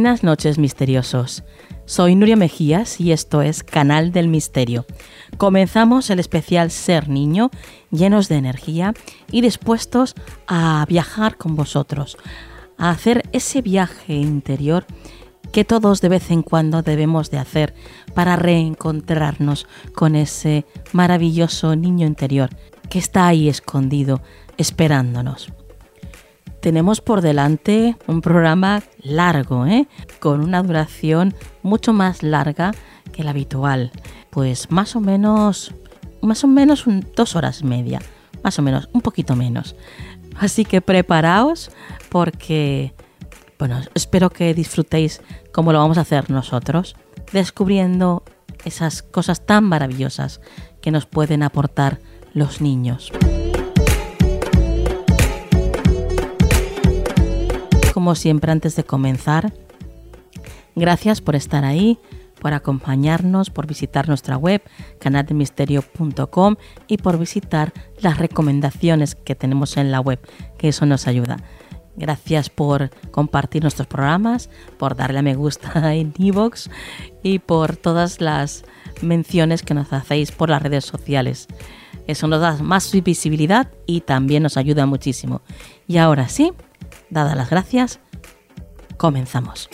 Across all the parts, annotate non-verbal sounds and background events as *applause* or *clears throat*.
Buenas noches misteriosos. Soy Nuria Mejías y esto es Canal del Misterio. Comenzamos el especial Ser Niño, llenos de energía y dispuestos a viajar con vosotros, a hacer ese viaje interior que todos de vez en cuando debemos de hacer para reencontrarnos con ese maravilloso niño interior que está ahí escondido esperándonos tenemos por delante un programa largo, ¿eh? con una duración mucho más larga que la habitual. Pues más o menos, más o menos dos horas y media, más o menos, un poquito menos. Así que preparaos porque, bueno, espero que disfrutéis como lo vamos a hacer nosotros, descubriendo esas cosas tan maravillosas que nos pueden aportar los niños. Como siempre antes de comenzar, gracias por estar ahí, por acompañarnos, por visitar nuestra web canaldemisterio.com y por visitar las recomendaciones que tenemos en la web, que eso nos ayuda. Gracias por compartir nuestros programas, por darle a me gusta *laughs* en iVoox y por todas las menciones que nos hacéis por las redes sociales. Eso nos da más visibilidad y también nos ayuda muchísimo. Y ahora sí, Dadas las gracias, comenzamos.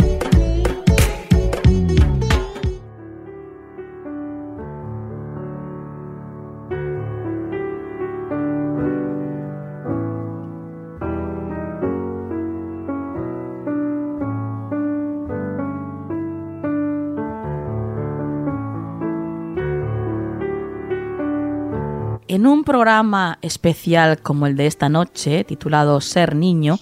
En un programa especial como el de esta noche, titulado Ser Niño,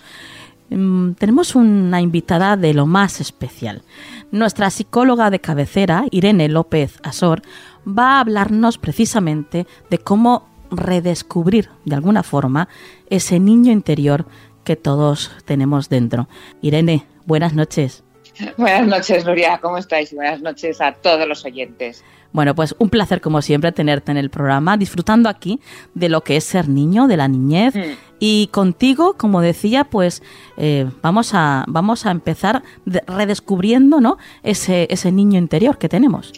tenemos una invitada de lo más especial. Nuestra psicóloga de cabecera, Irene López Asor, va a hablarnos precisamente de cómo redescubrir de alguna forma ese niño interior que todos tenemos dentro. Irene, buenas noches. *laughs* Buenas noches, Nuria, ¿cómo estáis? buenas noches a todos los oyentes. Bueno, pues un placer como siempre tenerte en el programa, disfrutando aquí de lo que es ser niño, de la niñez. Mm. Y contigo, como decía, pues eh, vamos, a, vamos a empezar redescubriendo ¿no? ese, ese niño interior que tenemos.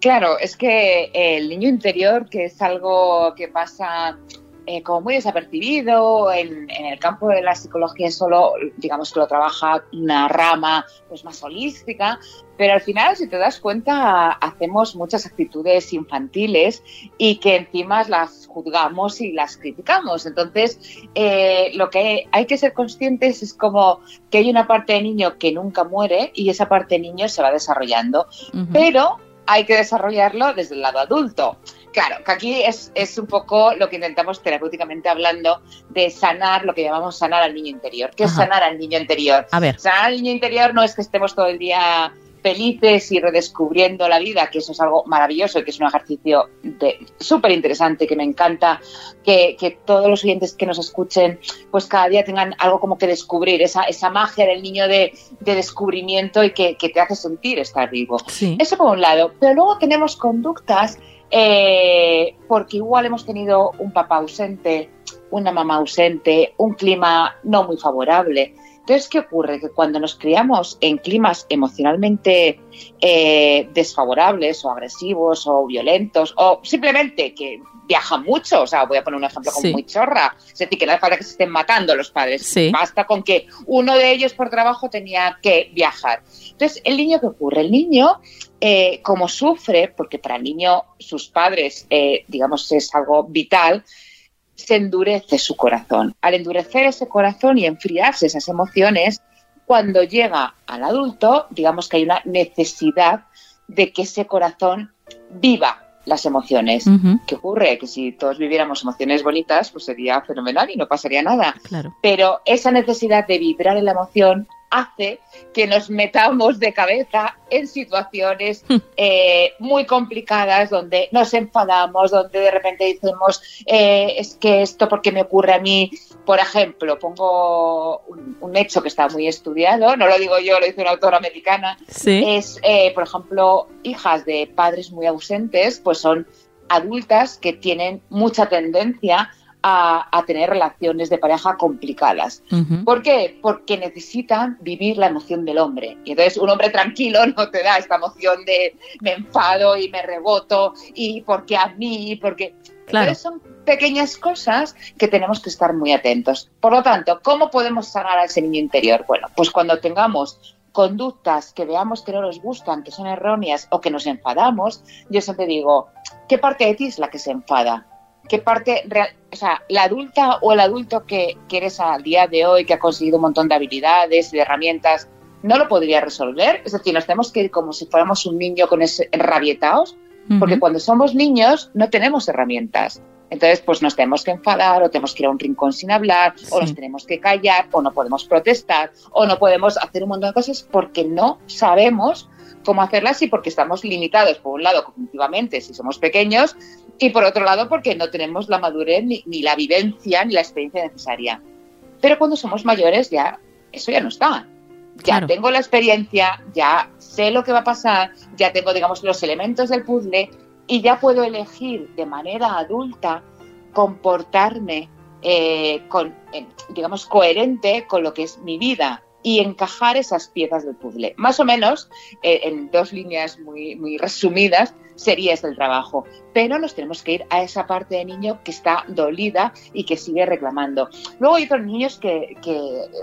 Claro, es que el niño interior, que es algo que pasa eh, como muy desapercibido. En, el campo de la psicología solo, digamos que lo trabaja una rama pues más holística, pero al final, si te das cuenta, hacemos muchas actitudes infantiles y que encima las juzgamos y las criticamos. Entonces, eh, lo que hay que ser conscientes es como que hay una parte de niño que nunca muere y esa parte de niño se va desarrollando, pero hay que desarrollarlo desde el lado adulto. Claro, que aquí es, es, un poco lo que intentamos terapéuticamente hablando de sanar lo que llamamos sanar al niño interior. ¿Qué es sanar al niño interior? A ver. Sanar al niño interior no es que estemos todo el día felices y redescubriendo la vida, que eso es algo maravilloso y que es un ejercicio súper interesante, que me encanta que, que, todos los oyentes que nos escuchen, pues cada día tengan algo como que descubrir, esa, esa magia del niño de, de descubrimiento y que, que, te hace sentir estar vivo. Eso por un lado. Pero luego tenemos conductas eh, porque igual hemos tenido un papá ausente, una mamá ausente, un clima no muy favorable. Entonces, ¿qué ocurre? Que cuando nos criamos en climas emocionalmente eh, desfavorables o agresivos o violentos o simplemente que viajan mucho, o sea, voy a poner un ejemplo como muy chorra, es decir, que no hace falta que se estén matando los padres, basta con que uno de ellos por trabajo tenía que viajar. Entonces, ¿el niño qué ocurre? El niño, eh, como sufre, porque para el niño sus padres, eh, digamos, es algo vital, se endurece su corazón. Al endurecer ese corazón y enfriarse esas emociones, cuando llega al adulto, digamos que hay una necesidad de que ese corazón viva las emociones. ¿Qué ocurre? Que si todos viviéramos emociones bonitas, pues sería fenomenal y no pasaría nada. Pero esa necesidad de vibrar en la emoción hace que nos metamos de cabeza en situaciones hmm. eh, muy complicadas donde nos enfadamos, donde de repente decimos, eh, es que esto porque me ocurre a mí. Por ejemplo, pongo un, hecho que está muy estudiado, no lo digo yo, lo dice una autora americana, es, eh, por ejemplo, hijas de padres muy ausentes, pues son adultas que tienen mucha tendencia a, tener relaciones de pareja complicadas. ¿Por qué? Porque necesitan vivir la emoción del hombre. Y entonces un hombre tranquilo *laughs* no te da esta emoción de me enfado y me reboto y porque a mí, porque... Claro. son pequeñas cosas que tenemos que estar muy atentos. Por lo tanto, ¿cómo podemos sanar a ese niño interior? Bueno, pues cuando tengamos conductas que veamos que no nos gustan, que son erróneas o que nos enfadamos, yo siempre digo, ¿qué parte de ti es la que se enfada? Qué parte real, o sea, la adulta o el adulto que, eres al día de hoy, que ha conseguido un montón de habilidades y de herramientas, no lo podría resolver. Es decir, nos tenemos que ir como si fuéramos un niño con ese rabietaos, porque cuando somos niños no tenemos herramientas. Entonces, pues nos tenemos que enfadar o tenemos que ir a un rincón sin hablar o nos tenemos que callar o no podemos protestar o no podemos hacer un montón de cosas porque no sabemos cómo hacerlas y porque estamos limitados, por un lado, cognitivamente, si somos pequeños, y por otro lado, porque no tenemos la madurez, ni, la vivencia, ni la experiencia necesaria. Pero cuando somos mayores, ya eso ya no está. Ya tengo la experiencia, ya sé lo que va a pasar, ya tengo, digamos, los elementos del puzzle y ya puedo elegir de manera adulta comportarme eh, con, eh, digamos, coherente con lo que es mi vida y encajar esas piezas del puzzle. Más o menos, eh, en dos líneas muy, muy resumidas, sería este el trabajo. Pero nos tenemos que ir a esa parte de niño que está dolida y que sigue reclamando. Luego hay otros niños que,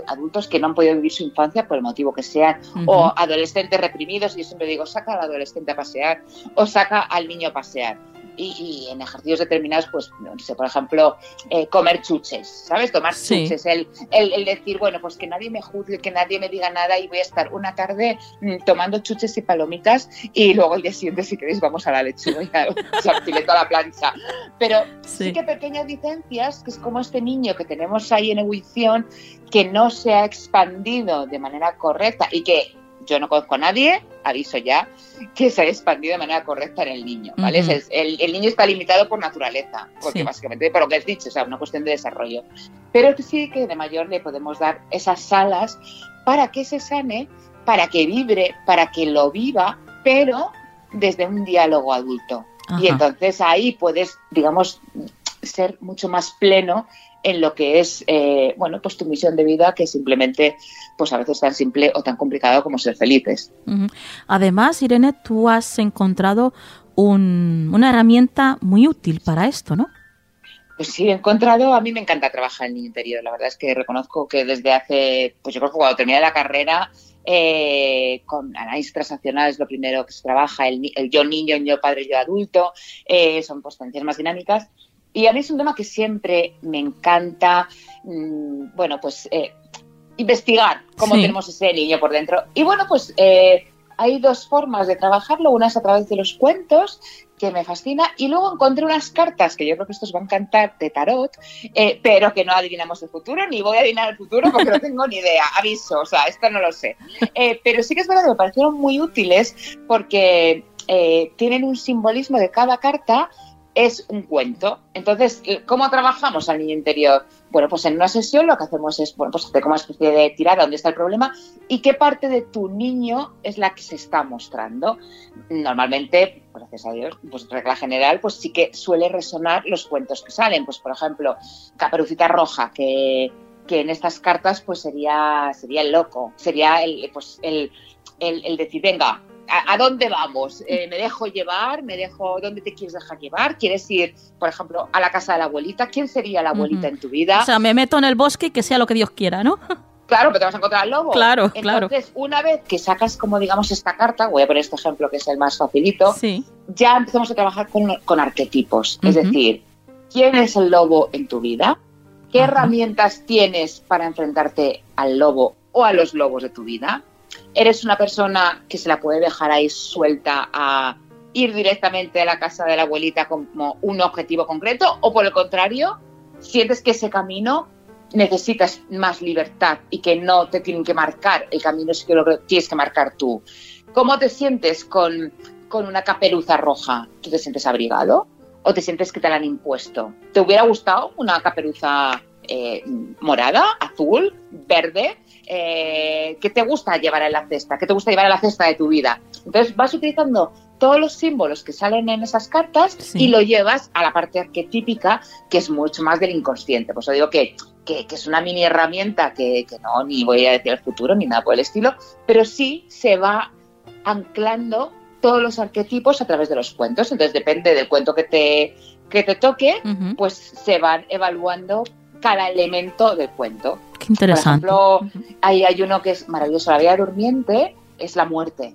adultos que no han podido vivir su infancia por el motivo que sean, o adolescentes reprimidos, y yo siempre digo, saca al adolescente a pasear o saca al niño a pasear y, en ejercicios determinados, pues, no sé, por ejemplo, eh, comer chuches, ¿sabes? Tomar chuches, el, el, decir, bueno, pues que nadie me juzgue, que nadie me diga nada y voy a estar una tarde mm, tomando chuches y palomitas y luego el día siguiente, si queréis, vamos a la lechuga y al *laughs* a la plancha. Pero sí. que pequeñas licencias, que es como este niño que tenemos ahí en ebullición, que no se ha expandido de manera correcta y que yo no conozco a nadie, aviso ya, que se haya expandido de manera correcta en el niño, ¿vale? el, niño está limitado por naturaleza, porque básicamente, por lo que has dicho, o sea, una cuestión de desarrollo. Pero sí que de mayor le podemos dar esas salas para que se sane, para que vibre, para que lo viva, pero desde un diálogo adulto. Y entonces ahí puedes, digamos, ser mucho más pleno en lo que es, eh, bueno, pues tu misión de vida, que simplemente, pues a veces tan simple o tan complicado como ser felices. Además, Irene, tú has encontrado una herramienta muy útil para esto, ¿no? Pues sí, he encontrado, a mí me encanta trabajar en el interior, la verdad es que reconozco que desde hace, pues yo creo que cuando terminé la carrera, eh, con análisis transaccional es lo primero que se trabaja, el, yo niño, yo padre, yo adulto, eh, son potencias más dinámicas y a mí es un tema que siempre me encanta, mm, bueno, pues eh, investigar cómo tenemos ese niño por dentro. Y bueno, pues eh, hay dos formas de trabajarlo. Una es a través de los cuentos, que me fascina, y luego encontré unas cartas que yo creo que estos van a encantar de tarot, eh, pero que no adivinamos el futuro, ni voy a adivinar el futuro porque no tengo ni idea, *laughs* aviso, o sea, esto no lo sé. pero sí que es verdad que me parecieron muy útiles porque tienen un simbolismo de cada carta es un cuento. Entonces, ¿cómo trabajamos al niño interior? Bueno, pues en una sesión lo que hacemos es, bueno, pues hacer como una especie de tirada donde está el problema y qué parte de tu niño es la que se está mostrando. Normalmente, gracias a Dios, pues regla general, pues sí que suele resonar los cuentos que salen. Pues, por ejemplo, Caperucita Roja, que, que en estas cartas pues sería, sería el loco, sería el, pues, el, el decir, venga, ¿A, dónde vamos? Eh, ¿Me dejo llevar? ¿Me dejo? ¿Dónde te quieres dejar llevar? ¿Quieres ir, por ejemplo, a la casa de la abuelita? ¿Quién sería la abuelita en tu vida? O sea, me meto en el bosque y que sea lo que Dios quiera, ¿no? *laughs* Claro, pero te vas a encontrar al lobo. Claro, claro. Entonces, una vez que sacas, como digamos, esta carta, voy a poner este ejemplo que es el más facilito, ya empezamos a trabajar con, arquetipos. Es decir, ¿quién es el lobo en tu vida? ¿Qué herramientas tienes para enfrentarte al lobo o a los lobos de tu vida? Eres una persona que se la puede dejar ahí suelta a ir directamente a la casa de la abuelita como un objetivo concreto o por el contrario, sientes que ese camino necesitas más libertad y que no te tienen que marcar el camino, es que lo tienes que marcar tú. ¿Cómo te sientes con, con una caperuza roja? ¿Tú te sientes abrigado o te sientes que te la han impuesto? ¿Te hubiera gustado una caperuza eh, morada, azul, verde, eh, ¿qué te gusta llevar en la cesta? ¿Qué te gusta llevar en la cesta de tu vida? Entonces vas utilizando todos los símbolos que salen en esas cartas y lo llevas a la parte arquetípica, que es mucho más del inconsciente. Pues yo digo que, que, es una mini herramienta que, que, no, ni voy a decir el futuro ni nada por el estilo, pero sí se va anclando todos los arquetipos a través de los cuentos. Entonces depende del cuento que te, que te toque, pues se van evaluando cada elemento del cuento. Qué interesante. Por ejemplo, hay, hay uno que es maravilloso. La vida durmiente es la muerte.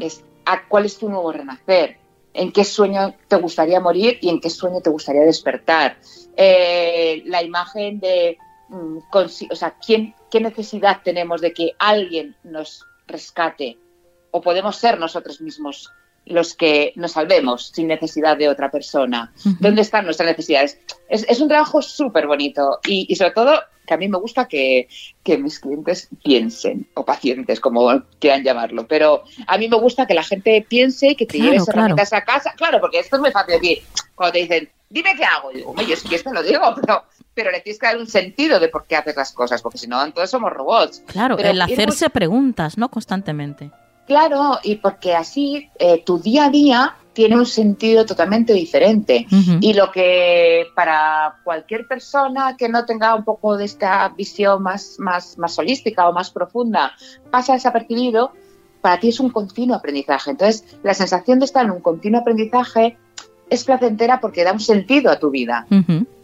Es cuál es tu nuevo renacer. ¿En qué sueño te gustaría morir y en qué sueño te gustaría despertar? Eh, la imagen de, mm, o sea, ¿quién, ¿qué necesidad tenemos de que alguien nos rescate? ¿O podemos ser nosotros mismos los que nos salvemos sin necesidad de otra persona. ¿Dónde están nuestras necesidades? Es, un trabajo súper bonito y, sobre todo que a mí me gusta que, mis clientes piensen, o pacientes, como quieran llamarlo, pero a mí me gusta que la gente piense y que te lleves herramientas a casa. Claro, porque esto es muy fácil decir, cuando te dicen, dime qué hago, yo digo, yo es que esto lo digo, *laughs* pero, pero le tienes que dar un sentido de por qué haces las cosas, porque si no, entonces somos robots. Claro, el hacerse preguntas, ¿no? Constantemente. Claro, y porque así eh, tu día a día tiene un sentido totalmente diferente. Y lo que para cualquier persona que no tenga un poco de esta visión más, más, más holística o más profunda pasa desapercibido, para ti es un continuo aprendizaje. Entonces, la sensación de estar en un continuo aprendizaje es placentera porque da un sentido a tu vida.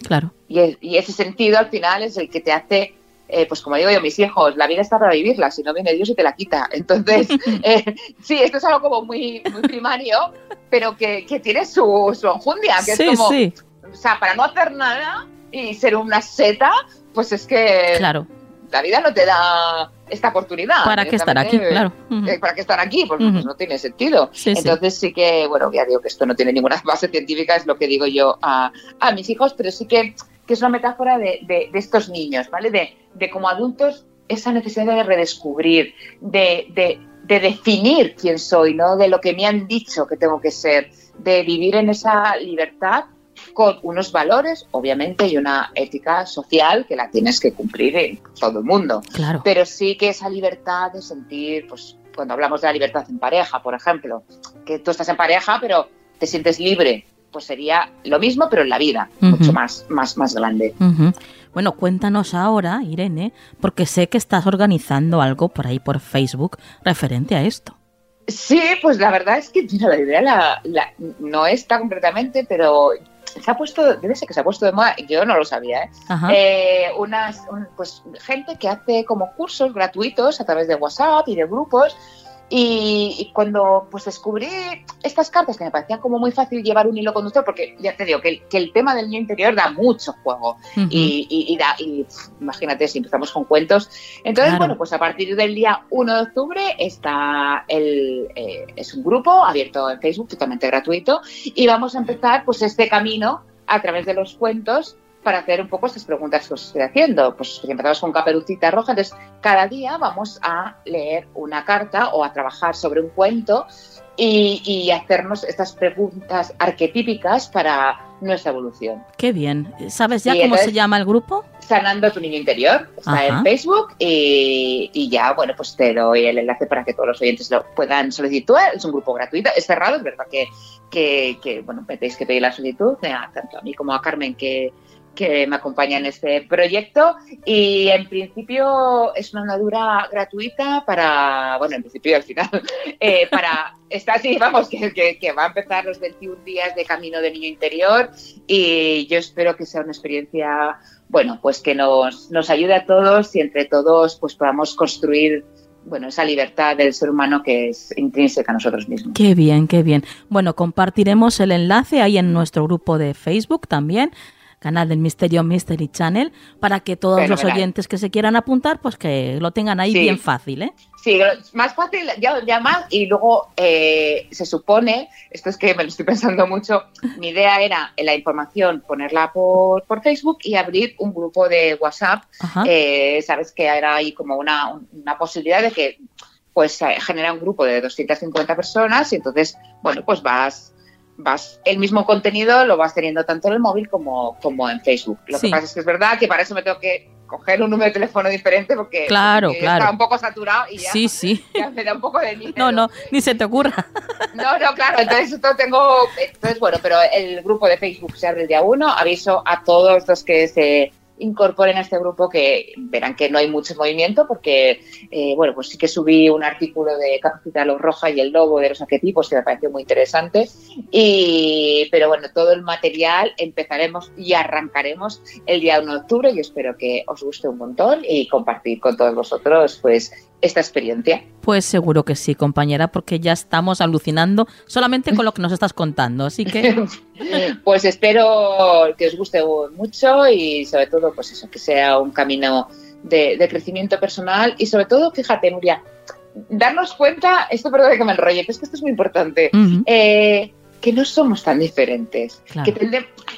claro. Y, y, ese sentido al final es el que te hace eh, pues como digo yo, mis hijos, la vida está para vivirla, si no viene Dios y te la quita. Entonces, *laughs* eh, sí, esto es algo como muy, muy primario, pero que, tiene su, su enjundia, que es como, o sea, para no hacer nada y ser una seta, pues es que claro. la vida no te da esta oportunidad. ¿Para qué estar aquí? Claro. Eh, ¿Para qué estar aquí? Pues, pues no tiene sentido. Entonces sí. que, bueno, ya digo que esto no tiene ninguna *laughs* base científica, es lo que digo yo a, a mis hijos, pero sí que que es una metáfora de, de, estos niños, ¿vale? De, de, como adultos esa necesidad de redescubrir, de, de, definir quién soy, ¿no? De lo que me han dicho que tengo que ser, de vivir en esa libertad con unos valores, obviamente, y una ética social que la tienes que cumplir en todo el mundo. Claro. Pero sí que esa libertad de sentir, pues, cuando hablamos de la libertad en pareja, por ejemplo, que tú estás en pareja, pero te sientes libre pues sería lo mismo, pero en la vida, mucho más, más, más grande. Bueno, cuéntanos ahora, Irene, porque sé que estás organizando algo por ahí por Facebook referente a esto. Sí, pues la verdad es que la idea la, no está concretamente, pero se ha puesto, debe ser que se ha puesto de moda, yo no lo sabía, ¿eh? eh unas, pues gente que hace como cursos gratuitos a través de WhatsApp y de grupos y, cuando pues descubrí estas cartas que me parecían como muy fácil llevar un hilo conductor, porque ya te digo que el, tema del niño interior da mucho juego. Y, da, y imagínate si empezamos con cuentos. Entonces, bueno, pues a partir del día 1 de octubre está el, eh, es un grupo abierto en Facebook, totalmente gratuito, y vamos a empezar pues este camino a través de los cuentos para hacer un poco estas preguntas que os estoy haciendo. Pues empezamos con Caperucita Roja, entonces cada día vamos a leer una carta o a trabajar sobre un cuento y, hacernos estas preguntas arquetípicas para nuestra evolución. Qué bien. ¿Sabes ya cómo se llama el grupo? Sanando tu niño interior. Está en Facebook y, ya, bueno, pues te doy el enlace para que todos los oyentes lo puedan solicitar. Es un grupo gratuito, es cerrado, es verdad que, que, que bueno, tenéis que pedir la solicitud, tanto a mí como a Carmen, que, que me acompaña en este proyecto y en principio es una andadura gratuita para, bueno, en principio y al final, *laughs* eh, para, está así, vamos, que, que, va a empezar los 21 días de Camino de Niño Interior y yo espero que sea una experiencia, bueno, pues que nos, nos ayude a todos y entre todos pues podamos construir bueno, esa libertad del ser humano que es intrínseca a nosotros mismos. Qué bien, qué bien. Bueno, compartiremos el enlace ahí en nuestro grupo de Facebook también canal del Misterio Mystery Channel, para que todos los oyentes que se quieran apuntar, pues que lo tengan ahí bien fácil, ¿eh? Sí, más fácil, más, y luego eh, se supone, esto es que me lo estoy pensando mucho, mi idea era la información ponerla por, por Facebook y abrir un grupo de WhatsApp, eh, sabes que era ahí como una, una posibilidad de que pues genera un grupo de 250 personas y entonces, bueno, pues vas vas el mismo contenido lo vas teniendo tanto en el móvil como, como en Facebook. Lo que pasa es que es verdad que para eso me tengo que coger un número de teléfono diferente porque, claro, claro. está un poco saturado y ya, sí, sí. *laughs* me da un poco de miedo. No, no, ni se te ocurra. *laughs* No, no, claro, entonces esto tengo, entonces bueno, pero el grupo de Facebook se abre el día uno, aviso a todos los que se incorporen a este grupo que verán que no hay mucho movimiento porque, eh, bueno, pues sí que subí un artículo de Capacita Luz Roja y el logo de los arquetipos que me pareció muy interesante. Y, pero bueno, todo el material empezaremos y arrancaremos el día 1 de octubre y espero que os guste un montón y compartir con todos vosotros pues esta experiencia. Pues seguro que sí, compañera, porque ya estamos alucinando solamente con lo que nos estás contando, así que... *laughs* pues espero que os guste mucho y sobre todo, pues eso, que sea un camino de, crecimiento personal y sobre todo, fíjate, Nuria, darnos cuenta, esto perdón que me enrolle, pero es que esto es muy importante, que no somos tan diferentes. Que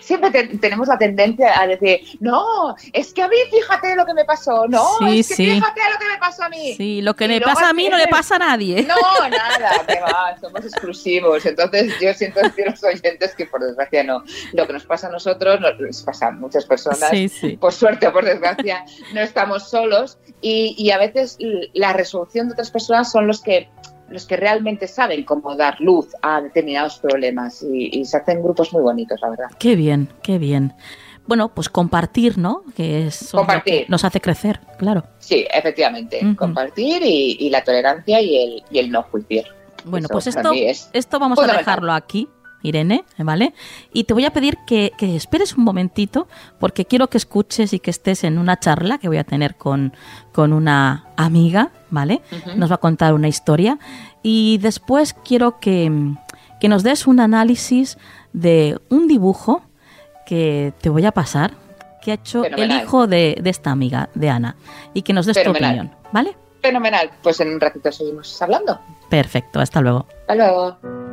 siempre tenemos la tendencia a decir, no, es que a mí fíjate lo que me pasó, no, es que fíjate lo que me pasó a mí. Sí, lo que me pasa a mí no le pasa a nadie. No, nada, que va, somos exclusivos. Entonces yo siento decir a los oyentes que por desgracia no. Lo que nos pasa a nosotros, nos pasa a muchas personas, por suerte o por desgracia, no estamos solos y, y a veces la resolución de otras personas son los que los que realmente saben cómo dar luz a determinados problemas y, se hacen grupos muy bonitos, la verdad. Qué bien, qué bien. Bueno, pues compartir, ¿no? Que es compartir. nos hace crecer, claro. Sí, efectivamente. Compartir y, la tolerancia y el, y el no juiciar. Bueno, pues esto, esto vamos a dejarlo aquí. Irene, ¿vale? Y te voy a pedir que, esperes un momentito porque quiero que escuches y que estés en una charla que voy a tener con, con una amiga, ¿vale? Nos va a contar una historia y después quiero que, nos des un análisis de un dibujo que te voy a pasar, que ha hecho el hijo de, esta amiga, de Ana, y que nos des tu opinión, ¿vale? Fenomenal, pues en un ratito seguimos hablando. Perfecto, hasta luego. Hasta luego.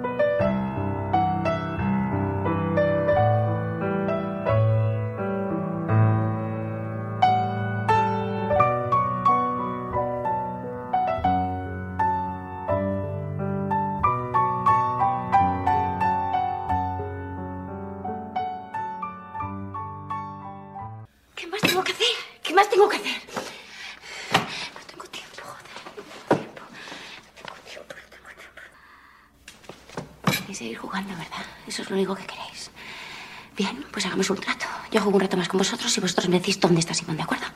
Yo juego un rato más con vosotros y vosotros me decís dónde está Simón, ¿de acuerdo?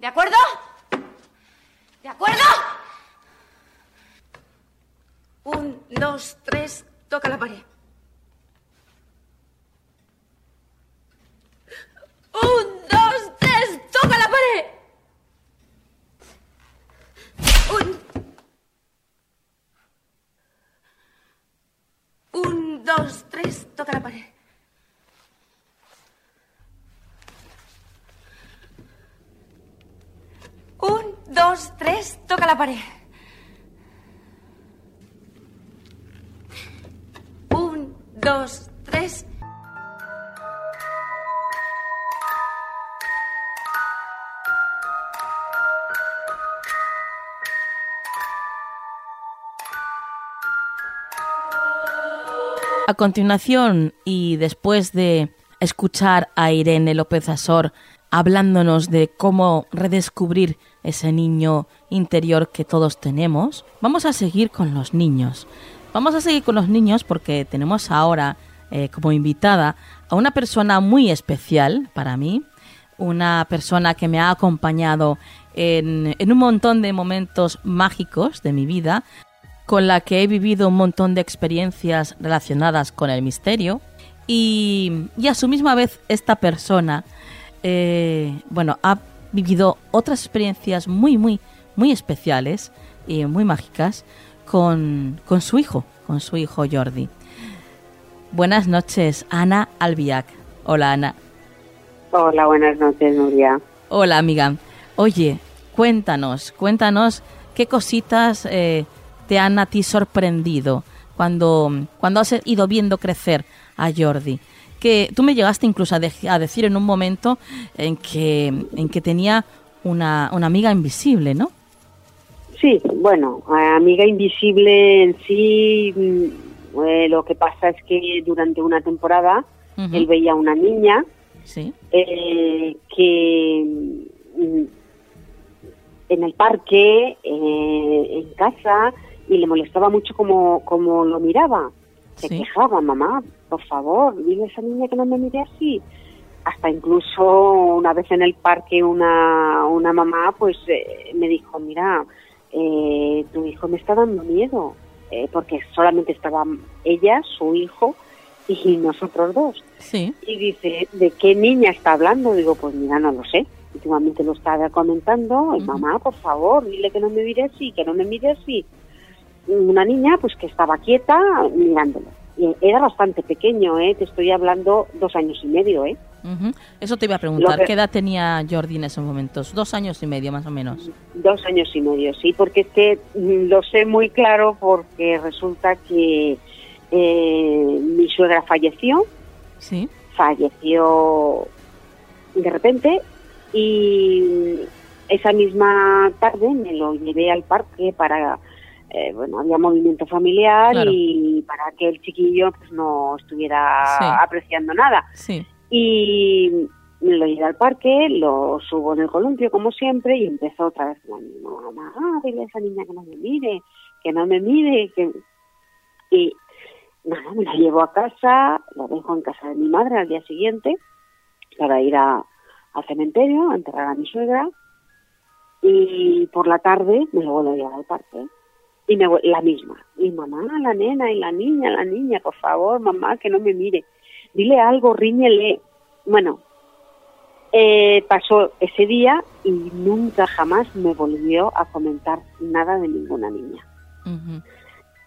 ¿De acuerdo? ¿De acuerdo? Un, dos, tres, toca la pared. Un, dos, tres, toca la pared. Un, dos, tres, toca la pared. Un, dos, tres, toca la pared. Un, dos, tres. A continuación, y después de escuchar a Irene López Azor hablándonos de cómo redescubrir ese niño interior que todos tenemos, vamos a seguir con los niños. Vamos a seguir con los niños porque tenemos ahora eh, como invitada a una persona muy especial para mí, una persona que me ha acompañado en, en un montón de momentos mágicos de mi vida, con la que he vivido un montón de experiencias relacionadas con el misterio y, a su misma vez esta persona, eh, bueno, ha vivido otras experiencias muy, muy, muy especiales y muy mágicas con, con su hijo, con su hijo Jordi. Buenas noches, Ana Albiac. Hola, Ana. Hola, buenas noches, Nuria. Hola, amiga. Oye, cuéntanos, cuéntanos qué cositas eh, te han a ti sorprendido cuando, cuando has ido viendo crecer a Jordi? Que tú me llegaste incluso a, decir en un momento en que, en que tenía una, una amiga invisible, ¿no? Sí, bueno, amiga invisible en sí, mm, eh, lo que pasa es que durante una temporada él veía una niña ¿Sí? Eh, que mm, en el parque, eh, en casa, y le molestaba mucho como, como lo miraba. Se quejaba, mamá, por favor, dile a esa niña que no me mire así. Hasta incluso una vez en el parque una, una mamá pues eh, me dijo, mira, eh, tu hijo me está dando miedo, eh, porque solamente estaba ella, su hijo y nosotros dos. Sí. Y dice, ¿de qué niña está hablando? Digo, pues mira, no lo sé. Últimamente lo estaba comentando, mamá, por favor, dile que no me mire así, que no me mire así una niña pues que estaba quieta mirándolo. Era bastante pequeño, ¿eh? te estoy hablando dos años y medio. ¿eh? Eso te iba a preguntar, ¿qué edad tenía Jordi en esos momentos? Dos años y medio más o menos. Dos años y medio, sí, porque es que lo sé muy claro porque resulta que eh, mi suegra falleció. Sí. Falleció de repente y esa misma tarde me lo llevé al parque para eh, bueno, había movimiento familiar y para que el chiquillo pues no estuviera apreciando nada. Sí. Y lo llevé al parque, lo subo en el columpio como siempre y empezó otra vez la mamá, ah, dile a esa niña que no me mire, que no me mire, que... Y nada, me la llevo a casa, la dejo en casa de mi madre al día siguiente para ir a, al cementerio a enterrar a mi suegra y por la tarde me lo vuelvo a llevar al parque y me, la misma. Y mamá, la nena, y la niña, la niña, por favor, mamá, que no me mire. Dile algo, riñele. Bueno, eh, pasó ese día y nunca jamás me volvió a comentar nada de ninguna niña.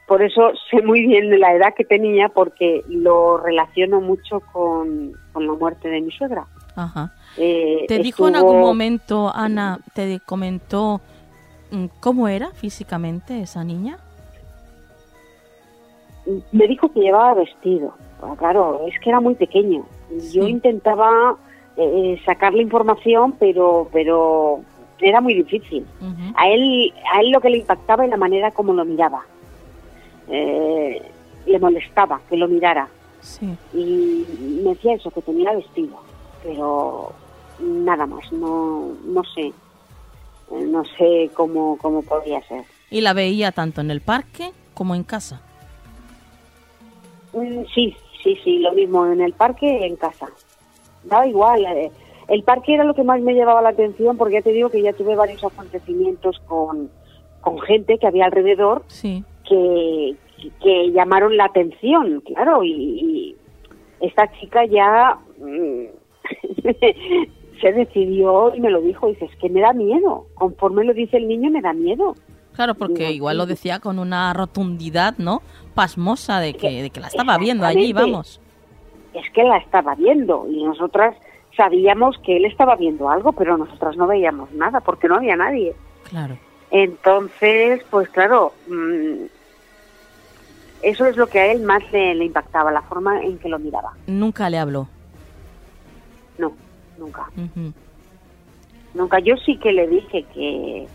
Por eso sé muy bien la edad que tenía porque lo relaciono mucho con, la muerte de mi suegra. Ajá. Eh, ¿Te dijo en algún momento, Ana, te comentó ¿Cómo era físicamente esa niña? Me dijo que llevaba vestido. Ah, claro, es que era muy pequeño. Yo intentaba eh, sacarle información, pero, pero era muy difícil. A él, a él lo que le impactaba es la manera como lo miraba. Eh, le molestaba que lo mirara. Y me decía eso, que tenía vestido, pero nada más, no, no sé. Eh, no sé cómo, cómo podía ser. ¿Y la veía tanto en el parque como en casa? Mm, sí, sí, sí, lo mismo en el parque y en casa. Daba igual. Eh, el parque era lo que más me llevaba la atención porque ya te digo que ya tuve varios acontecimientos con, con gente que había alrededor sí. que, que, llamaron la atención, claro, y, esta chica ya mm, *laughs* se decidió y me lo dijo, dice, es que me da miedo, conforme lo dice el niño me da miedo. Claro, porque igual lo decía con una rotundidad, ¿no? Pasmosa de que, de que la estaba viendo allí, vamos. Es que la estaba viendo y nosotras sabíamos que él estaba viendo algo, pero nosotras no veíamos nada porque no había nadie. Claro. Entonces, pues claro, mm, eso es lo que a él más le, le impactaba, la forma en que lo miraba. Nunca le habló. Nunca. Nunca. Yo sí que le dije que,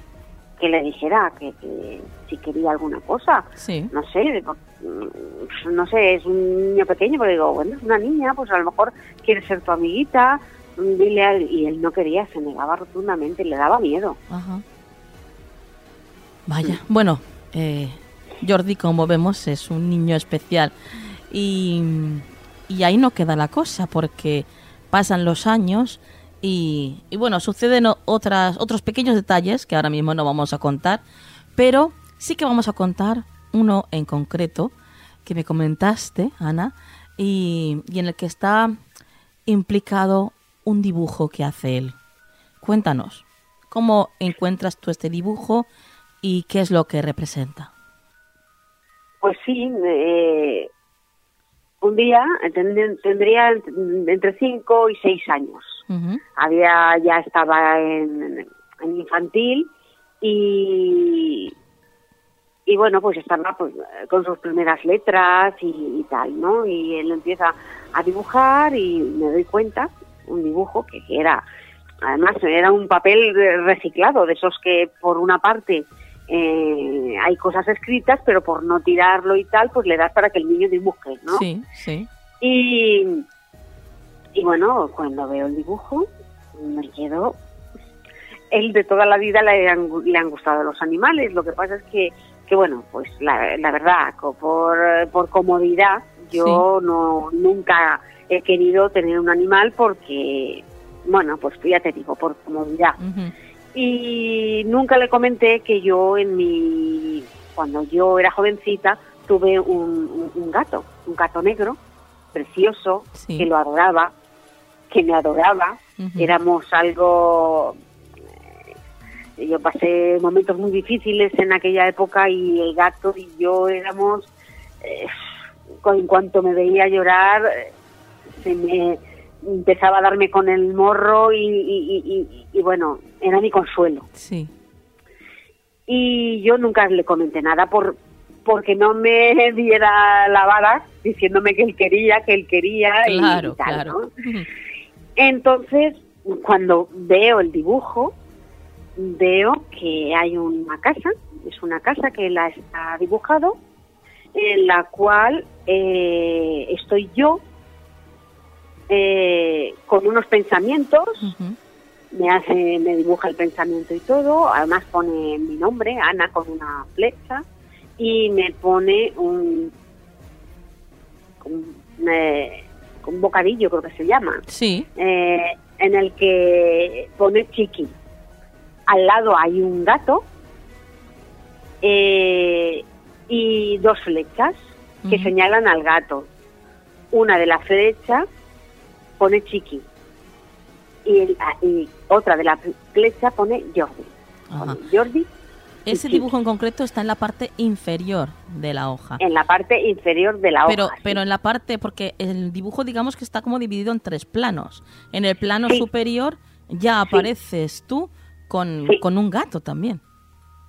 que le dijera que, que si quería alguna cosa. Sí. No sé, mm, no sé, es un niño pequeño, pero digo, bueno, es una niña, pues a lo mejor quiere ser tu amiguita, mm, dile a él. Y él no quería, se negaba rotundamente, le daba miedo. Ajá. Vaya, bueno, eh, Jordi, como vemos, es un niño especial. Y, y ahí no queda la cosa, porque pasan los años y, bueno, suceden otras, otros pequeños detalles que ahora mismo no vamos a contar, pero sí que vamos a contar uno en concreto que me comentaste, Ana, y, y en el que está implicado un dibujo que hace él. Cuéntanos, ¿cómo encuentras tú este dibujo y qué es lo que representa? Pues sí, eh, un día tend- tendría entre 5 y 6 años. Había ya estaba en, en infantil y y bueno pues estaba pues, con sus primeras letras y, y tal no y él empieza a dibujar y me doy cuenta un dibujo que, era además era un papel reciclado de esos que por una parte eh, hay cosas escritas pero por no tirarlo y tal pues le das para que el niño dibuje no Sí, sí. y, y bueno, cuando veo el dibujo, me quedo. Él de toda la vida le han, le han gustado los animales. Lo que pasa es que, que bueno, pues la, la verdad, por, por comodidad, yo no nunca he querido tener un animal porque, bueno, pues ya te digo, por comodidad. Ujú, Y nunca le comenté que yo en mi, cuando yo era jovencita, tuve un, un- un gato, un gato negro, precioso, Sí. que lo adoraba, que me adoraba. Éramos algo... eh, Yo pasé momentos muy difíciles en aquella época y el gato y yo éramos... eh, en cuanto me veía llorar, se me empezaba a darme con el morro y, y- y- y- y, bueno, era mi consuelo. Sí. Y yo nunca le comenté nada por porque no me *laughs* diera la vara diciéndome que él quería, que él quería y- Claro, y tal, claro. Entonces, cuando veo el dibujo, veo que hay una casa, es una casa que la está dibujado, en la cual eh, estoy yo eh, con unos pensamientos. Me hace, me dibuja el pensamiento y todo, además pone mi nombre, Ana con una flecha, y me pone un, un, eh, un bocadillo, creo que se llama Sí. eh, en el que pone Chiqui. Al lado hay un gato eh, y dos flechas que señalan al gato. Una de la flecha pone Chiqui y, el- ah, y otra de la flecha pone Jordi. Pone Jordi Ese sí. dibujo en concreto está en la parte inferior de la hoja. en la parte inferior de la Pero, hoja. sí. pero en la parte, porque el dibujo digamos que está como dividido en tres planos. En el plano Sí. superior ya apareces tú con, Sí. con un gato también.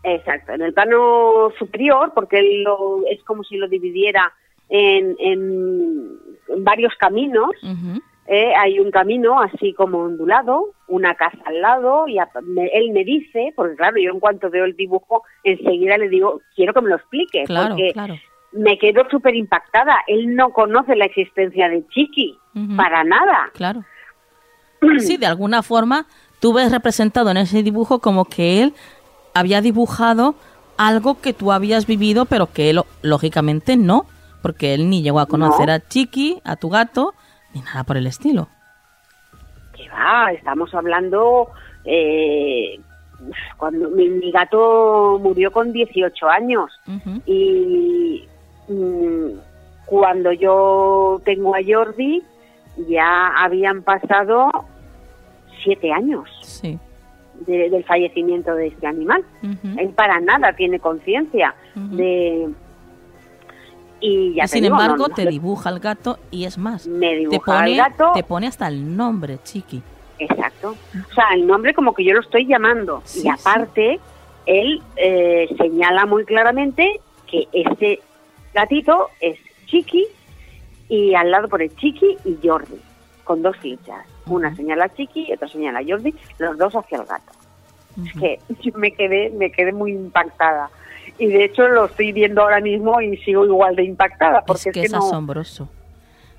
Exacto, en el plano superior, porque lo, es como si lo dividiera en, en varios caminos. Ujú. Eh, hay un camino así como ondulado, una casa al lado, y a- me- él me dice, porque claro, yo en cuanto veo el dibujo, enseguida le digo, quiero que me lo explique, Claro, porque claro. me quedo súper impactada. Él no conoce la existencia de Chiqui, para nada. Claro. *clears throat* Sí, de alguna forma tú ves representado en ese dibujo como que él había dibujado algo que tú habías vivido, pero que él lógicamente no, porque él ni llegó a conocer No. a Chiqui, a tu gato, ni nada por el estilo. que va, estamos hablando eh, cuando mi, mi gato murió con 18 años y mm, cuando yo tengo a Jordi ya habían pasado siete años Sí. de- del fallecimiento de este animal. Él para nada tiene conciencia de... Y ya Y te sin digo, embargo, no te dibuja al gato y es más, me te dibuja pone, gato te pone hasta el nombre, Chiqui. Exacto. O sea, el nombre como que yo lo estoy llamando. Sí, y aparte, él eh, señala muy claramente que ese gatito es Chiqui y al lado pone Chiqui y Jordi, con dos flechas. Una señala a Chiqui y otra señala a Jordi, los dos hacia el gato. Es que *laughs* yo me quedé, me quedé muy impactada. Y de hecho lo estoy viendo ahora mismo y sigo igual de impactada. Porque es que es, no, asombroso.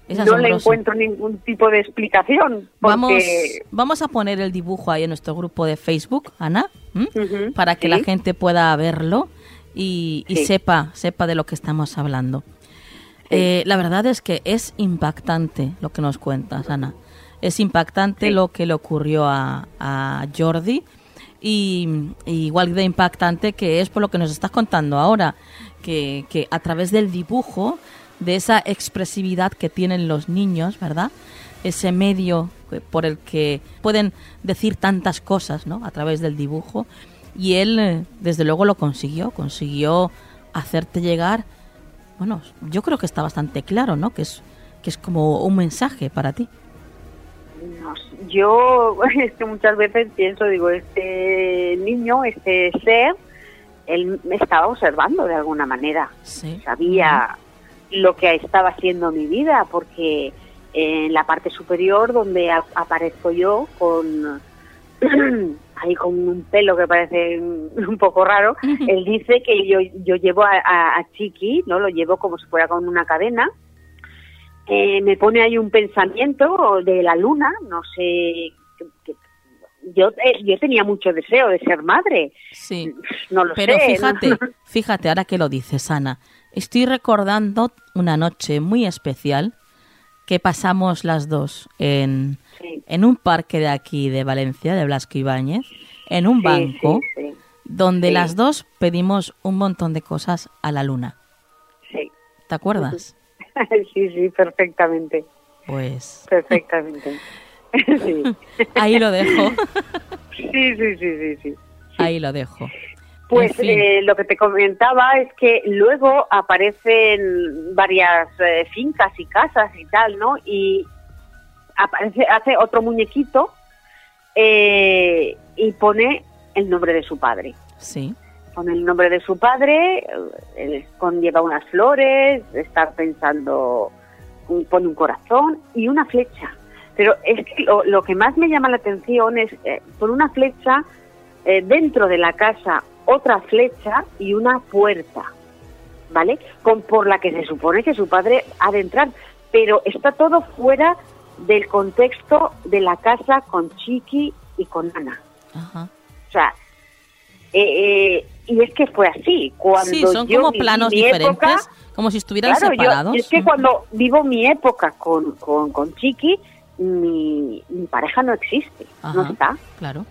Es no le encuentro ningún tipo de explicación. Vamos, Porque, vamos a poner el dibujo ahí en nuestro grupo de Facebook, Ana, para que sí. la gente pueda verlo y, y Sí. sepa, sepa de lo que estamos hablando. Eh, la verdad es que es impactante lo que nos cuentas, Ana. Es impactante lo que le ocurrió a, a Jordi y, igual de impactante que es por lo que nos estás contando ahora, que, que a través del dibujo, de esa expresividad que tienen los niños, ¿verdad? Ese medio por el que pueden decir tantas cosas, ¿no? A través del dibujo. Y él, eh, desde luego, lo consiguió, consiguió hacerte llegar. Bueno, yo creo que está bastante claro, ¿no? Que es, que es como un mensaje para ti. Yo *laughs* es que muchas veces pienso, digo, este niño, este ser, él me estaba observando de alguna manera. Sí. sabía lo que estaba haciendo mi vida, porque en la parte superior donde a- aparezco yo con *clears throat* ahí con un pelo que parece *laughs* un poco raro, él dice que yo, yo llevo a, a- a Chiqui, ¿no? Lo llevo como si fuera con una cadena. Eh, me pone ahí un pensamiento de la luna, no sé. que- que- yo, eh, yo tenía mucho deseo de ser madre, Sí. no lo Pero sé. fíjate, ¿no? *laughs* fíjate, ahora que lo dices, Ana, estoy recordando una noche muy especial que pasamos las dos en, Sí. en un parque de aquí de Valencia, de Blasco Ibáñez, en un Sí, banco, sí, donde las dos pedimos un montón de cosas a la luna. Sí. ¿Te acuerdas? *laughs* sí, sí, perfectamente, Pues perfectamente. *laughs* sí. *laughs* ahí lo dejo, sí, sí, sí, sí, sí. ahí lo dejo. Pues En fin. eh, lo que te comentaba es que luego aparecen varias eh, fincas y casas y tal, ¿no? Y aparece, hace otro muñequito eh, y pone el nombre de su padre. Sí, Pone el nombre de su padre, eh, él conlleva unas flores, está pensando, un- pone un corazón y una flecha. Pero es que lo, lo que más me llama la atención es, eh, por una flecha, eh, dentro de la casa, otra flecha y una puerta, ¿vale? Con, por la que se supone que su padre ha de entrar. Pero está todo fuera del contexto de la casa con Chiqui y con Ana. ajá. O sea, eh, eh, y es que fue así. Cuando Sí, son yo como planos diferentes, época, como si estuvieran claro, yo- separados. es que cuando vivo mi época con, con, con Chiqui, mi, mi pareja no existe, no está. Claro.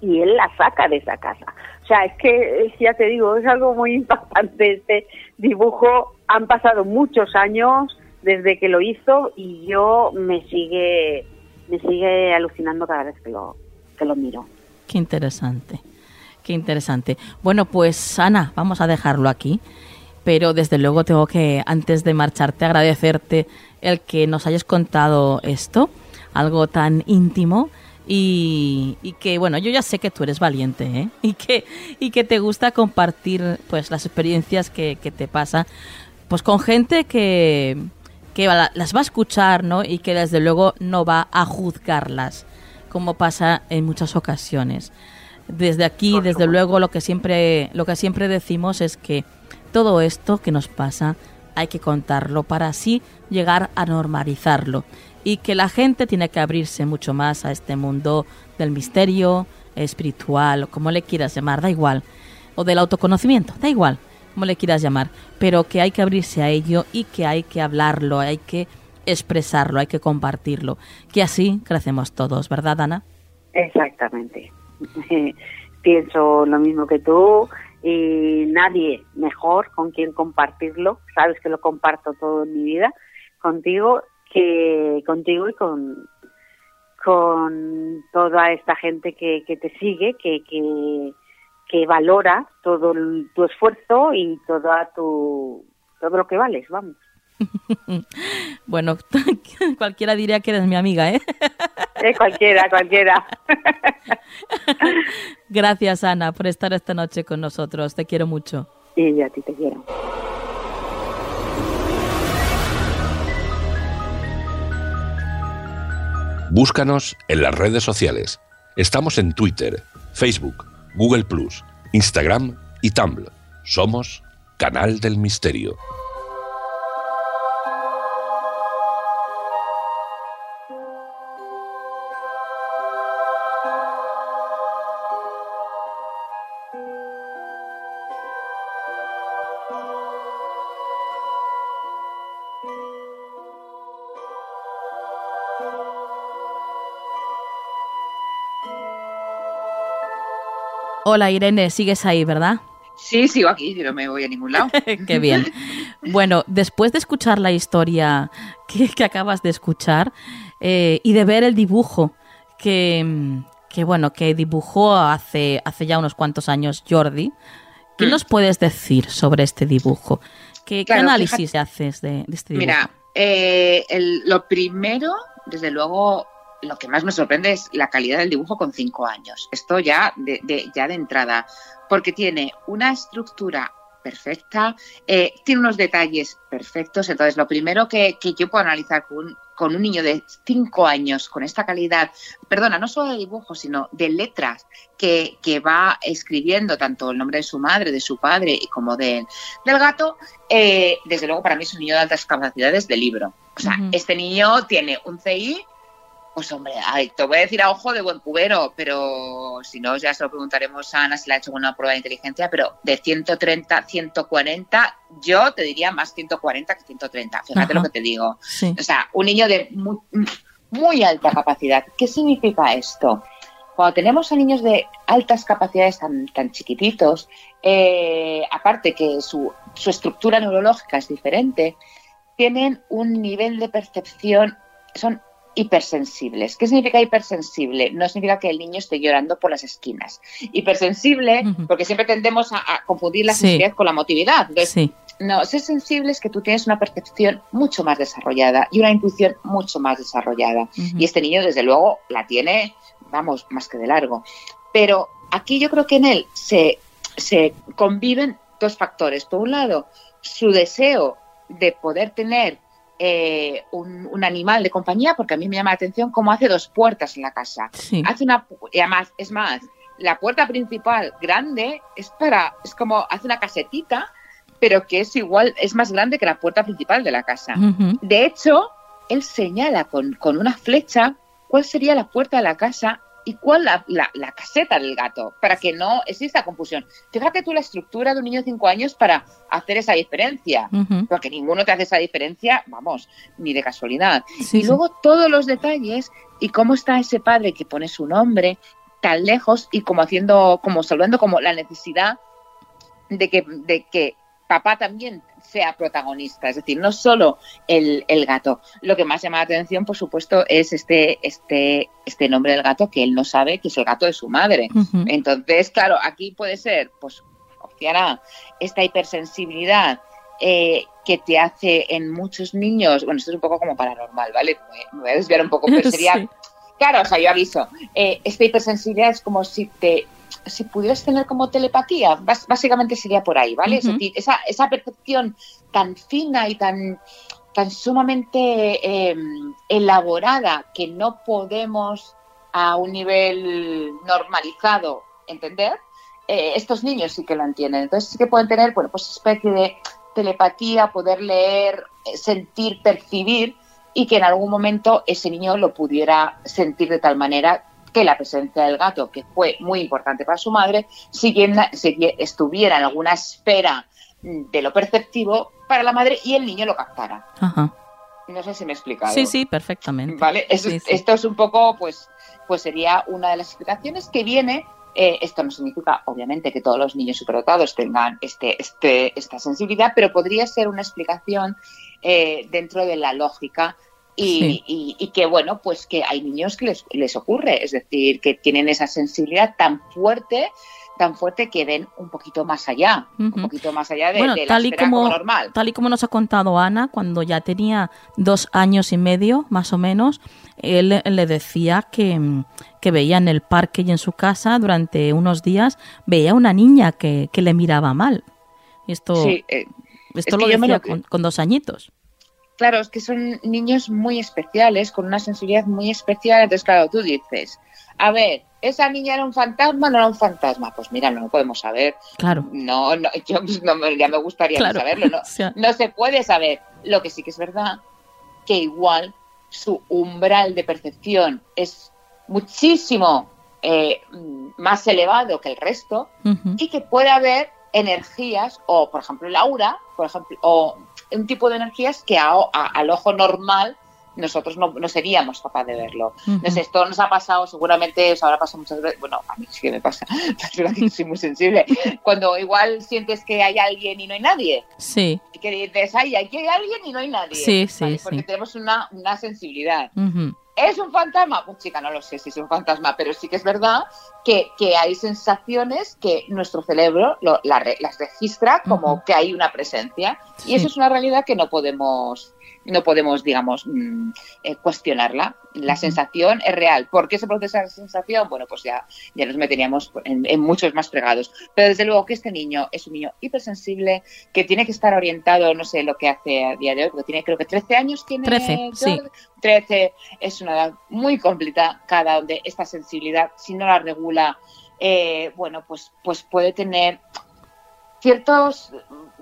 Y él la saca de esa casa. O sea, es que, ya te digo, es algo muy *laughs* impactante este dibujo. Han pasado muchos años desde que lo hizo y yo me sigue, me sigue alucinando cada vez que lo, que lo miro. Qué interesante, qué interesante. Bueno, pues Ana, vamos a dejarlo aquí, pero desde luego tengo que, antes de marcharte, agradecerte el que nos hayas contado esto, algo tan íntimo. Y, que bueno, yo ya sé que tú eres valiente, ¿eh? *laughs* Y que, y que te gusta compartir pues las experiencias que, que te pasan pues con gente que, que la- las va a escuchar, ¿no? Y que desde luego no va a juzgarlas, como pasa en muchas ocasiones. Desde aquí, desde luego, lo que siempre, lo que siempre decimos es que todo esto que nos pasa hay que contarlo para así llegar a normalizarlo. Y que la gente tiene que abrirse mucho más a este mundo del misterio espiritual, o como le quieras llamar, da igual, o del autoconocimiento, da igual, como le quieras llamar, pero que hay que abrirse a ello y que hay que hablarlo, hay que expresarlo, hay que compartirlo, que así crecemos todos, ¿verdad, Ana? Exactamente. *laughs* Pienso lo mismo que tú y nadie mejor con quien compartirlo. Sabes que lo comparto todo en mi vida contigo, que contigo y con con toda esta gente que, que te sigue, que, que, que valora todo el- tu esfuerzo y toda tu todo lo que vales, vamos. *laughs* Bueno, *laughs* cualquiera diría que eres mi amiga, ¿eh? Eh, cualquiera, cualquiera. *laughs* Gracias, Ana, por estar esta noche con nosotros. Te quiero mucho. y yo a ti te quiero. Búscanos en las redes sociales. Estamos en Twitter, Facebook, Google Plus, Instagram y Tumblr. Somos Canal del Misterio. Hola Irene, sigues ahí, ¿verdad? Sí, sigo aquí, yo no me voy a ningún lado. *laughs* Qué bien. *laughs* Bueno, después de escuchar la historia que, acabas de escuchar eh, y de ver el dibujo que, que, bueno, que dibujó hace, hace ya unos cuantos años Jordi, ¿qué mm. nos puedes decir sobre este dibujo? ¿Qué, análisis haces de, este dibujo? Mira, eh, lo primero, desde luego, lo que más me sorprende es la calidad del dibujo con cinco años. Esto ya de, ya de entrada, porque tiene una estructura perfecta, eh, tiene unos detalles perfectos. Entonces, lo primero que, yo puedo analizar con, un niño de cinco años, con esta calidad, perdona, no solo de dibujo, sino de letras que, va escribiendo tanto el nombre de su madre, de su padre y como de, del gato, eh, desde luego para mí es un niño de altas capacidades de libro. O sea, este niño tiene un CI pues hombre, te voy a decir a ojo de buen cubero, pero si no, ya se lo preguntaremos a Ana si le ha hecho una prueba de inteligencia, pero de 130, 140, yo te diría más 140 que 130, fíjate lo que te digo. O sea, un niño de muy, alta capacidad. ¿Qué significa esto? Cuando tenemos a niños de altas capacidades tan, tan chiquititos, eh, aparte que su, su estructura neurológica es diferente, tienen un nivel de percepción, son hipersensibles. ¿Qué significa hipersensible? No significa que el niño esté llorando por las esquinas. Hipersensible, porque siempre tendemos a, confundir la sensibilidad con la motividad. no, ser sensible es que tú tienes una percepción mucho más desarrollada y una intuición mucho más desarrollada. Y este niño, desde luego, la tiene, vamos, más que de largo. Pero aquí yo creo que en él se, se conviven dos factores. Por un lado, su deseo de poder tener eh, un, animal de compañía, porque a mí me llama la atención cómo hace dos puertas en la casa. Hace una, y además, es más, la puerta principal grande es para, es como, hace una casetita, pero que es igual, es más grande que la puerta principal de la casa. De hecho, él señala con, con una flecha cuál sería la puerta de la casa y cuál la, la, caseta del gato, para que no exista confusión. Fíjate tú la estructura de un niño de 5 años para hacer esa diferencia, porque ninguno te hace esa diferencia, vamos, ni de casualidad. y luego todos los detalles y cómo está ese padre que pone su nombre tan lejos y como haciendo, como salvando como la necesidad de que, de que papá también sea protagonista, es decir, no solo el, gato. Lo que más llama la atención, por supuesto, es este, este, este nombre del gato que él no sabe que es el gato de su madre. Entonces, claro, aquí puede ser, pues, opción esta hipersensibilidad eh, que te hace en muchos niños, bueno, esto es un poco como paranormal, ¿vale? Me, voy a desviar un poco, pero *laughs* sería... Claro, o sea, yo aviso, eh, esta hipersensibilidad es como si te si pudieras tener como telepatía, básicamente sería por ahí, ¿vale? esa, esa percepción tan fina y tan, tan sumamente em, elaborada que no podemos a un nivel normalizado entender, eh, estos niños sí que lo entienden. Entonces sí que pueden tener, bueno, pues especie de telepatía, poder leer, eh, sentir, percibir y que en algún momento ese niño lo pudiera sentir de tal manera que la presencia del gato, que fue muy importante para su madre, siguiera, estuviera en alguna esfera de lo perceptivo para la madre y el niño lo captara. No sé si me he explicado. Sí, sí, perfectamente. Vale, esto es un poco, pues, pues sería una de las explicaciones que viene. Eh, esto no significa, obviamente, que todos los niños superdotados tengan este, este, esta sensibilidad, pero podría ser una explicación eh, dentro de la lógica y, que bueno, pues que hay niños que les, les, ocurre, es decir, que tienen esa sensibilidad tan fuerte tan fuerte que ven un poquito más allá, un poquito más allá de, la tal y como, normal. Tal y como nos ha contado Ana, cuando ya tenía dos años y medio, más o menos, él le decía que, que veía en el parque y en su casa durante unos días, veía una niña que, que le miraba mal. Y esto, eh, esto lo decía con dos añitos. Claro, es que son niños muy especiales, con una sensibilidad muy especial. Entonces, claro, tú dices, a ver, ¿esa niña era un fantasma o no era un fantasma? Pues mira, no lo podemos saber. Claro. No, no, yo pues, no me- ya me gustaría Claro. saberlo. *laughs* No, se puede saber. Lo que sí que es verdad, que igual su umbral de percepción es muchísimo eh, mm, más elevado que el resto y que puede haber energías, o por ejemplo el aura, por ejemplo, o un tipo de energías que a- a- al ojo normal nosotros no, no seríamos capaces de verlo. Ujú. No sé, esto nos ha pasado, seguramente os habrá pasado muchas veces, bueno, a mí sí que me pasa, *laughs* verdad que soy muy sensible, cuando igual sientes que hay alguien y no hay nadie, Sí. y que dices, ay, aquí hay alguien y no hay nadie. Sí, sí, ¿vale? Porque sí. tenemos una, una sensibilidad. Ujú. ¿Es un fantasma? Pues chica, no lo sé si es un fantasma, pero sí que es verdad que, que hay sensaciones que nuestro cerebro lo- la las registra como que hay una presencia. Sí. Y eso es una realidad que no podemos, no podemos digamos, mm, eh, cuestionarla. La sensación es real. ¿Por qué se produce esa sensación? Bueno, pues ya, ya nos meteríamos en, en muchos más fregados. Pero desde luego que este niño es un niño hipersensible, que tiene que estar orientado, no sé lo que hace a día de hoy, porque tiene creo que 13 años tiene 13, sí. Jordi. 13 es una edad muy complicada donde esta sensibilidad, si no la regula, eh, bueno, pues, pues puede tener ciertos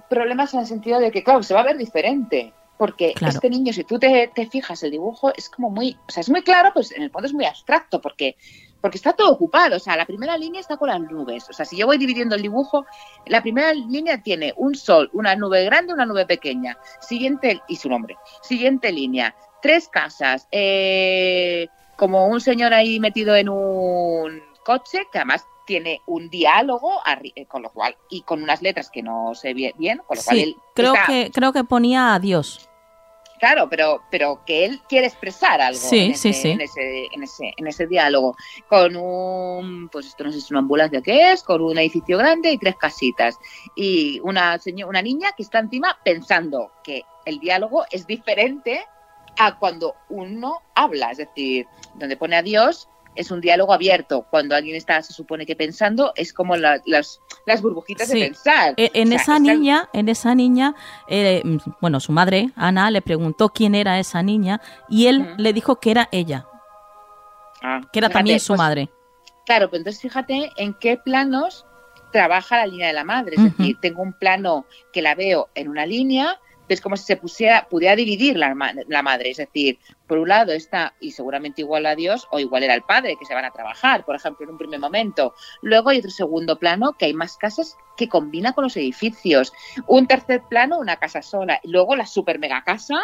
problemas en el sentido de que, claro, se va a ver diferente. Porque Claro. este niño, si tú te, te fijas, el dibujo es como muy, o sea, es muy claro, pues en el fondo es muy abstracto, porque, porque está todo ocupado. O sea, la primera línea está con las nubes. O sea, si yo voy dividiendo el dibujo, la primera línea tiene un sol, una nube grande, una nube pequeña. Siguiente, y su nombre. Siguiente línea, tres casas, eh, como un señor ahí metido en un coche, que además tiene un diálogo, eh, con lo cual, y con unas letras que no sé bien, bien con lo cual Sí, él creo está- que, creo que ponía adiós. Claro, pero, pero que él quiere expresar algo Sí, en, ese, sí. En, ese, en, ese, en ese diálogo. Con un, pues esto no sé si es una ambulancia que es, con un edificio grande y tres casitas. Y una, una niña que está encima pensando que el diálogo es diferente a cuando uno habla. Es decir, donde pone adiós es un diálogo abierto. Cuando alguien está, se supone que pensando, es como la- las, las burbujitas Sí. de pensar. E- En O sea, esa niña, en esa niña, eh, bueno, su madre, Ana, le preguntó quién era esa niña y él le dijo que era ella, Ah, que era fíjate, también su pues, madre. Claro, pero entonces fíjate en qué planos trabaja la línea de la madre. Es decir, tengo un plano que la veo en una línea, es como si se pusiera, pudiera dividir la, la madre. Es decir, por un lado está, y seguramente igual a Dios, o igual era el padre, que se van a trabajar, por ejemplo, en un primer momento. Luego hay otro segundo plano, que hay más casas que combina con los edificios. Un tercer plano, una casa sola. Y luego la super mega casa,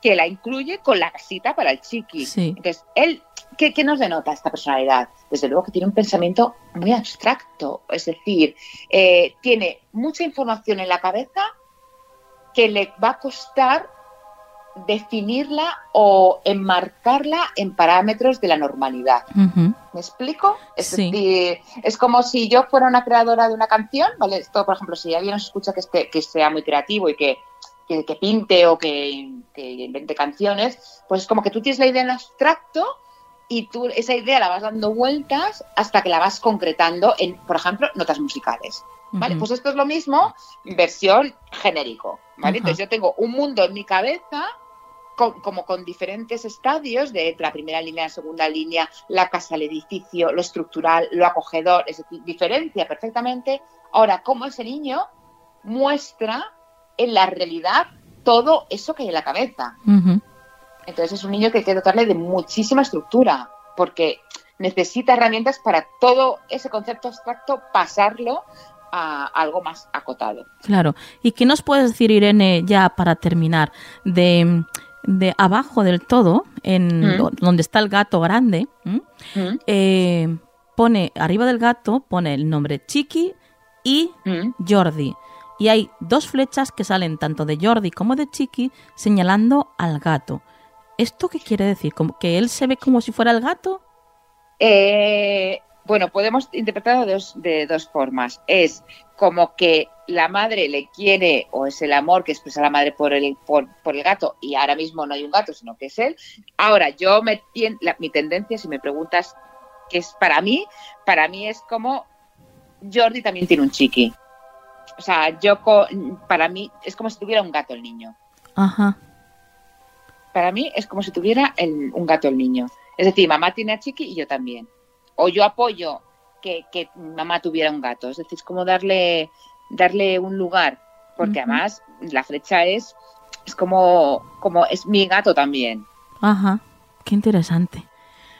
que la incluye con la casita para el chiqui. Sí. Entonces, él, ¿qué, qué nos denota esta personalidad? Desde luego que tiene un pensamiento muy abstracto, es decir, eh, tiene mucha información en la cabeza que le va a costar definirla o enmarcarla en parámetros de la normalidad. ¿Me explico? Es Sí. decir, es como si yo fuera una creadora de una canción, ¿vale? Esto, por ejemplo, si alguien nos escucha que, esté, que sea muy creativo y que, que, que pinte o que, que invente canciones, pues es como que tú tienes la idea en abstracto y tú esa idea la vas dando vueltas hasta que la vas concretando en, por ejemplo, notas musicales. ¿Vale? Pues esto es lo mismo, versión genérico. ¿vale? Entonces yo tengo un mundo en mi cabeza con- como con diferentes estadios de la primera línea, la segunda línea, la casa, el edificio, lo estructural, lo acogedor, es decir, diferencia perfectamente. Ahora, cómo ese niño muestra en la realidad todo eso que hay en la cabeza. Ujú. Entonces es un niño que hay que dotarle de muchísima estructura, porque necesita herramientas para todo ese concepto abstracto pasarlo a algo más acotado. Claro. ¿Y qué nos puedes decir, Irene, ya para terminar, de, de abajo del todo, en Mm. do- donde está el gato grande. ¿Mm? Eh, pone, arriba del gato, pone el nombre Chiqui y ¿Mm? Jordi. Y hay dos flechas que salen tanto de Jordi como de Chiqui señalando al gato. ¿Esto qué quiere decir? ¿Como ¿Que él se ve como si fuera el gato? Eh, bueno, podemos interpretarlo de dos, de dos formas. Es como que la madre le quiere, o es el amor que expresa la madre por el, por, por el gato, y ahora mismo no hay un gato, sino que es él. Ahora, yo me la- mi tendencia, si me preguntas qué es para mí, para mí es como Jordi también tiene un chiqui. O sea, yo para mí es como si tuviera un gato el niño. Ajá. Para mí es como si tuviera el- un gato el niño. Es decir, mamá tiene a Chiqui y yo también. o yo apoyo que, que mamá tuviera un gato. Es decir, es como darle, darle un lugar, porque además la flecha es, es como, como es mi gato también. Ajá, qué interesante.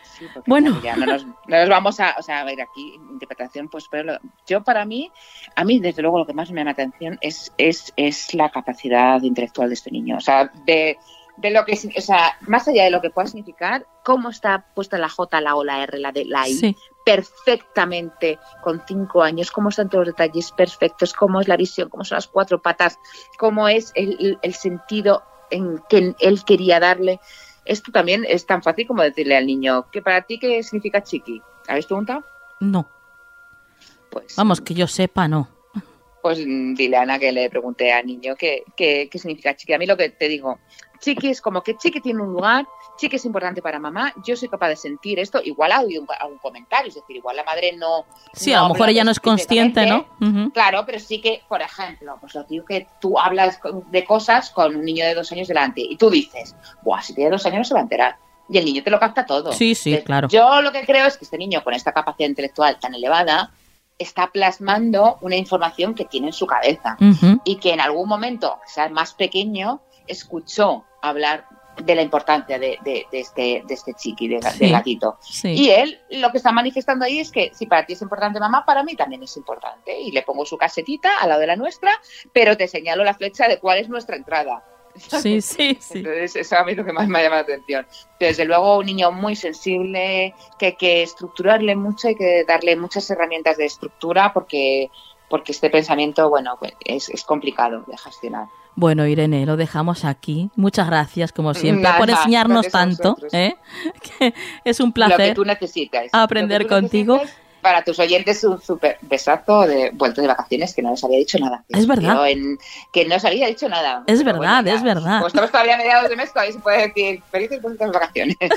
Sí, Bueno. ya no nos, no nos vamos a, o sea, a ver aquí, interpretación, pues, pero lo- yo para mí, a mí desde luego lo que más me llama la atención es, es, es la capacidad intelectual de este niño. O sea, de, de lo que, o sea, más allá de lo que pueda significar, cómo está puesta la J, la O, la R, la D, la I, Sí, perfectamente con cinco años, cómo están todos los detalles perfectos, cómo es la visión, cómo son las cuatro patas, cómo es el, el- el sentido en que él quería darle. Esto también es tan fácil como decirle al niño, ¿que para ti qué significa chiqui? ¿Habéis preguntado? no, Pues, vamos, que yo sepa, no. Pues dile a Ana que le pregunté al niño qué, qué, qué significa chiqui. A mí lo que te digo, chiqui es como que chiqui tiene un lugar, chiqui es importante para mamá, yo soy capaz de sentir esto, igual ha oído un- algún comentario, es decir, igual la madre no... Sí, no a lo mejor ella no es consciente, ¿no? Claro, pero sí que, por ejemplo, pues lo digo que tú hablas de cosas con un niño de dos años delante y tú dices, Buah, si tiene dos años no se va a enterar. Y el niño te lo capta todo. Sí, sí, Entonces, claro. Yo lo que creo es que este niño con esta capacidad intelectual tan elevada está plasmando una información que tiene en su cabeza y que en algún momento, sea, más pequeño, escuchó hablar de la importancia de, de- de este, de este chiqui, de, Sí. del gatito. Sí. Y él lo que está manifestando ahí es que si para ti es importante mamá, para mí también es importante. Y le pongo su casetita al lado de la nuestra, pero te señalo la flecha de cuál es nuestra entrada. *laughs* Sí, sí, sí. Entonces, eso a mí es lo que más me ha llamado la atención. Desde luego, un niño muy sensible, que hay que estructurarle mucho, hay que darle muchas herramientas de estructura porque, porque este pensamiento, bueno, pues, es, es complicado de gestionar. Bueno, Irene, lo dejamos aquí. Muchas gracias, como siempre, Nada, por enseñarnos tanto. ¿eh? *laughs* Es un Lo que placer. tú necesitas. aprender Lo que tú contigo. necesitas, Para tus oyentes, un súper besazo de vuelta de vacaciones que no les había dicho nada. Es verdad. En- que no os había dicho nada. Es verdad, es verdad. Como estamos todavía a mediados de mes, todavía se puede decir felices vueltas de vacaciones. *laughs*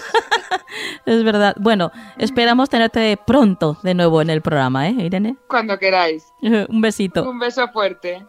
Es verdad. Bueno, esperamos tenerte pronto de nuevo en el programa, ¿eh, Irene? Cuando queráis. *laughs* Un besito. Un beso fuerte.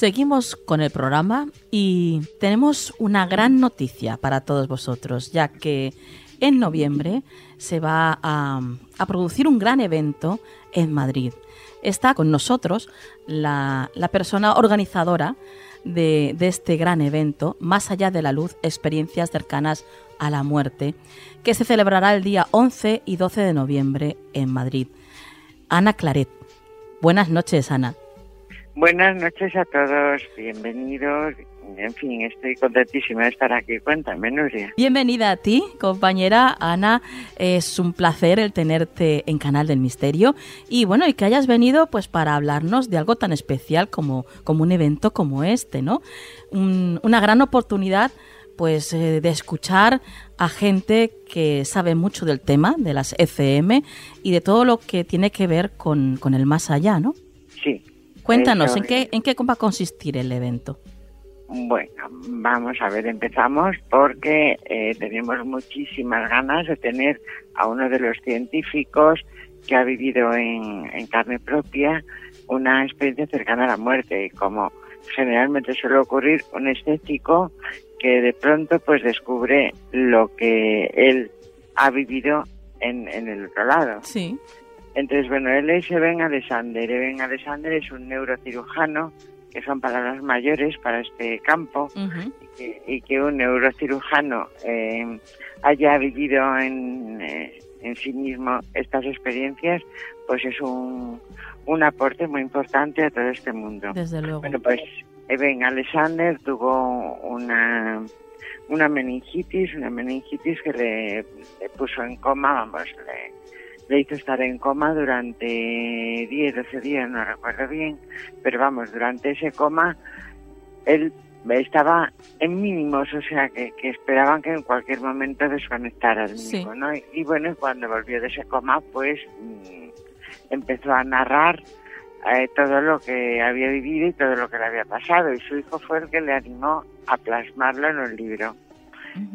Seguimos con el programa y tenemos una gran noticia para todos vosotros, ya que en noviembre se va a, producir un gran evento en Madrid. Está con nosotros la, la persona organizadora de, de este gran evento, Más allá de la luz, experiencias cercanas a la muerte, que se celebrará el día 11 y 12 de noviembre en Madrid. Ana Claret. Buenas noches, Ana. Buenas noches a todos, bienvenidos. En fin, estoy contentísima de estar aquí. Cuéntame, Nuria. Bienvenida a ti, compañera Ana. Es un placer el tenerte en Canal del Misterio y bueno, y que hayas venido pues para hablarnos de algo tan especial como, como un evento como este, ¿no? Un- una gran oportunidad pues eh, de escuchar a gente que sabe mucho del tema de las ECM y de todo lo que tiene que ver con, con el más allá, ¿no? Sí. Cuéntanos, ¿en qué. ¿en qué va a consistir el evento? Bueno, vamos a ver, empezamos porque eh, tenemos muchísimas ganas de tener a uno de los científicos que ha vivido en, en carne propia una experiencia cercana a la muerte. Y como generalmente suele ocurrir, un escéptico que de pronto pues descubre lo que él ha vivido en, en el otro lado. Sí. Entonces, bueno, él es Eben Alexander. Eben Alexander es un neurocirujano, que son palabras mayores para este campo, y que, y que un neurocirujano eh, haya vivido en, eh, en sí mismo estas experiencias, pues es un, un aporte muy importante a todo este mundo. Desde luego. Bueno, pues Eben Alexander tuvo una, una meningitis, una meningitis que le, le puso en coma, vamos, le, le hizo estar en coma durante 10, 12 días, no recuerdo bien, pero vamos, durante ese coma él estaba en mínimos, o sea, que, esperaban que en cualquier momento desconectara el mismo, ¿no? Y, bueno, cuando volvió de ese coma, pues mm, empezó a narrar eh, todo lo que había vivido y todo lo que le había pasado, y su hijo fue el que le animó a plasmarlo en un libro.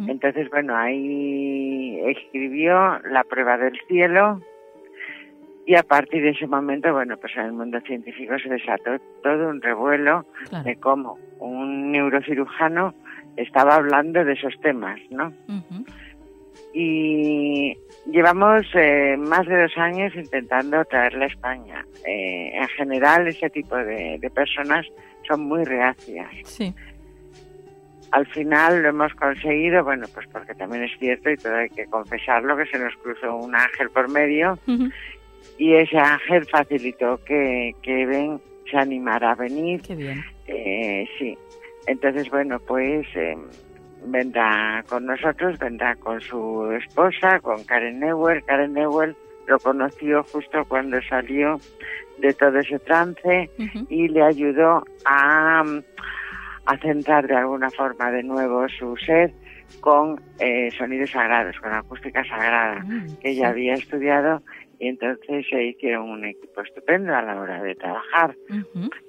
Entonces, bueno, ahí escribió La prueba del cielo, y a partir de ese momento, bueno, pues en el mundo científico se desató todo un revuelo de cómo un neurocirujano estaba hablando de esos temas, ¿no? Y llevamos eh, más de dos años intentando traerla a España. Eh, en general, ese tipo de, de, personas son muy reacias. Sí. Al final lo hemos conseguido, bueno, pues porque también es cierto y todo hay que confesarlo, que se nos cruzó un ángel por medio y ese ángel facilitó que, que Ben se animara a venir. Qué bien. Eh, sí. Entonces, bueno, pues eh, vendrá con nosotros, vendrá con su esposa, con Karen Newell. Karen Newell lo conoció justo cuando salió de todo ese trance y le ayudó a, a centrar de alguna forma de nuevo su ser con eh, sonidos sagrados, con acústica sagrada, mm, que ella había estudiado y entonces se hicieron un equipo estupendo a la hora de trabajar.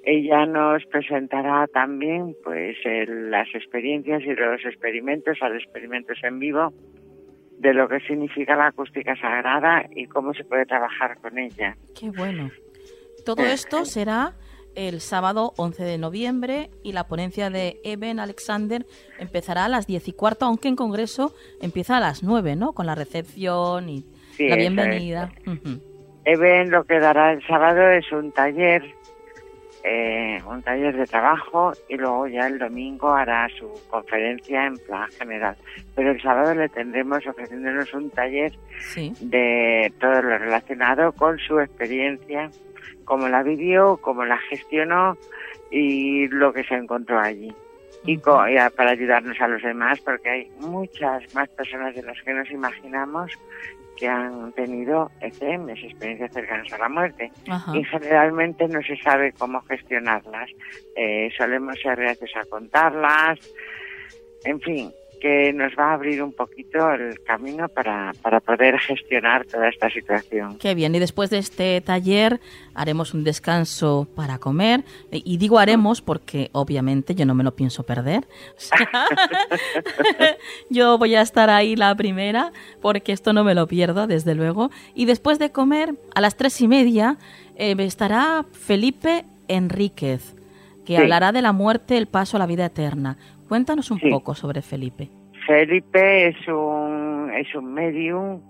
Ella nos presentará también pues las experiencias y los experimentos, los experimentos en vivo de lo que significa la acústica sagrada y cómo se puede trabajar con ella. Qué bueno. Todo eh, esto será el sábado 11 de noviembre y la ponencia de Eben Alexander empezará a las 10 y cuarto, aunque en Congreso empieza a las 9, ¿no? Con la recepción y la bienvenida. Eben lo que dará el sábado es un taller, eh, un taller de trabajo y luego ya el domingo hará su conferencia en plan general. Pero el sábado le tendremos ofreciéndonos un taller de todo lo relacionado con su experiencia, cómo la vivió, cómo la gestionó y lo que se encontró allí. Y, para ayudarnos a los demás, porque hay muchas más personas de las que nos imaginamos que han tenido ECMs, experiencias cercanas a la muerte, y generalmente no se sabe cómo gestionarlas. Eh, solemos ser reacios a contarlas, en fin, que nos va a abrir un poquito el camino para, para poder gestionar toda esta situación. Qué bien, y después de este taller haremos un descanso para comer, y digo haremos porque obviamente yo no me lo pienso perder. *laughs* yo voy a estar ahí la primera porque esto no me lo pierdo, desde luego. Y después de comer, a las tres y media, eh, estará Felipe Enríquez que hablará de la muerte, el paso a la vida eterna. Cuéntanos un poco sobre Felipe. Felipe es un, es un medium,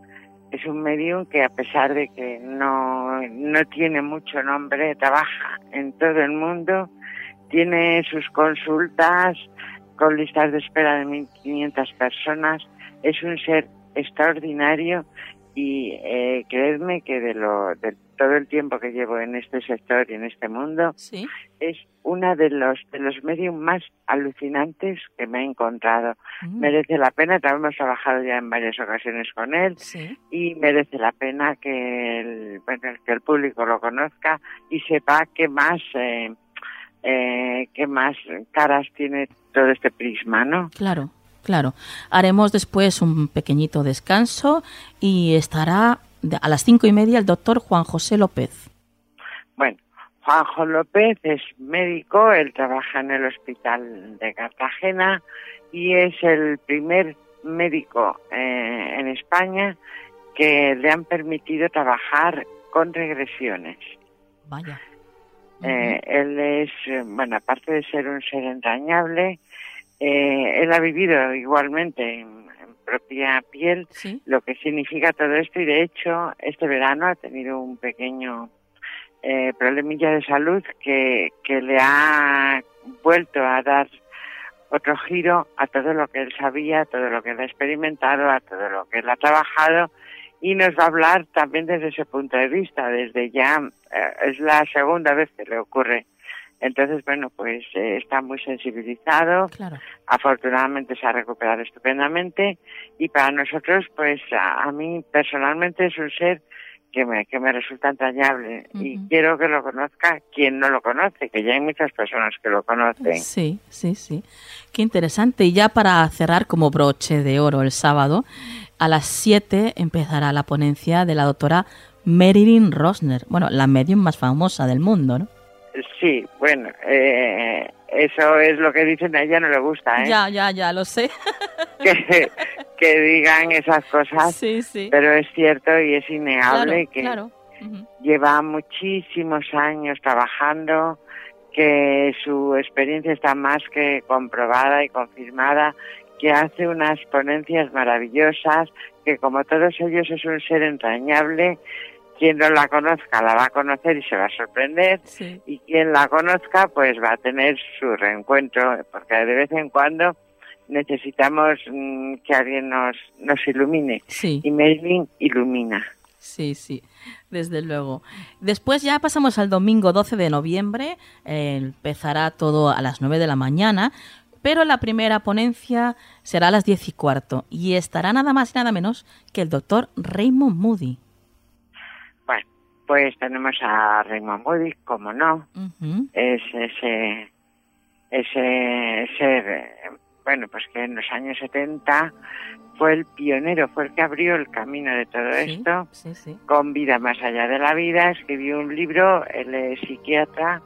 es un medium que a pesar de que no, no tiene mucho nombre, trabaja en todo el mundo, tiene sus consultas con listas de espera de 1.500 personas, es un ser extraordinario y eh, creedme que de, lo, de todo el tiempo que llevo en este sector y en este mundo, es una de los de los medios más alucinantes que me he encontrado. Mm. Merece la pena, también hemos trabajado ya en varias ocasiones con él y merece la pena que el, que el público lo conozca y sepa qué más eh, eh, qué más caras tiene todo este prisma, ¿no? Claro. Claro, haremos después un pequeñito descanso y estará a las cinco y media el doctor Juan José López. Bueno, Juanjo López es médico, él trabaja en el hospital de Cartagena y es el primer médico eh, en España que le han permitido trabajar con regresiones. Vaya. Eh, él es, bueno, aparte de ser un ser entrañable, eh, él ha vivido igualmente en, propia piel lo que significa todo esto y de hecho este verano ha tenido un pequeño eh, problemilla de salud que, que le ha vuelto a dar otro giro a todo lo que él sabía, a todo lo que él ha experimentado, a todo lo que él ha trabajado y nos va a hablar también desde ese punto de vista, desde ya eh, es la segunda vez que le ocurre. Entonces, bueno, pues eh, está muy sensibilizado. Afortunadamente se ha recuperado estupendamente y para nosotros, pues a, a mí personalmente es un ser que me, que me resulta entrañable y quiero que lo conozca quien no lo conoce, que ya hay muchas personas que lo conocen. Sí, sí, sí. Qué interesante. Y ya para cerrar como broche de oro el sábado, a las 7 empezará la ponencia de la doctora Marilyn Rosner, bueno, la medium más famosa del mundo, ¿no? Sí, bueno, eh, eso es lo que dicen, a ella no le gusta, ¿eh? Ya, ya, ya, lo sé. *laughs* Que, que digan esas cosas, Sí, sí. pero es cierto y es innegable Claro, que claro. Lleva muchísimos años trabajando, que su experiencia está más que comprobada y confirmada, que hace unas ponencias maravillosas, que como todos ellos es un ser entrañable, quien no la conozca la va a conocer y se va a sorprender, Sí. y quien la conozca pues va a tener su reencuentro, porque de vez en cuando necesitamos mm, que alguien nos, nos ilumine, Sí. y Melvin ilumina. Sí, sí, desde luego. Después ya pasamos al domingo 12 de noviembre, eh, empezará todo a las 9 de la mañana, pero la primera ponencia será a las 10 y cuarto y estará nada más y nada menos que el doctor Raymond Moody. Pues tenemos a Raymond Moody, como no, es ese, ese ser, bueno, pues que en los años 70 fue el pionero, fue el que abrió el camino de todo sí, esto, sí, sí. con vida más allá de la vida, escribió un libro, él es psiquiatra,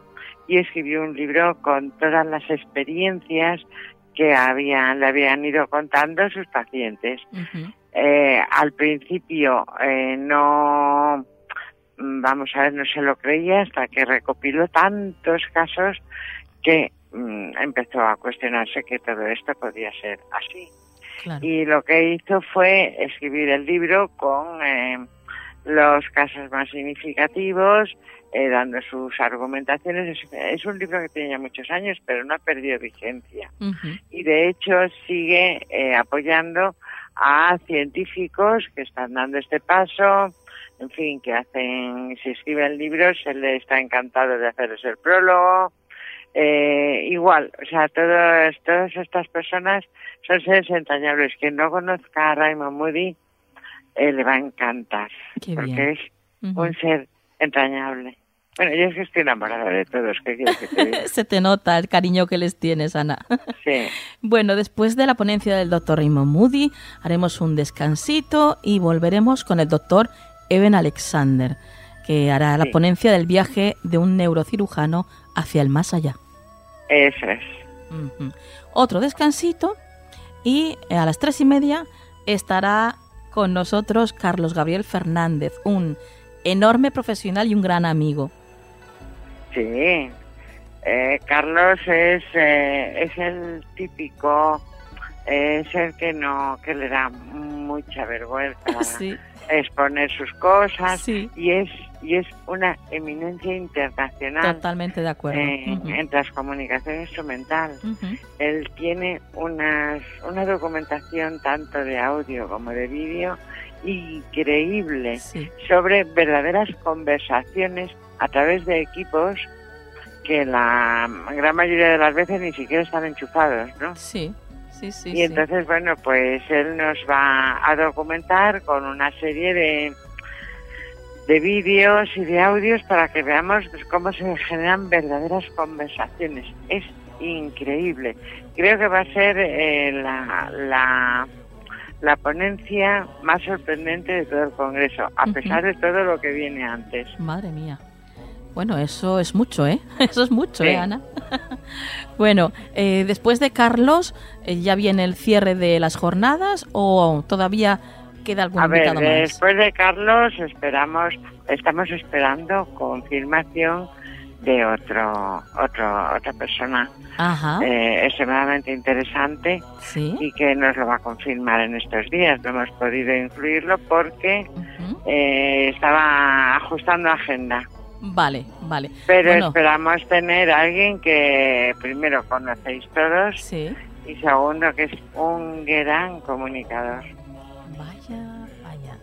y escribió un libro con todas las experiencias que habían, le habían ido contando sus pacientes. Eh, al principio eh, no, vamos a ver, no se lo creía hasta que recopiló tantos casos que mm, empezó a cuestionarse que todo esto podía ser así. claro. Y lo que hizo fue escribir el libro con eh, los casos más significativos, eh, dando sus argumentaciones. Es, es un libro que tiene ya muchos años, pero no ha perdido vigencia y de hecho sigue eh, apoyando a científicos que están dando este paso, en fin, que hacen, si escriben libros, él está encantado de hacerles el prólogo. Eh, igual, o sea, todas, todas estas personas son seres entrañables. Quien no conozca a Raymond Moody eh, le va a encantar, Qué porque bien. es un ser entrañable. Bueno, yo es que estoy enamorada de todos, ¿qué quieres que te diga? *laughs* Se te nota el cariño que les tienes, Ana. *laughs* Sí. Bueno, después de la ponencia del doctor Raymond Moody, haremos un descansito y volveremos con el doctor Eben Alexander, que hará la ponencia del viaje de un neurocirujano hacia el más allá. Eso es. Otro descansito y eh, a las tres y media estará con nosotros Carlos Gabriel Fernández, un enorme profesional y un gran amigo. Sí, eh, Carlos es eh, es el típico, eh, es el que no que le da mucha vergüenza *laughs* Sí, exponer sus cosas sí, y es y es una eminencia internacional totalmente de acuerdo. en, Ujú. en transcomunicación instrumental. Ujú. Él tiene unas, una documentación tanto de audio como de vídeo increíble Sí, sobre verdaderas conversaciones a través de equipos que la gran mayoría de las veces ni siquiera están enchufados, ¿no? sí, sí, sí. y sí. entonces, bueno, pues él nos va a documentar con una serie de, de vídeos y de audios para que veamos cómo se generan verdaderas conversaciones. Es increíble. Creo que va a ser eh, la, la, la ponencia más sorprendente de todo el Congreso, a pesar de todo lo que viene antes. Madre mía. Bueno, eso es mucho, ¿eh? *laughs* Eso es mucho, ¿eh. Ana? *laughs* bueno, eh, después de Carlos, eh, ¿ya viene el cierre de las jornadas o todavía queda algún A ver, más? después de Carlos esperamos, estamos esperando confirmación de otro, otro, otra persona Ajá, eh, extremadamente interesante sí. y que nos lo va a confirmar en estos días. No hemos podido incluirlo porque eh, estaba ajustando agenda. Vale, vale. Pero Bueno. esperamos tener a alguien que primero conocéis todos Sí. y segundo que es un gran comunicador. Vaya, vaya.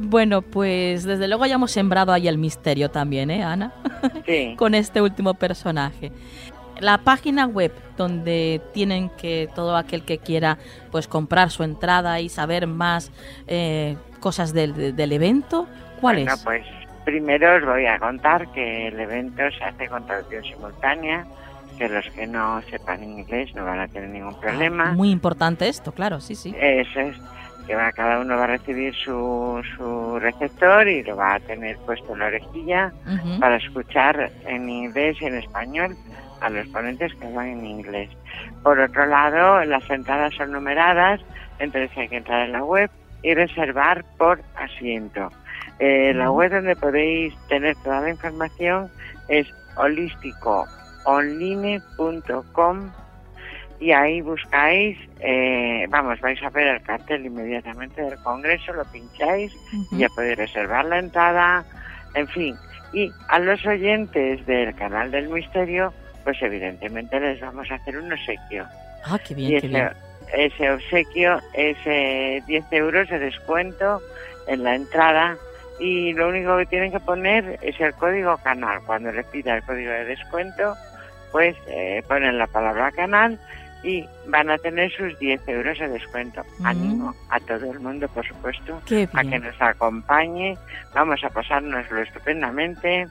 Bueno, pues desde luego ya hemos sembrado ahí el misterio también, ¿eh, Ana? *laughs* Sí. con este último personaje. La página web donde tienen que todo aquel que quiera pues comprar su entrada y saber más eh, cosas del, del evento, ¿Cuál bueno, es? pues primero os voy a contar que el evento se hace con traducción simultánea, que los que no sepan inglés no van a tener ningún problema. Ah, muy importante esto, claro, sí, sí. Eso es, que va, cada uno va a recibir su, su receptor y lo va a tener puesto en la orejilla para escuchar en inglés y en español a los ponentes que hablan en inglés. Por otro lado, las entradas son numeradas, entonces hay que entrar en la web y reservar por asiento. Eh, la web donde podéis tener toda la información es holísticoonline.com y ahí buscáis, eh, vamos, vais a ver el cartel inmediatamente del Congreso, lo pincháis y ya podéis reservar la entrada, en fin. Y a los oyentes del canal del misterio, pues evidentemente les vamos a hacer un obsequio. Ah, qué bien, qué ese, bien. ese obsequio es eh, 10 euros de descuento en la entrada y lo único que tienen que poner es el código canal. Cuando les pida el código de descuento, pues eh, ponen la palabra canal y van a tener sus 10 euros de descuento. Mm. Animo a todo el mundo, por supuesto, a que nos acompañe. Vamos a pasárnoslo estupendamente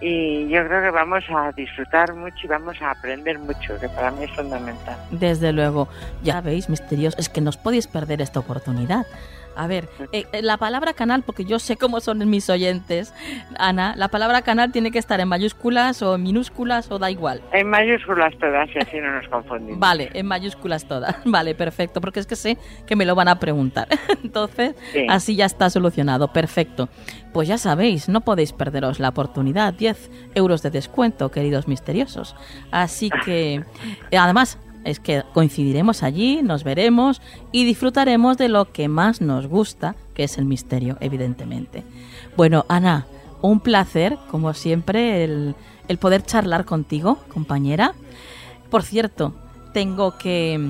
y yo creo que vamos a disfrutar mucho y vamos a aprender mucho, que para mí es fundamental. Desde luego, ya veis, misterios, es que nos podéis perder esta oportunidad. A ver, eh, eh, la palabra canal, porque yo sé cómo son mis oyentes, Ana, la palabra canal tiene que estar en mayúsculas o en minúsculas o da igual. En mayúsculas todas y así no nos confundimos. Vale, en mayúsculas todas. *laughs* Vale, perfecto, porque es que sé que me lo van a preguntar. *laughs* Entonces, Sí. así ya está solucionado. Perfecto. Pues ya sabéis, no podéis perderos la oportunidad. 10 euros de descuento, queridos misteriosos. Así que, *laughs* además, es que coincidiremos allí, nos veremos y disfrutaremos de lo que más nos gusta, que es el misterio, evidentemente. Bueno, Ana, un placer, como siempre, el, el poder charlar contigo, compañera. Por cierto, tengo que,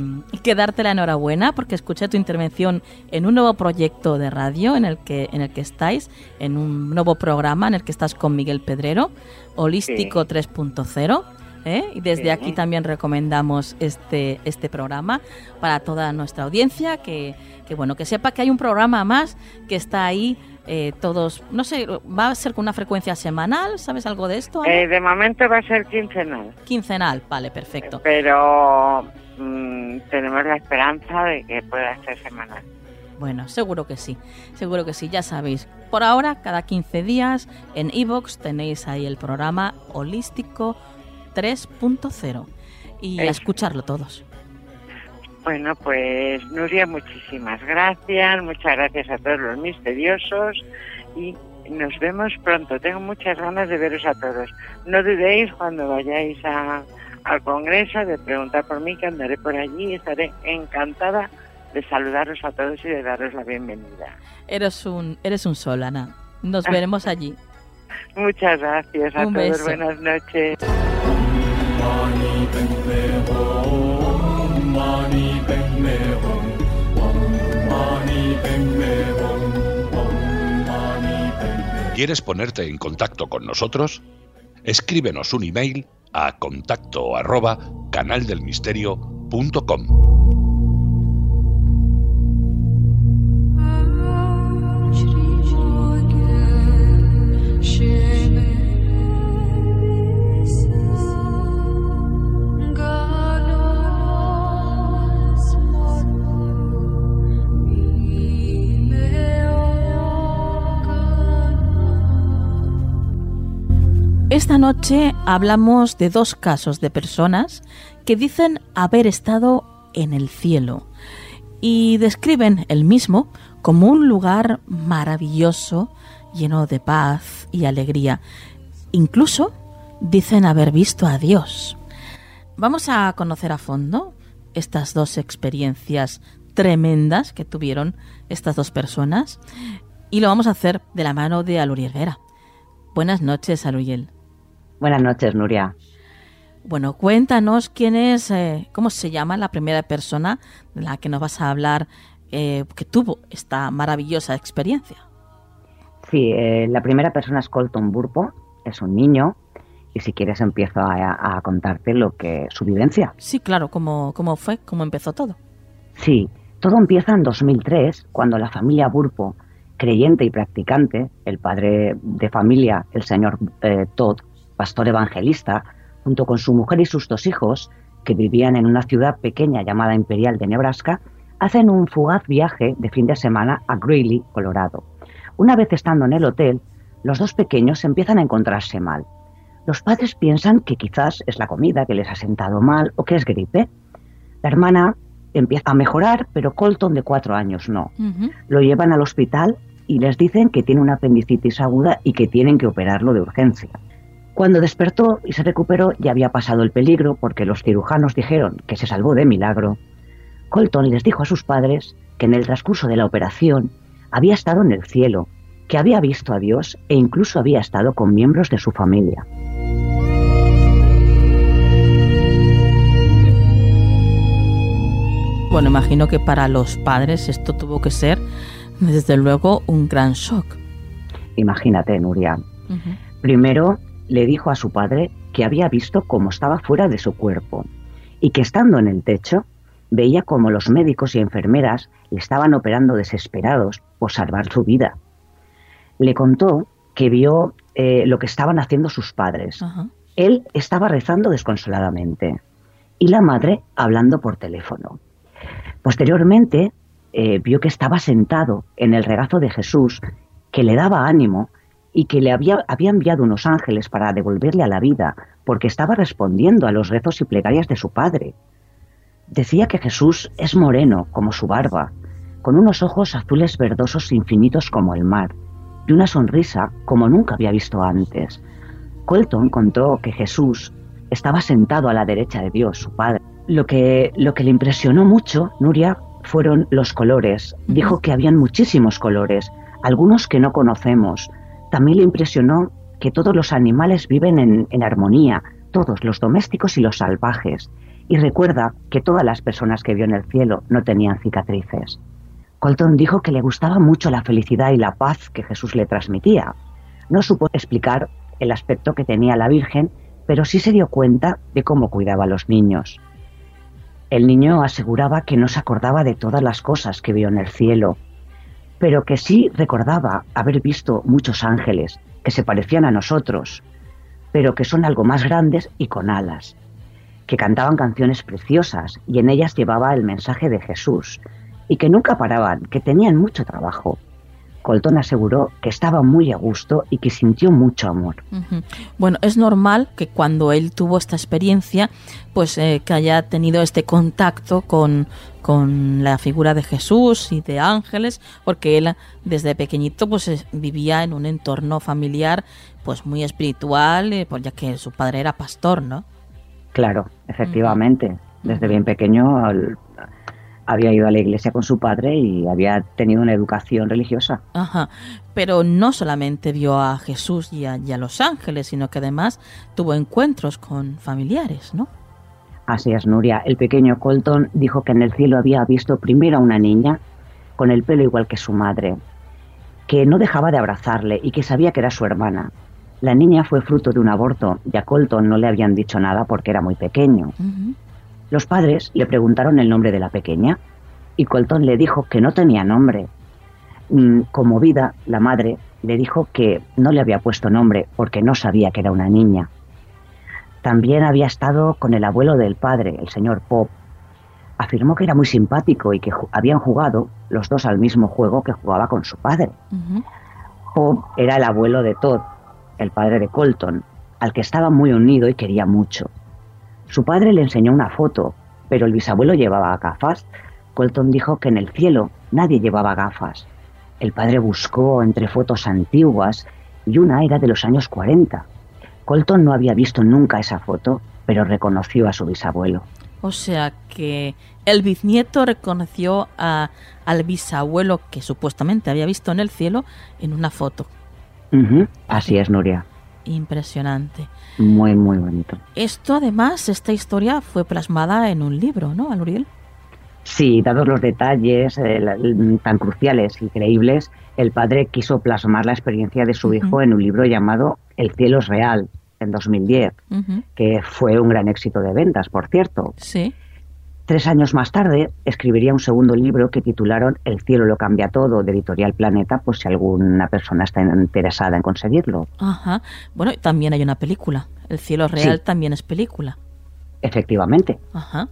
que darte la enhorabuena porque escuché tu intervención en un nuevo proyecto de radio en el que, en el que estáis, en un nuevo programa en el que estás con Miguel Pedrero, Holístico 3.0. ¿eh? Y desde aquí también recomendamos este, este programa para toda nuestra audiencia, que, que bueno, que sepa que hay un programa más que está ahí eh, todos, no sé, va a ser con una frecuencia semanal, ¿sabes algo de esto? Eh, de momento va a ser quincenal, Quincenal, vale, perfecto. pero mm, tenemos la esperanza de que pueda ser semanal. Bueno, seguro que sí, seguro que sí, ya sabéis. Por ahora, cada 15 días en Evox tenéis ahí el programa Holístico 3.0 y a Eso. escucharlo todos. Bueno, pues Nuria, muchísimas gracias, muchas gracias a todos los misteriosos y nos vemos pronto. Tengo muchas ganas de veros a todos. No dudéis cuando vayáis a- al Congreso de preguntar por mí, que andaré por allí y estaré encantada de saludaros a todos y de daros la bienvenida. Eres un, eres un sol, Ana. Nos veremos allí. *laughs* Muchas gracias a Un todos. beso. Buenas noches. ¿Quieres ponerte en contacto con nosotros? Escríbenos un email a contacto arroba canaldelmisterio.com. Esta noche hablamos de dos casos de personas que dicen haber estado en el cielo y describen el mismo como un lugar maravilloso, lleno de paz y alegría. Incluso dicen haber visto a Dios. Vamos a conocer a fondo estas dos experiencias tremendas que tuvieron estas dos personas y lo vamos a hacer de la mano de Aluriel Vera. Buenas noches, Aluriel. Buenas noches, Nuria. Bueno, cuéntanos quién es, eh, cómo se llama la primera persona de la que nos vas a hablar eh, que tuvo esta maravillosa experiencia. Sí, eh, la primera persona es Colton Burpo, es un niño, y si quieres empiezo a, a contarte lo que su vivencia. Sí, claro, cómo, cómo fue, cómo empezó todo. Sí, todo empieza en 2003, cuando la familia Burpo, creyente y practicante, el padre de familia, el señor Todd, pastor evangelista, junto con su mujer y sus dos hijos, que vivían en una ciudad pequeña llamada Imperial de Nebraska, hacen un fugaz viaje de fin de semana a Greeley, Colorado. Una vez estando en el hotel, los dos pequeños empiezan a encontrarse mal. Los padres piensan que quizás es la comida que les ha sentado mal o que es gripe. La hermana empieza a mejorar, pero Colton de cuatro años no. Lo llevan al hospital y les dicen que tiene una apendicitis aguda y que tienen que operarlo de urgencia. Cuando despertó y se recuperó ya había pasado el peligro porque los cirujanos dijeron que se salvó de milagro. Colton les dijo a sus padres que en el transcurso de la operación había estado en el cielo, que había visto a Dios e incluso había estado con miembros de su familia. Bueno, imagino que para los padres esto tuvo que ser, desde luego, un gran shock. Imagínate, Nuria. Primero le dijo a su padre que había visto cómo estaba fuera de su cuerpo y que estando en el techo veía como los médicos y enfermeras le estaban operando desesperados por salvar su vida. Le contó que vio eh, lo que estaban haciendo sus padres. Él estaba rezando desconsoladamente y la madre hablando por teléfono. Posteriormente, eh, vio que estaba sentado en el regazo de Jesús, que le daba ánimo y que le había, había enviado unos ángeles para devolverle a la vida, porque estaba respondiendo a los rezos y plegarias de su padre. Decía que Jesús es moreno como su barba, con unos ojos azules verdosos infinitos como el mar, y una sonrisa como nunca había visto antes. Colton contó que Jesús estaba sentado a la derecha de Dios, su Padre. Lo que, lo que le impresionó mucho, Nuria, fueron los colores. Dijo que habían muchísimos colores, algunos que no conocemos, también le impresionó que todos los animales viven en, armonía, todos, los domésticos y los salvajes, y recuerda que todas las personas que vio en el cielo no tenían cicatrices. Colton dijo que le gustaba mucho la felicidad y la paz que Jesús le transmitía. No supo explicar el aspecto que tenía la Virgen, pero sí se dio cuenta de cómo cuidaba a los niños. El niño aseguraba que no se acordaba de todas las cosas que vio en el cielo, pero que sí recordaba haber visto muchos ángeles que se parecían a nosotros, pero que son algo más grandes y con alas, que cantaban canciones preciosas y en ellas llevaba el mensaje de Jesús, y que nunca paraban, que tenían mucho trabajo, Colton aseguró que estaba muy a gusto y que sintió mucho amor. Bueno, es normal que cuando él tuvo esta experiencia, pues eh, que haya tenido este contacto con, con la figura de Jesús y de ángeles, porque él desde pequeñito pues vivía en un entorno familiar pues muy espiritual, eh, pues ya que su padre era pastor, ¿no? Claro, efectivamente. Desde bien pequeño había ido a la iglesia con su padre y había tenido una educación religiosa. Ajá. Pero no solamente vio a Jesús y a, los ángeles, sino que además tuvo encuentros con familiares, ¿no? Así es, Nuria. El pequeño Colton dijo que en el cielo había visto primero a una niña con el pelo igual que su madre, que no dejaba de abrazarle y que sabía que era su hermana. La niña fue fruto de un aborto y a Colton no le habían dicho nada porque era muy pequeño. Los padres le preguntaron el nombre de la pequeña y Colton le dijo que no tenía nombre. Mm, Conmovida, la madre le dijo que no le había puesto nombre porque no sabía que era una niña. También había estado con el abuelo del padre, el señor Pop. Afirmó que era muy simpático y que habían jugado los dos al mismo juego que jugaba con su padre. Pop era el abuelo de Todd, el padre de Colton, al que estaba muy unido y quería mucho. Su padre le enseñó una foto, pero el bisabuelo llevaba gafas. Colton dijo que en el cielo nadie llevaba gafas. El padre buscó entre fotos antiguas y una era de los años 40. Colton no había visto nunca esa foto, pero reconoció a su bisabuelo. O sea que el bisnieto reconoció al bisabuelo que supuestamente había visto en el cielo en una foto. Así es, Nuria. Impresionante. Muy, muy bonito. Esto además, esta historia fue plasmada en un libro, ¿no, Aluriel? Sí, dados los detalles eh, tan cruciales y creíbles, el padre quiso plasmar la experiencia de su hijo en un libro llamado El cielo es real, en 2010, que fue un gran éxito de ventas, por cierto. Sí. Tres años más tarde escribiría un segundo libro que titularon El cielo lo cambia todo, de Editorial Planeta, pues si alguna persona está interesada en conseguirlo. Ajá. Bueno, también hay una película. El cielo real también es película. Efectivamente. Ajá.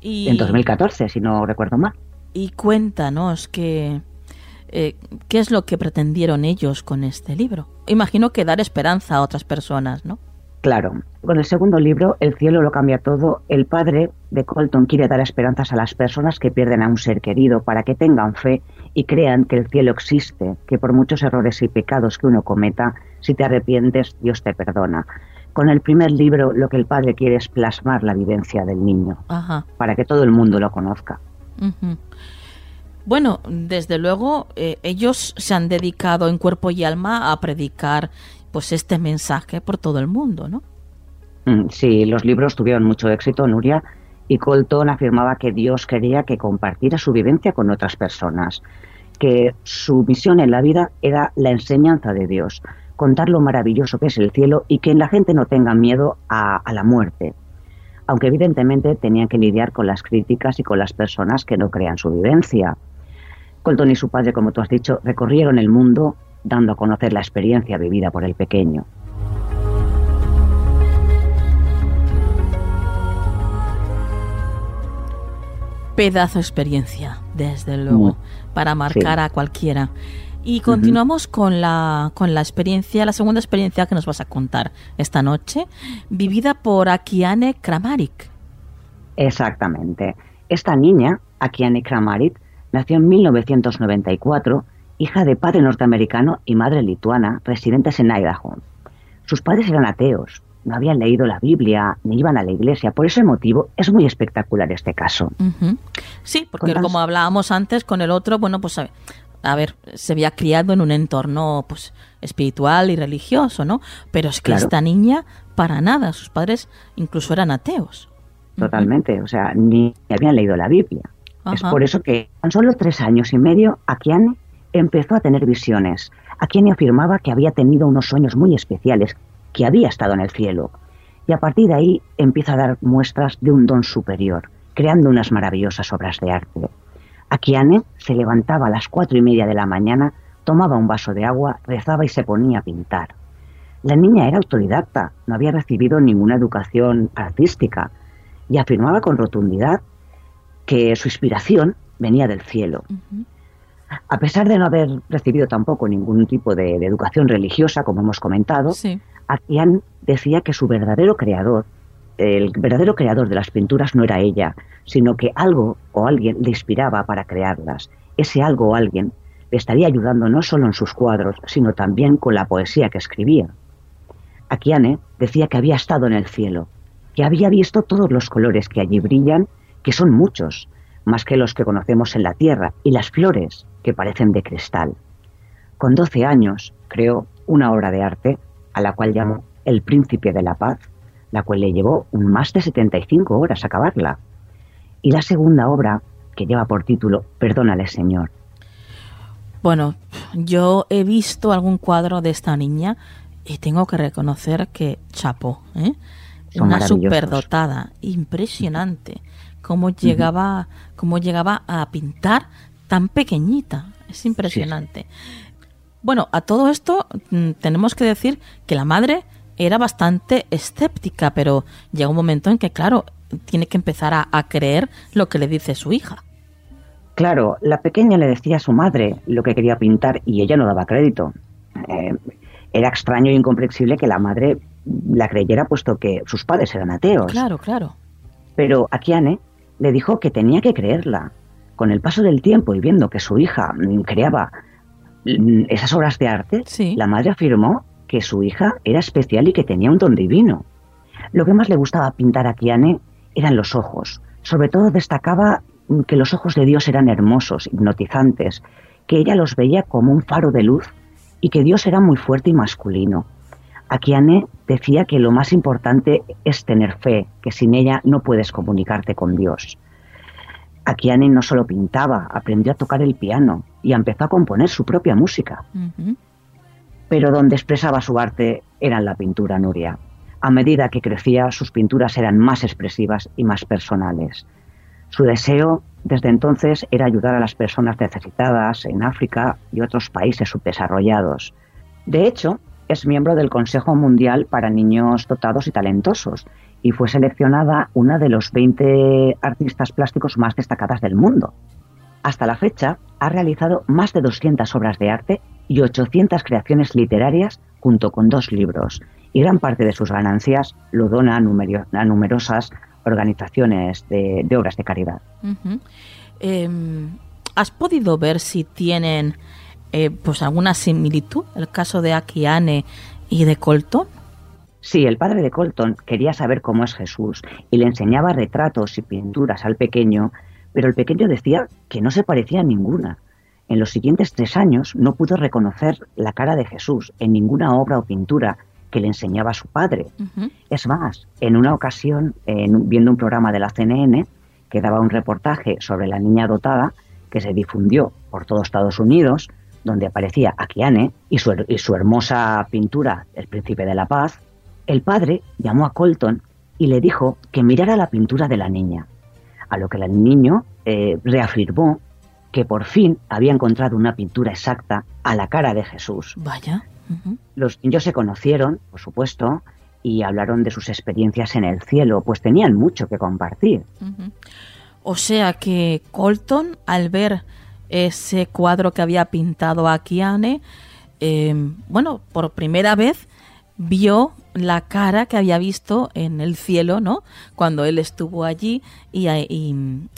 Y... En 2014, si no recuerdo mal. Y cuéntanos que, eh, qué es lo que pretendieron ellos con este libro. Imagino que dar esperanza a otras personas, ¿no? Claro, con el segundo libro, El cielo lo cambia todo, el padre de Colton quiere dar esperanzas a las personas que pierden a un ser querido para que tengan fe y crean que el cielo existe, que por muchos errores y pecados que uno cometa, si te arrepientes, Dios te perdona. Con el primer libro lo que el padre quiere es plasmar la vivencia del niño, para que todo el mundo lo conozca. Bueno, desde luego eh, ellos se han dedicado en cuerpo y alma a predicar pues este mensaje por todo el mundo, ¿no? Mm, sí, los libros tuvieron mucho éxito, Nuria, y Colton afirmaba que Dios quería que compartiera su vivencia con otras personas, que su misión en la vida era la enseñanza de Dios, contar lo maravilloso que es el cielo y que la gente no tenga miedo a, a la muerte, aunque evidentemente tenían que lidiar con las críticas y con las personas que no crean su vivencia. Colton y su padre, como tú has dicho, recorrieron el mundo dando a conocer la experiencia vivida por el pequeño. Pedazo de experiencia, desde luego, para marcar a cualquiera. Y continuamos con, la, con la experiencia, la segunda experiencia que nos vas a contar esta noche, vivida por Akiane Kramarik. Exactamente. Esta niña, Akiane Kramarik, nació en 1994 hija de padre norteamericano y madre lituana, residentes en Idaho. Sus padres eran ateos, no habían leído la Biblia, ni iban a la iglesia. Por ese motivo es muy espectacular este caso. Sí, porque como hablábamos antes con el otro, bueno, pues a, ver, se había criado en un entorno pues espiritual y religioso, ¿no? Pero es que esta niña, para nada, sus padres incluso eran ateos. Totalmente, o sea, ni habían leído la Biblia. Es por eso que tan solo tres años y medio, Akiane empezó a tener visiones, a quien afirmaba que había tenido unos sueños muy especiales, que había estado en el cielo. Y a partir de ahí empieza a dar muestras de un don superior, creando unas maravillosas obras de arte. Akiane se levantaba a las cuatro y media de la mañana, tomaba un vaso de agua, rezaba y se ponía a pintar. La niña era autodidacta, no había recibido ninguna educación artística y afirmaba con rotundidad que su inspiración venía del cielo. A pesar de no haber recibido tampoco ningún tipo de, educación religiosa, como hemos comentado, sí. decía que su verdadero creador, el verdadero creador de las pinturas no era ella, sino que algo o alguien le inspiraba para crearlas. Ese algo o alguien le estaría ayudando no solo en sus cuadros, sino también con la poesía que escribía. Akiane decía que había estado en el cielo, que había visto todos los colores que allí brillan, que son muchos, más que los que conocemos en la Tierra, y las flores, que parecen de cristal. Con 12 años creó una obra de arte a la cual llamó El Príncipe de la Paz, la cual le llevó más de 75 horas acabarla. Y la segunda obra, que lleva por título Perdónale, Señor. Bueno, yo he visto algún cuadro de esta niña y tengo que reconocer que chapo, ¿eh? una superdotada, impresionante, cómo llegaba, cómo llegaba a pintar tan pequeñita. Es impresionante. Bueno, a todo esto mm, tenemos que decir que la madre era bastante escéptica, pero llega un momento en que, claro, tiene que empezar a, creer lo que le dice su hija. Claro, la pequeña le decía a su madre lo que quería pintar y ella no daba crédito. Eh, era extraño e incomprensible que la madre la creyera puesto que sus padres eran ateos. Claro, claro. Pero Akiane le dijo que tenía que creerla, con el paso del tiempo y viendo que su hija mm, creaba mm, esas obras de arte, la madre afirmó que su hija era especial y que tenía un don divino. Lo que más le gustaba pintar a Kiane eran los ojos. Sobre todo destacaba mm, que los ojos de Dios eran hermosos, hipnotizantes, que ella los veía como un faro de luz y que Dios era muy fuerte y masculino. Akiane decía que lo más importante es tener fe, que sin ella no puedes comunicarte con Dios. Akiane no solo pintaba, aprendió a tocar el piano y empezó a componer su propia música. Pero donde expresaba su arte era en la pintura, Nuria. A medida que crecía, sus pinturas eran más expresivas y más personales. Su deseo desde entonces era ayudar a las personas necesitadas en África y otros países subdesarrollados. De hecho, es miembro del Consejo Mundial para Niños Dotados y Talentosos y fue seleccionada una de los 20 artistas plásticos más destacadas del mundo. Hasta la fecha, ha realizado más de 200 obras de arte y 800 creaciones literarias junto con dos libros, y gran parte de sus ganancias lo dona a, numerosas organizaciones de, obras de caridad. Em, ¿Has podido ver si tienen eh, pues alguna similitud el caso de Akiane y de Colton? Sí, el padre de Colton quería saber cómo es Jesús y le enseñaba retratos y pinturas al pequeño, pero el pequeño decía que no se parecía a ninguna. En los siguientes tres años no pudo reconocer la cara de Jesús en ninguna obra o pintura que le enseñaba a su padre. Es más, en una ocasión, viendo un programa de la CNN que daba un reportaje sobre la niña dotada, que se difundió por todo Estados Unidos, donde aparecía Akiane y su, y su hermosa pintura El Príncipe de la Paz, el padre llamó a Colton y le dijo que mirara la pintura de la niña, a lo que el niño eh, reafirmó que por fin había encontrado una pintura exacta a la cara de Jesús. Vaya. Los niños se conocieron, por supuesto, y hablaron de sus experiencias en el cielo, pues tenían mucho que compartir. O sea que Colton, al ver ese cuadro que había pintado a Kiane, eh, bueno, por primera vez vio la cara que había visto en el cielo, ¿no? Cuando él estuvo allí y,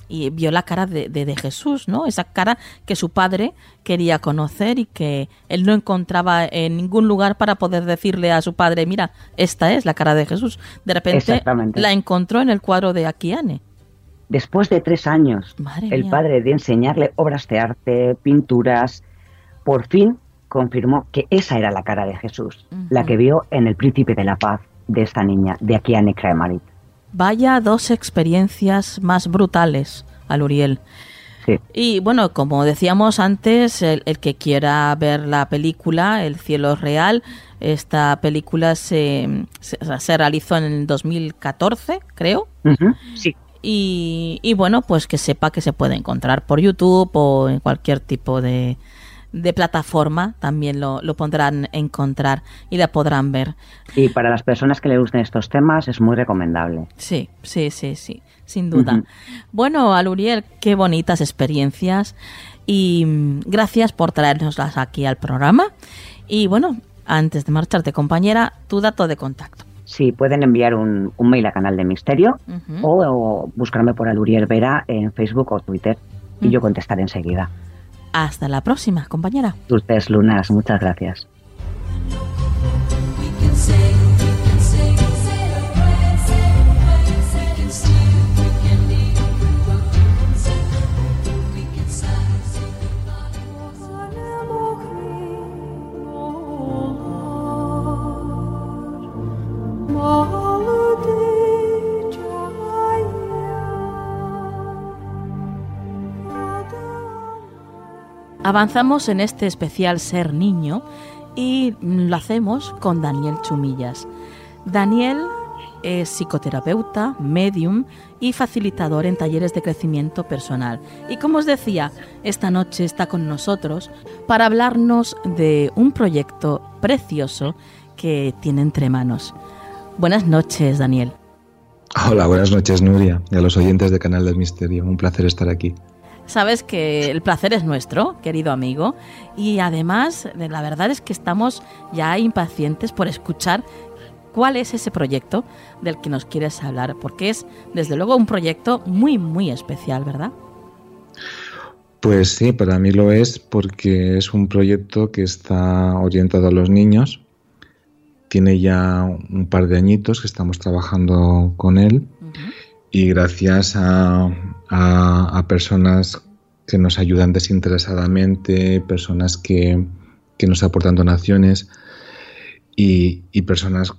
y, vio la cara de, de, Jesús, ¿no? Esa cara que su padre quería conocer y que él no encontraba en ningún lugar para poder decirle a su padre, mira, esta es la cara de Jesús. De repente la encontró en el cuadro de Akiane. Después de tres años, el padre de enseñarle obras de arte, pinturas, por fin confirmó que esa era la cara de Jesús, la que vio en el príncipe de la paz de esta niña, de aquí a Necremarit. Vaya dos experiencias más brutales al Uriel. Sí. Y bueno, como decíamos antes, el, que quiera ver la película, El cielo real, esta película se, se, realizó en el 2014, creo. Sí. Y, y, bueno, pues que sepa que se puede encontrar por YouTube o en cualquier tipo de, de plataforma también lo, lo podrán encontrar y la podrán ver. Y para las personas que le gusten estos temas es muy recomendable. Sí, sí, sí, sí, sin duda. Bueno, Aluriel, qué bonitas experiencias y mm, gracias por traernoslas aquí al programa. Y bueno, antes de marcharte, compañera, tu dato de contacto. Sí, pueden enviar un, mail a Canal de Misterio o, buscarme por Aluriel Vera en Facebook o Twitter y yo contestaré enseguida. Hasta la próxima, compañera. Ustedes, Lunas, muchas gracias. Avanzamos en este especial Ser Niño y lo hacemos con Daniel Chumillas. Daniel es psicoterapeuta, medium y facilitador en talleres de crecimiento personal. Y como os decía, esta noche está con nosotros para hablarnos de un proyecto precioso que tiene entre manos. Buenas noches, Daniel. Hola, buenas noches, Nuria, y a los oyentes de Canal del Misterio. Un placer estar aquí sabes que el placer es nuestro, querido amigo, y además la verdad es que estamos ya impacientes por escuchar cuál es ese proyecto del que nos quieres hablar, porque es desde luego un proyecto muy, muy especial, ¿verdad? Pues sí, para mí lo es porque es un proyecto que está orientado a los niños. Tiene ya un par de añitos que estamos trabajando con él y gracias a, a, personas que nos ayudan desinteresadamente, personas que, nos aportan donaciones y, personas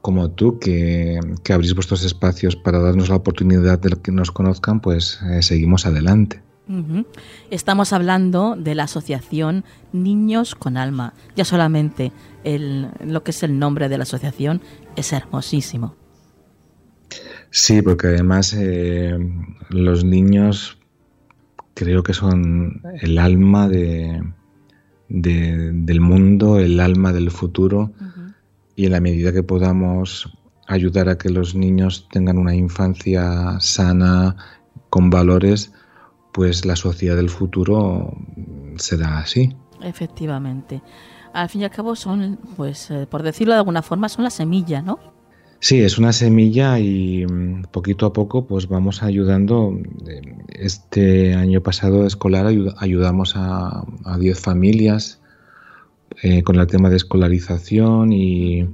como tú que, abrís vuestros espacios para darnos la oportunidad de que nos conozcan, pues eh, seguimos adelante. Estamos hablando de la asociación Niños con Alma. Ya solamente el, lo que es el nombre de la asociación es hermosísimo. Sí, porque además eh, los niños creo que son el alma de, del mundo, el alma del futuro y en la medida que podamos ayudar a que los niños tengan una infancia sana, con valores, pues la sociedad del futuro será así. Efectivamente. Al fin y al cabo son, pues, eh, por decirlo de alguna forma, son la semilla, ¿no? Sí, es una semilla y mm, poquito a poco pues vamos ayudando. Este año pasado escolar ayudamos a 10 familias eh, con el tema de escolarización y,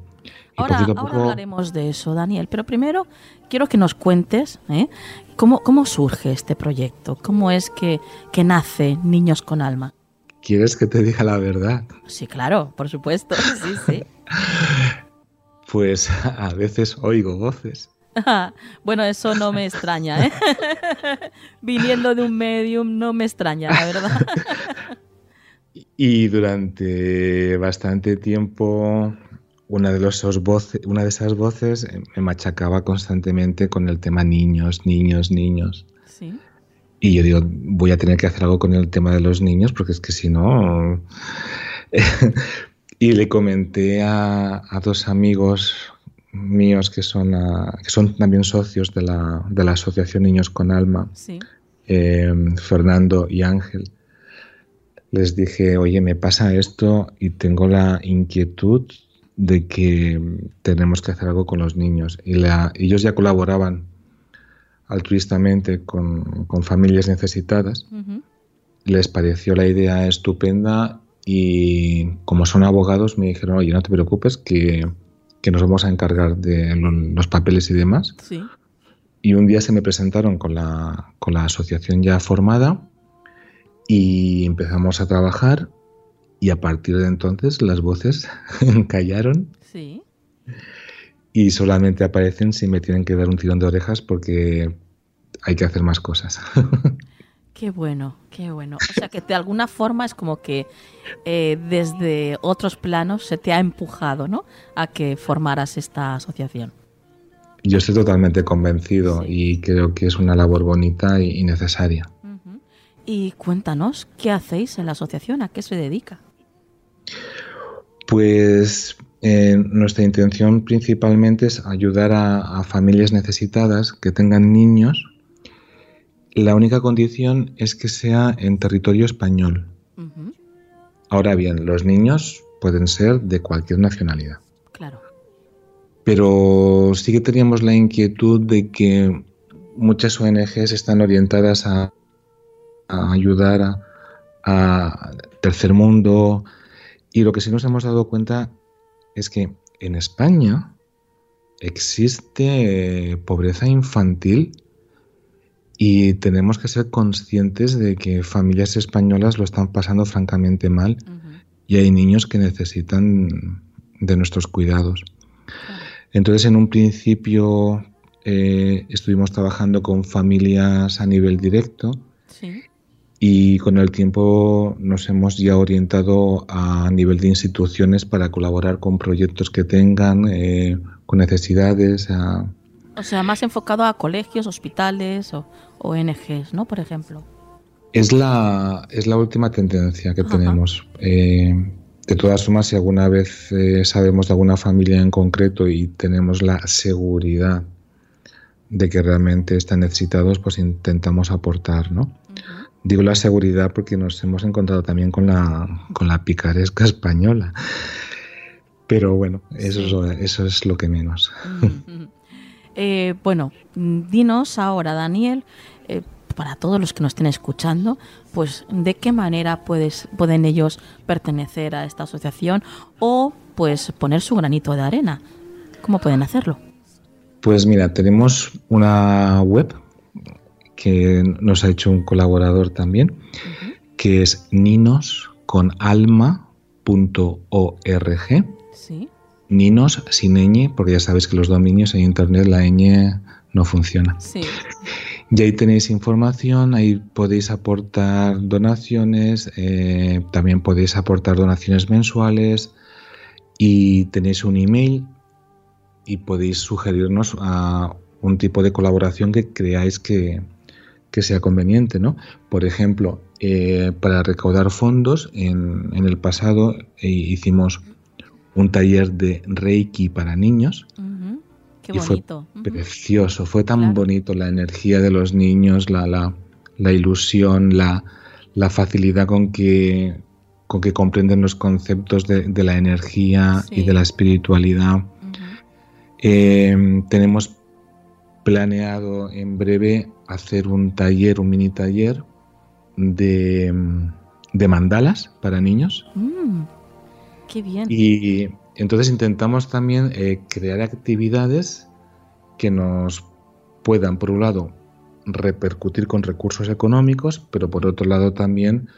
ahora, poquito a poco... Ahora hablaremos de eso, Daniel, pero primero quiero que nos cuentes ¿eh? ¿cómo, cómo surge este proyecto, cómo es que, que nace Niños con Alma. ¿Quieres que te diga la verdad? Sí, claro, por supuesto, sí, sí. *laughs* Pues *laughs* a veces oigo voces. *laughs* bueno, eso no me extraña, ¿eh? *laughs* Viniendo de un medium no me extraña, la verdad. y durante bastante tiempo una de, los, voces, una de esas voces me machacaba constantemente con el tema niños, niños, niños. ¿Sí? Y yo digo, voy a tener que hacer algo con el tema de los niños porque es que si no... Y le comenté a, dos amigos míos que son, que son también socios de la, de la Asociación Niños con Alma, eh, Fernando y Ángel. Les dije, oye, me pasa esto y tengo la inquietud de que tenemos que hacer algo con los niños. Y ellos ya colaboraban altruistamente con, con familias necesitadas. Les pareció la idea estupenda y como son abogados me dijeron, oye, no te preocupes que, nos vamos a encargar de los papeles y demás. Y un día se me presentaron con la, con la asociación ya formada y empezamos a trabajar y a partir de entonces las voces *laughs* callaron. Sí. Y solamente aparecen si me tienen que dar un tirón de orejas porque hay que hacer más cosas. *laughs* Qué bueno, qué bueno. O sea que de alguna forma es como que eh, desde otros planos se te ha empujado, ¿no? A que formaras esta asociación. Yo estoy totalmente convencido y creo que es una labor bonita y, necesaria. Y cuéntanos, ¿qué hacéis en la asociación? ¿A qué se dedica? Pues eh, nuestra intención principalmente es ayudar a familias necesitadas que tengan niños la única condición es que sea en territorio español. Ahora bien, los niños pueden ser de cualquier nacionalidad. Claro. Pero sí que teníamos la inquietud de que muchas ONGs están orientadas a, ayudar a, a, tercer mundo y lo que sí nos hemos dado cuenta es que en España existe pobreza infantil y tenemos que ser conscientes de que familias españolas lo están pasando francamente mal y hay niños que necesitan de nuestros cuidados. Entonces, en un principio eh, estuvimos trabajando con familias a nivel directo y con el tiempo nos hemos ya orientado a nivel de instituciones para colaborar con proyectos que tengan, eh, con necesidades. O sea, más enfocado a colegios, hospitales o, ONGs, ¿no? Por ejemplo. Es la, es la última tendencia que tenemos. Eh, de todas formas, si alguna vez eh, sabemos de alguna familia en concreto y tenemos la seguridad de que realmente están necesitados, pues intentamos aportar, ¿no? Digo la seguridad porque nos hemos encontrado también con la, con la picaresca española. Pero bueno, eso, eso es lo que menos. Eh, bueno, dinos ahora, Daniel, eh, para todos los que nos estén escuchando, pues de qué manera puedes, pueden ellos pertenecer a esta asociación o pues poner su granito de arena. ¿Cómo pueden hacerlo? Pues mira, tenemos una web que nos ha hecho un colaborador también, que es ninosconalma.org. Sí. Ninos sin ñ, porque ya sabéis que los dominios en internet la ñ no funciona. Sí. Y ahí tenéis información, ahí podéis aportar donaciones, eh, también podéis aportar donaciones mensuales y tenéis un email y podéis sugerirnos a un tipo de colaboración que creáis que, sea conveniente, ¿no? Por ejemplo, eh, para recaudar fondos, en, el pasado eh, hicimos un taller de Reiki para niños. Qué bonito. Fue precioso, fue tan bonito la energía de los niños, la, la, ilusión, la, la, facilidad con que, con que comprenden los conceptos de, la energía y de la espiritualidad. Eh, tenemos planeado en breve hacer un taller, un mini taller de, de mandalas para niños. Mm, qué bien. Y entonces intentamos también eh, crear actividades que nos puedan, por un lado, repercutir con recursos económicos, pero por otro lado también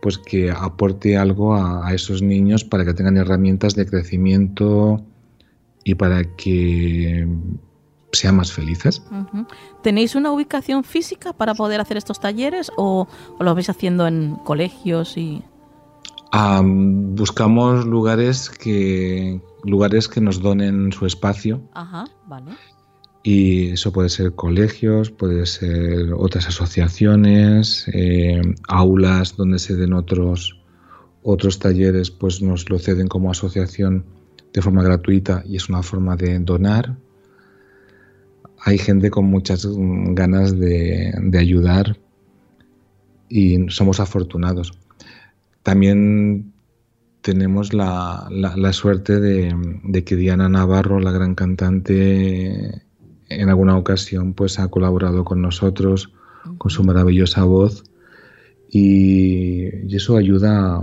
pues que aporte algo a esos niños para que tengan herramientas de crecimiento y para que sean más felices. ¿Tenéis una ubicación física para poder hacer estos talleres o, lo vais haciendo en colegios y...? Buscamos lugares que lugares que nos donen su espacio. Ajá, vale. Y eso puede ser colegios, puede ser otras asociaciones, eh, aulas donde se den otros, otros talleres, pues nos lo ceden como asociación de forma gratuita y es una forma de donar hay gente con muchas ganas de, ayudar y somos afortunados. También tenemos la, suerte de, que Diana Navarro, la gran cantante, en alguna ocasión pues ha colaborado con nosotros con su maravillosa voz y, eso ayuda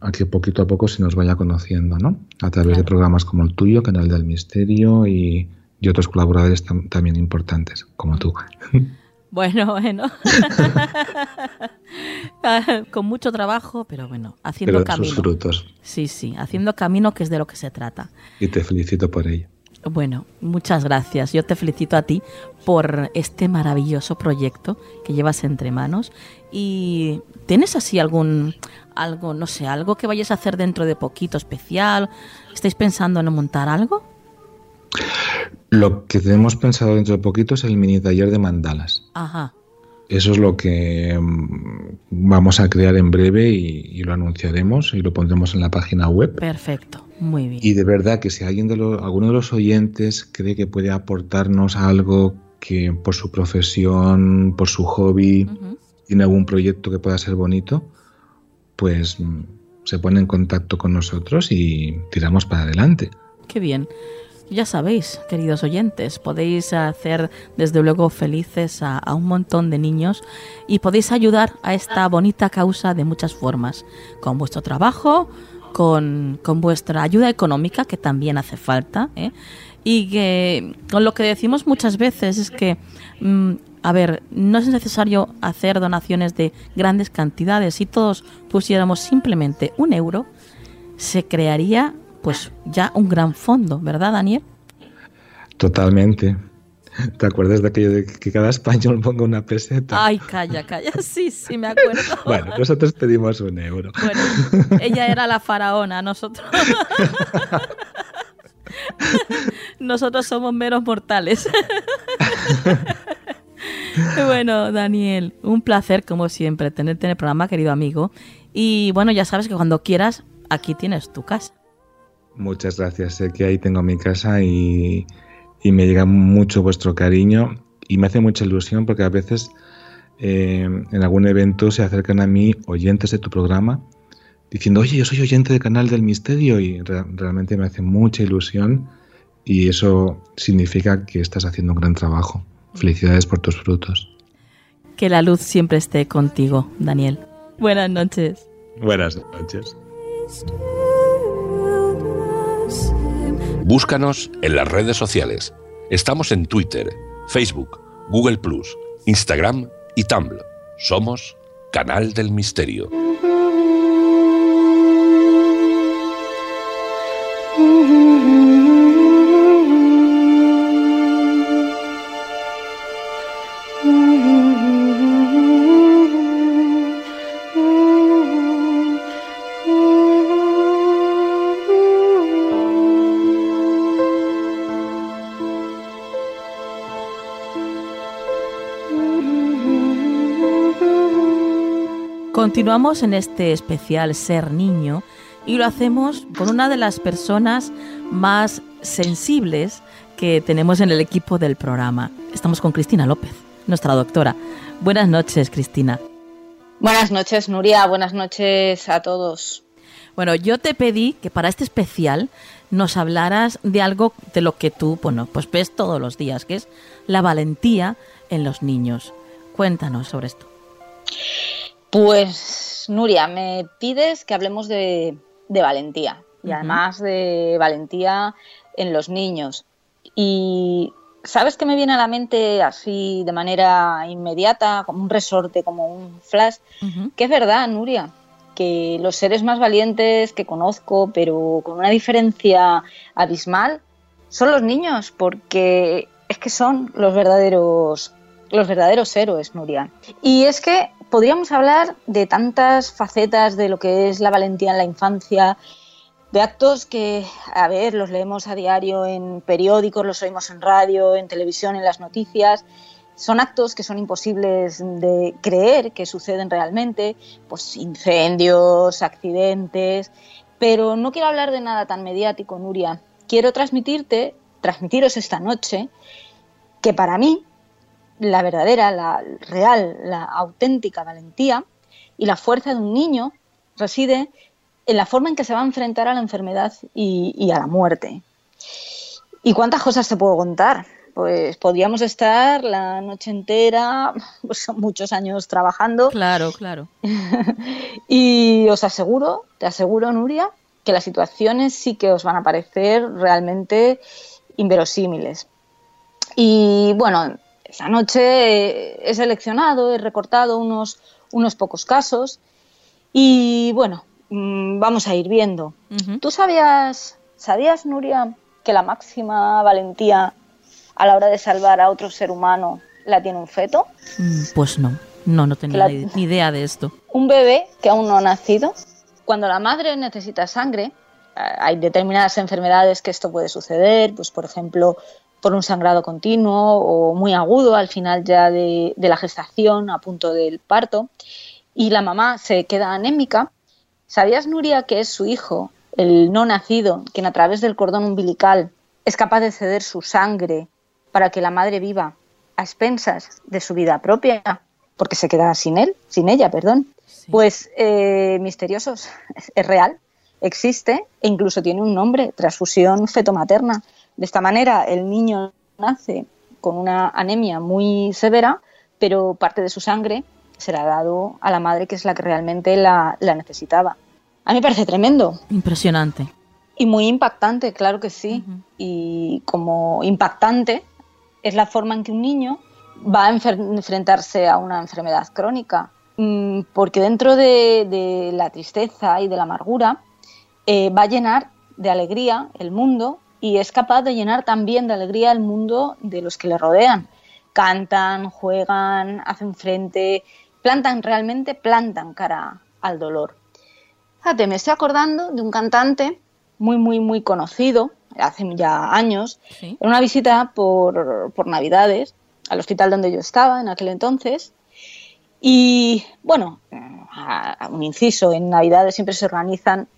a, que poquito a poco se nos vaya conociendo, ¿no? A través de programas como el tuyo, Canal del Misterio y, y otros colaboradores también importantes, como tú. *laughs* Bueno, *laughs* bueno. *laughs* Con mucho trabajo, pero bueno, haciendo camino. Sus frutos. Sí, sí, haciendo camino, que es de lo que se trata. Y te felicito por ello. Bueno, muchas gracias. Yo te felicito a ti por este maravilloso proyecto que llevas entre manos. ¿Y tienes así algún, algo, no sé, algo que vayas a hacer dentro de poquito especial? ¿Estáis pensando en montar algo? Lo que tenemos pensado dentro de poquito es el mini taller de mandalas. Ajá. Eso es lo que mm, vamos a crear en breve y, lo anunciaremos y lo pondremos en la página web. Perfecto, muy bien. Y de verdad que si alguien de alguno de los oyentes cree que puede aportarnos algo que por su profesión, por su hobby, tiene algún proyecto que pueda ser bonito, pues mm, se pone en contacto con nosotros y tiramos para adelante. Qué bien. Ya sabéis, queridos oyentes, podéis hacer desde luego felices a, un montón de niños y podéis ayudar a esta bonita causa de muchas formas, con vuestro trabajo, con, vuestra ayuda económica, que también hace falta, ¿eh? y que con lo que decimos muchas veces es que, mm, a ver, no es necesario hacer donaciones de grandes cantidades, si todos pusiéramos simplemente un euro, se crearía pues ya un gran fondo, ¿verdad, Daniel? Totalmente. ¿Te acuerdas de aquello de que cada español ponga una peseta? Ay, calla, calla. *laughs* Sí, sí, me acuerdo. *laughs* Bueno, nosotros pedimos un euro. Bueno, ella era la faraona, nosotros. *laughs* Nosotros somos meros mortales. bueno, Daniel, un placer como siempre tenerte en el programa, querido amigo. Y bueno, ya sabes que cuando quieras, aquí tienes tu casa. Muchas gracias. Sé que ahí tengo mi casa y, me llega mucho vuestro cariño y me hace mucha ilusión porque a veces eh, en algún evento se acercan a mí oyentes de tu programa diciendo, oye, yo soy oyente del canal del misterio y realmente me hace mucha ilusión y eso significa que estás haciendo un gran trabajo. Felicidades por tus frutos. Que la luz siempre esté contigo, Daniel. Buenas noches. Buenas noches. Búscanos en las redes sociales. Estamos en Twitter, Facebook, Google ⁇ Instagram y Tumblr. Somos Canal del Misterio. Mm-hmm. Continuamos en este especial Ser Niño y lo hacemos con una de las personas más sensibles que tenemos en el equipo del programa. Estamos con Cristina López, nuestra doctora. Buenas noches, Cristina. Buenas noches, Nuria. Buenas noches a todos. Bueno, yo te pedí que para este especial nos hablaras de algo de lo que tú, bueno, pues ves todos los días, que es la valentía en los niños. Cuéntanos sobre esto. Pues, Nuria, me pides que hablemos de, valentía y además de valentía en los niños. Y ¿sabes qué me viene a la mente así de manera inmediata, como un resorte, como un flash? Que es verdad, Nuria, que los seres más valientes que conozco, pero con una diferencia abismal, son los niños, porque es que son los verdaderos los verdaderos héroes, Nuria. Y es que podríamos hablar de tantas facetas de lo que es la valentía en la infancia, de actos que, a ver, los leemos a diario en periódicos, los oímos en radio, en televisión, en las noticias. Son actos que son imposibles de creer que suceden realmente, pues incendios, accidentes, pero no quiero hablar de nada tan mediático, Nuria. Quiero transmitirte, transmitiros esta noche, que para mí la verdadera, la real, la auténtica valentía y la fuerza de un niño reside en la forma en que se va a enfrentar a la enfermedad y, a la muerte. ¿Y cuántas cosas te puedo contar? Pues podríamos estar la noche entera, pues muchos años trabajando. Claro, claro. *laughs* y os aseguro, te aseguro, Nuria, que las situaciones sí que os van a parecer realmente inverosímiles. Y bueno, esa noche he seleccionado, he recortado unos, unos pocos casos y bueno, mm, vamos a ir viendo. ¿Tú sabías, sabías, Nuria, que la máxima valentía a la hora de salvar a otro ser humano la tiene un feto? Mm, pues no, no, no tenía ni idea de esto. Un bebé que aún no ha nacido, cuando la madre necesita sangre, eh, hay determinadas enfermedades que esto puede suceder, pues por ejemplo por un sangrado continuo o muy agudo al final ya de, la gestación, a punto del parto, y la mamá se queda anémica, ¿sabías, Nuria, que es su hijo, el no nacido, quien a través del cordón umbilical es capaz de ceder su sangre para que la madre viva a expensas de su vida propia, porque se queda sin él, sin ella, perdón? Pues eh, misteriosos, *laughs* es real, existe e incluso tiene un nombre, transfusión fetomaterna. De esta manera, el niño nace con una anemia muy severa, pero parte de su sangre será dado a la madre, que es la que realmente la, necesitaba. A mí me parece tremendo. Impresionante. Y muy impactante, claro que sí. Y como impactante es la forma en que un niño va a enfrentarse a una enfermedad crónica. Mm, porque dentro de, la tristeza y de la amargura eh, va a llenar de alegría el mundo y es capaz de llenar también de alegría el mundo de los que le rodean. Cantan, juegan, hacen frente, plantan, realmente plantan cara al dolor. Fíjate, me estoy acordando de un cantante muy, muy, muy conocido, hace ya años, en una visita por, por Navidades al hospital donde yo estaba en aquel entonces. Y bueno, un inciso, en Navidades siempre se organizan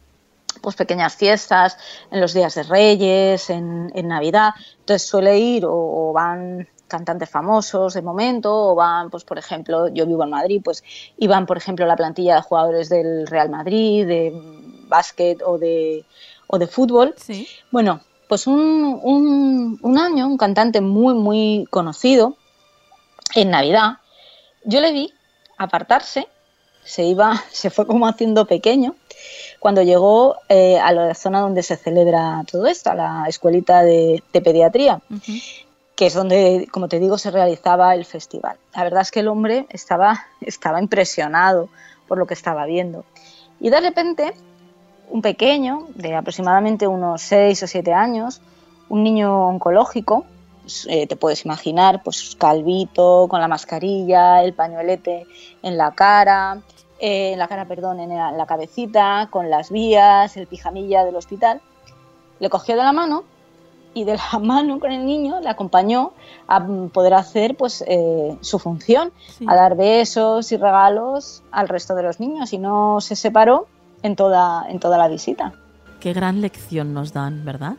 pues pequeñas fiestas en los días de Reyes, en, Navidad. Entonces suele ir o, van cantantes famosos de momento o van, pues por ejemplo, yo vivo en Madrid, pues iban, por ejemplo, la plantilla de jugadores del Real Madrid, de básquet o de, o de fútbol. Bueno, pues un, un, un año, un cantante muy, muy conocido, en Navidad, yo le vi apartarse, se iba, *laughs* se fue como haciendo pequeño cuando llegó eh, a la zona donde se celebra todo esto, a la escuelita de, pediatría, que es donde, como te digo, se realizaba el festival. La verdad es que el hombre estaba, estaba impresionado por lo que estaba viendo. Y de repente, un pequeño, de aproximadamente unos 6 o 7 años, un niño oncológico, eh, te puedes imaginar, pues calvito, con la mascarilla, el pañuelete en la cara, en eh, la cara, perdón, en la, cabecita, con las vías, el pijamilla del hospital. Le cogió de la mano y de la *laughs* mano con el niño le acompañó a poder hacer pues eh, su función, a dar besos y regalos al resto de los niños y no se separó en toda, en toda la visita. Qué gran lección nos dan, ¿verdad?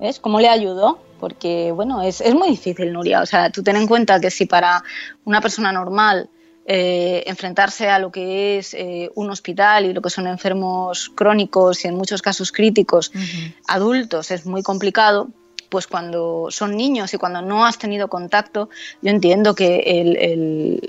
¿Es? ¿Cómo le ayudó? Porque, bueno, es, es muy difícil, Nuria. O sea, tú ten en cuenta que si para una persona normal eh, enfrentarse a lo que es eh, un hospital y lo que son enfermos crónicos y en muchos casos críticos, adultos, es muy complicado, pues cuando son niños y cuando no has tenido contacto, yo entiendo que el,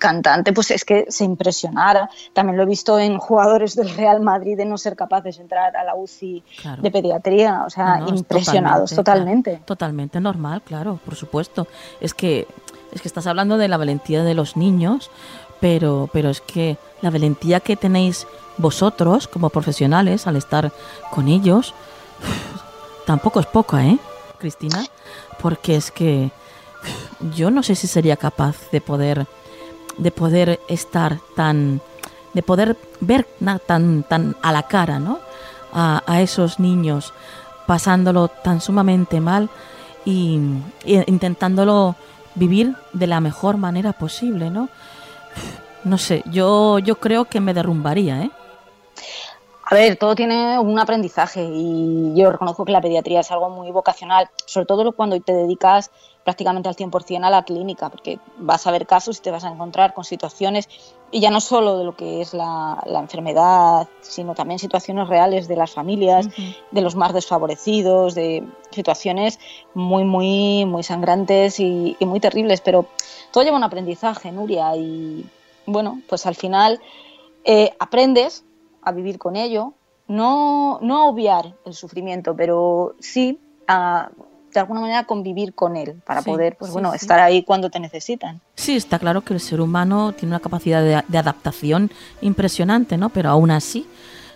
cantante pues es que se impresionara. También lo he visto en jugadores del Real Madrid de no ser capaces de entrar a la UCI de pediatría, o sea, impresionados totalmente. totalmente normal, claro, por supuesto. Es que es que estás hablando de la valentía de los niños, pero pero es que la valentía que tenéis vosotros como profesionales al estar con ellos *sighs* tampoco es poca, ¿eh? Cristina, porque es que *sighs* yo no sé si sería capaz de poder de poder estar tan de poder ver tan tan a la cara, ¿no? A, esos niños pasándolo tan sumamente mal y, intentándolo vivir de la mejor manera posible, ¿no? No sé, yo yo creo que me derrumbaría, ¿eh? A ver, todo tiene un aprendizaje y yo reconozco que la pediatría es algo muy vocacional, sobre todo cuando te dedicas prácticamente al 100% a la clínica, porque vas a ver casos y te vas a encontrar con situaciones, y ya no solo de lo que es la, enfermedad, sino también situaciones reales de las familias, de los más desfavorecidos, de situaciones muy, muy, muy sangrantes y, muy terribles, pero todo lleva un aprendizaje, Nuria, y bueno, pues al final eh, aprendes a vivir con ello, no, no obviar el sufrimiento, pero sí a de alguna manera convivir con él para poder pues bueno estar ahí cuando te necesitan. Sí está claro que el ser humano tiene una capacidad de, adaptación impresionante no pero aún así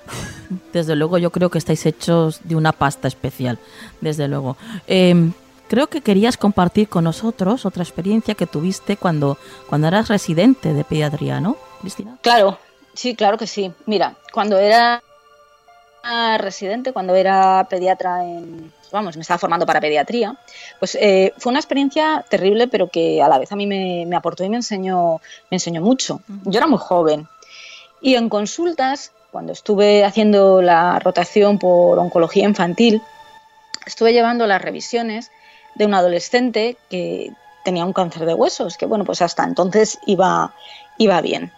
*laughs* desde luego yo creo que estáis hechos de una pasta especial desde luego. Em, creo que querías compartir con nosotros otra experiencia que tuviste cuando cuando eras residente de pediatría no Cristina. Claro Sí, claro que sí. Mira, cuando era residente, cuando era pediatra en, vamos, me estaba formando para pediatría, pues eh, fue una experiencia terrible, pero que a la vez a mí me, aportó y me enseñó, me enseñó mucho. Yo era muy joven y en consultas, cuando estuve haciendo la rotación por oncología infantil, estuve llevando las revisiones de un adolescente que tenía un cáncer de huesos, que bueno, pues hasta entonces iba, iba bien.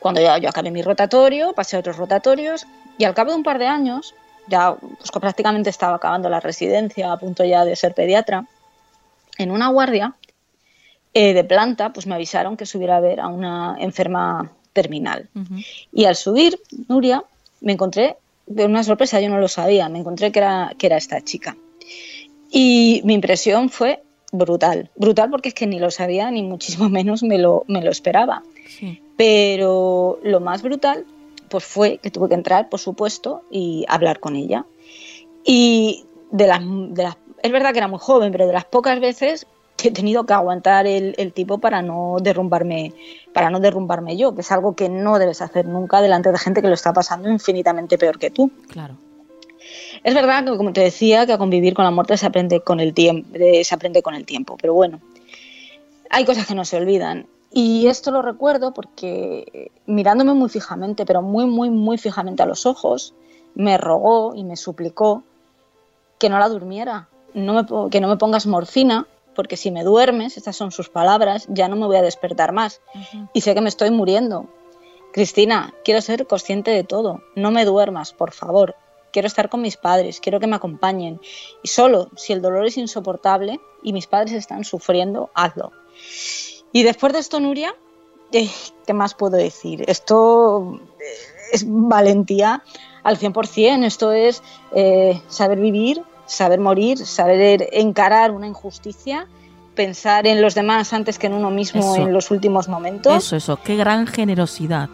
Cuando ya yo acabé mi rotatorio, pasé a otros rotatorios y al cabo de un par de años, ya pues, prácticamente estaba acabando la residencia, a punto ya de ser pediatra, en una guardia eh, de planta, pues me avisaron que subiera a ver a una enferma terminal. Y al subir, Nuria, me encontré de una sorpresa, yo no lo sabía, me encontré que era, que era esta chica. Y mi impresión fue brutal, brutal porque es que ni lo sabía, ni muchísimo *laughs* menos me lo, me lo esperaba. Pero lo más brutal pues fue que tuve que entrar, por supuesto, y hablar con ella. Y de las, de es verdad que era muy joven, pero de las pocas veces que he tenido que aguantar el, el, tipo para no derrumbarme, para no derrumbarme yo, que es algo que no debes hacer nunca delante de gente que lo está pasando infinitamente peor que tú. Claro. Es verdad que, como te decía, que a convivir con la muerte se aprende con el tiempo, se aprende con el tiempo, pero bueno, hay cosas que no se olvidan. Y esto lo recuerdo porque mirándome muy fijamente, pero muy, muy, muy fijamente a los ojos, me rogó y me suplicó que no la durmiera, no que no me pongas morfina, porque si me duermes, estas son sus palabras, ya no me voy a despertar más. Y sé que me estoy muriendo. Cristina, quiero ser consciente de todo, no me duermas, por favor. Quiero estar con mis padres, quiero que me acompañen. Y solo si el dolor es insoportable y mis padres están sufriendo, hazlo. Y después de esto, Nuria, eh, ¿qué más puedo decir? Esto eh, es valentía al 100%, esto es eh, saber vivir, saber morir, saber encarar una injusticia, pensar en los demás antes que en uno mismo en los últimos momentos. Eso, eso, qué gran generosidad.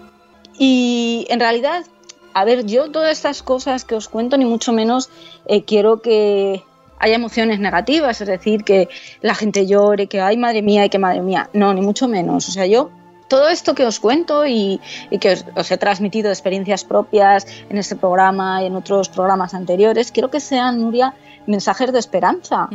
Y en realidad, a ver, yo todas estas cosas que os cuento, ni mucho menos quiero que haya emociones negativas, es decir, que la gente llore, que ay madre mía y que madre mía. No, ni mucho menos. O sea, yo todo esto que os cuento y, que os, he transmitido experiencias propias en este programa y en otros programas anteriores, quiero que sean, Nuria, mensajes de esperanza.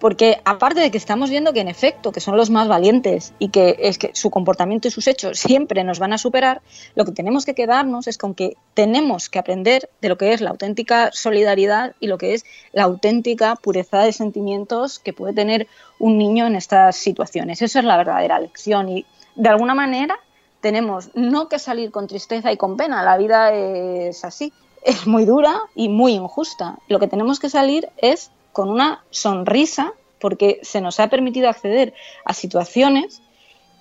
Porque aparte de que estamos viendo que en efecto, que son los más valientes y que es que su comportamiento y sus hechos siempre nos van a superar, lo que tenemos que quedarnos es con que tenemos que aprender de lo que es la auténtica solidaridad y lo que es la auténtica pureza de sentimientos que puede tener un niño en estas situaciones. Esa es la verdadera lección y de alguna manera tenemos no que salir con tristeza y con pena, la vida es así, es muy dura y muy injusta. Lo que tenemos que salir es con una sonrisa porque se nos ha permitido acceder a situaciones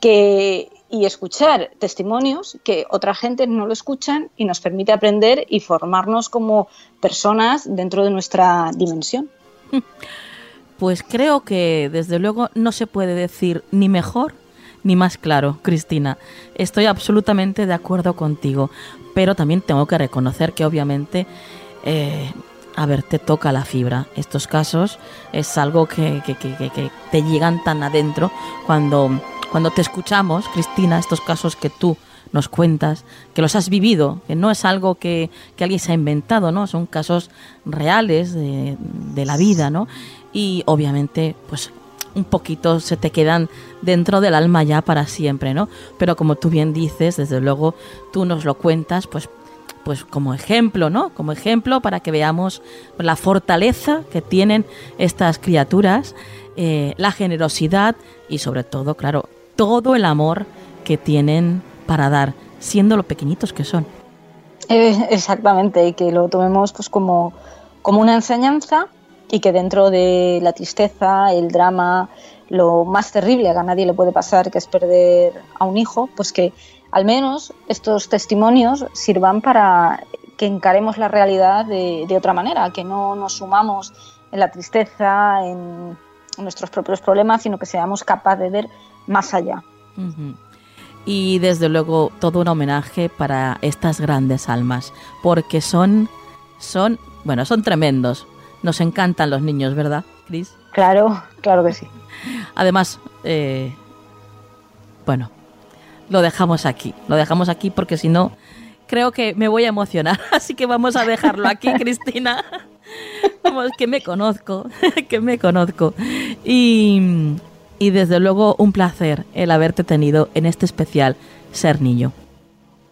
y escuchar testimonios que otra gente no lo escuchan y nos permite aprender y formarnos como personas dentro de nuestra dimensión. *laughs* Pues creo que desde luego no se puede decir ni mejor ni más claro, Cristina. Estoy absolutamente de acuerdo contigo, pero también tengo que reconocer que obviamente, eh, a ver, te toca la fibra. Estos casos es algo que, que, te llegan tan adentro cuando, cuando te escuchamos, Cristina, estos casos que tú nos cuentas, que los has vivido, que no es algo que, que alguien se ha inventado, ¿no? Son casos reales de, de la vida, ¿no? Y obviamente, pues un poquito se te quedan dentro del alma ya para siempre, ¿no? Pero como tú bien dices, desde luego tú nos lo cuentas, pues pues como ejemplo, ¿no? Como ejemplo para que veamos la fortaleza que tienen estas criaturas, eh, la generosidad y sobre todo, claro, todo el amor que tienen para dar, siendo lo pequeñitos que son. Eh, exactamente, y que lo tomemos pues como, como una enseñanza y que dentro de la tristeza, el drama, lo más terrible que a nadie le puede pasar, que es perder a un hijo, pues que al menos estos testimonios sirvan para que encaremos la realidad de, otra manera, que no nos sumamos en la tristeza, en, nuestros propios problemas, sino que seamos capaces de ver más allá. Y desde luego todo un homenaje para estas grandes almas, porque son, son, bueno, son tremendos, nos encantan los niños, ¿verdad, Cris? Claro, claro que sí. Además, eh, bueno, lo dejamos aquí. Lo dejamos aquí porque si no, creo que me voy a emocionar. *laughs* Así que vamos a dejarlo aquí, *laughs* Cristina. *laughs* Vamos, que me conozco, que me conozco. Y, y desde luego un placer el haberte tenido en este especial Ser Niño.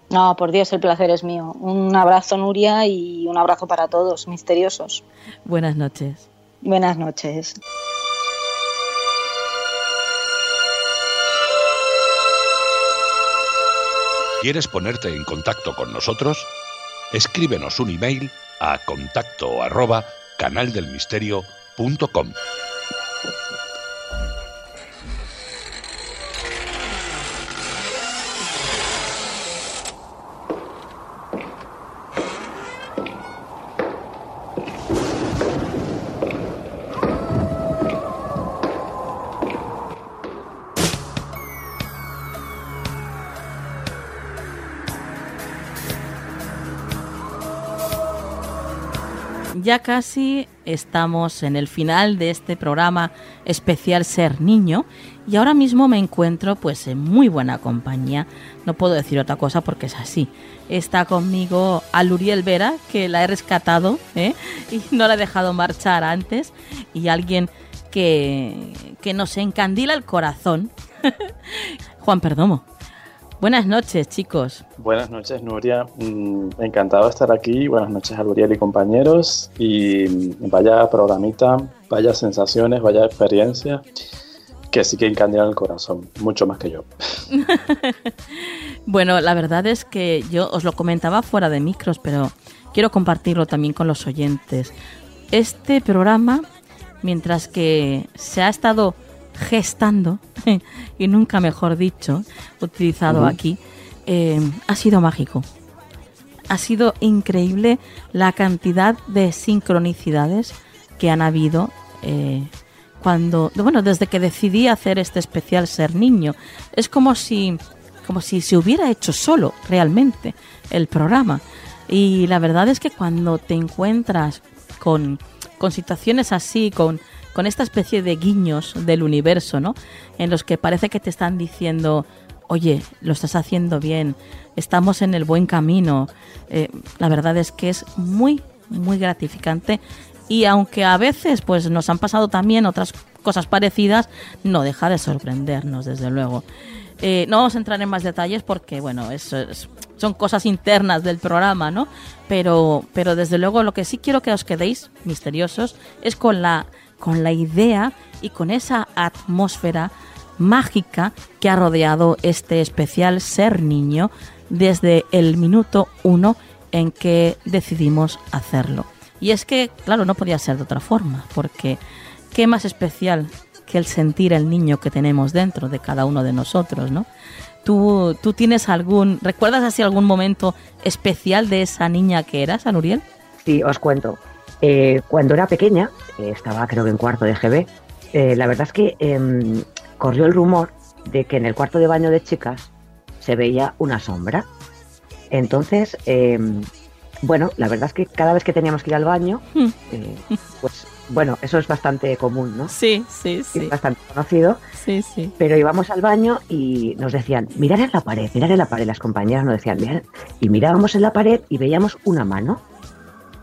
No, por Dios, el placer es mío. Un abrazo, Nuria, y un abrazo para todos, misteriosos. Buenas noches. Buenas noches. ¿Quieres ponerte en contacto con nosotros? Escríbenos un email a contacto arroba canaldelmisterio.com. ya casi estamos en el final de este programa especial Ser Niño y ahora mismo me encuentro pues en muy buena compañía. No puedo decir otra cosa porque es así. Está conmigo Aluriel Vera, que la he rescatado ¿eh? y no la he dejado marchar antes, y alguien que, que nos encandila el corazón, *laughs* Juan Perdomo. Buenas noches, chicos. Buenas noches, Nuria. Mm, encantado de estar aquí. Buenas noches, Alburiel y compañeros. Y mm, vaya programita, vaya sensaciones, vaya experiencia que sí que encandilan el corazón, mucho más que yo. *laughs* bueno, la verdad es que yo os lo comentaba fuera de micros, pero quiero compartirlo también con los oyentes. Este programa, mientras que se ha estado gestando, *laughs* y nunca mejor dicho, utilizado aquí, eh, ha sido mágico. Ha sido increíble la cantidad de sincronicidades que han habido eh, cuando, bueno, desde que decidí hacer este especial Ser Niño. Es como si, como si se hubiera hecho solo realmente el programa. Y la verdad es que cuando te encuentras con, con situaciones así, con con esta especie de guiños del universo, ¿no? En los que parece que te están diciendo, oye, lo estás haciendo bien, estamos en el buen camino. Eh, la verdad es que es muy, muy gratificante y aunque a veces pues nos han pasado también otras cosas parecidas, no deja de sorprendernos, desde luego. Eh, no vamos a entrar en más detalles porque, bueno, eso es, son cosas internas del programa, ¿no? Pero, pero desde luego lo que sí quiero que os quedéis misteriosos es con la, con la idea y con esa atmósfera mágica que ha rodeado este especial Ser Niño desde el minuto uno en que decidimos hacerlo. Y es que, claro, no podía ser de otra forma, porque qué más especial que el sentir el niño que tenemos dentro de cada uno de nosotros, ¿no? ¿Tú, tú tienes algún, recuerdas así algún momento especial de esa niña que eras, Anuriel? Sí, os cuento. Eh, cuando era pequeña, eh, estaba creo que en cuarto de GB, eh, la verdad es que em, corrió el rumor de que en el cuarto de baño de chicas se veía una sombra. Entonces, em, bueno, la verdad es que cada vez que teníamos que ir al baño, Hmm. eh, pues bueno, eso es bastante común, ¿no? Sí, sí, sí. Es bastante conocido. Sí, sí. Pero íbamos al baño y nos decían, mirar en la pared, mirar en la pared. Las compañeras nos decían, mirar. Y mirábamos en la pared y veíamos una mano.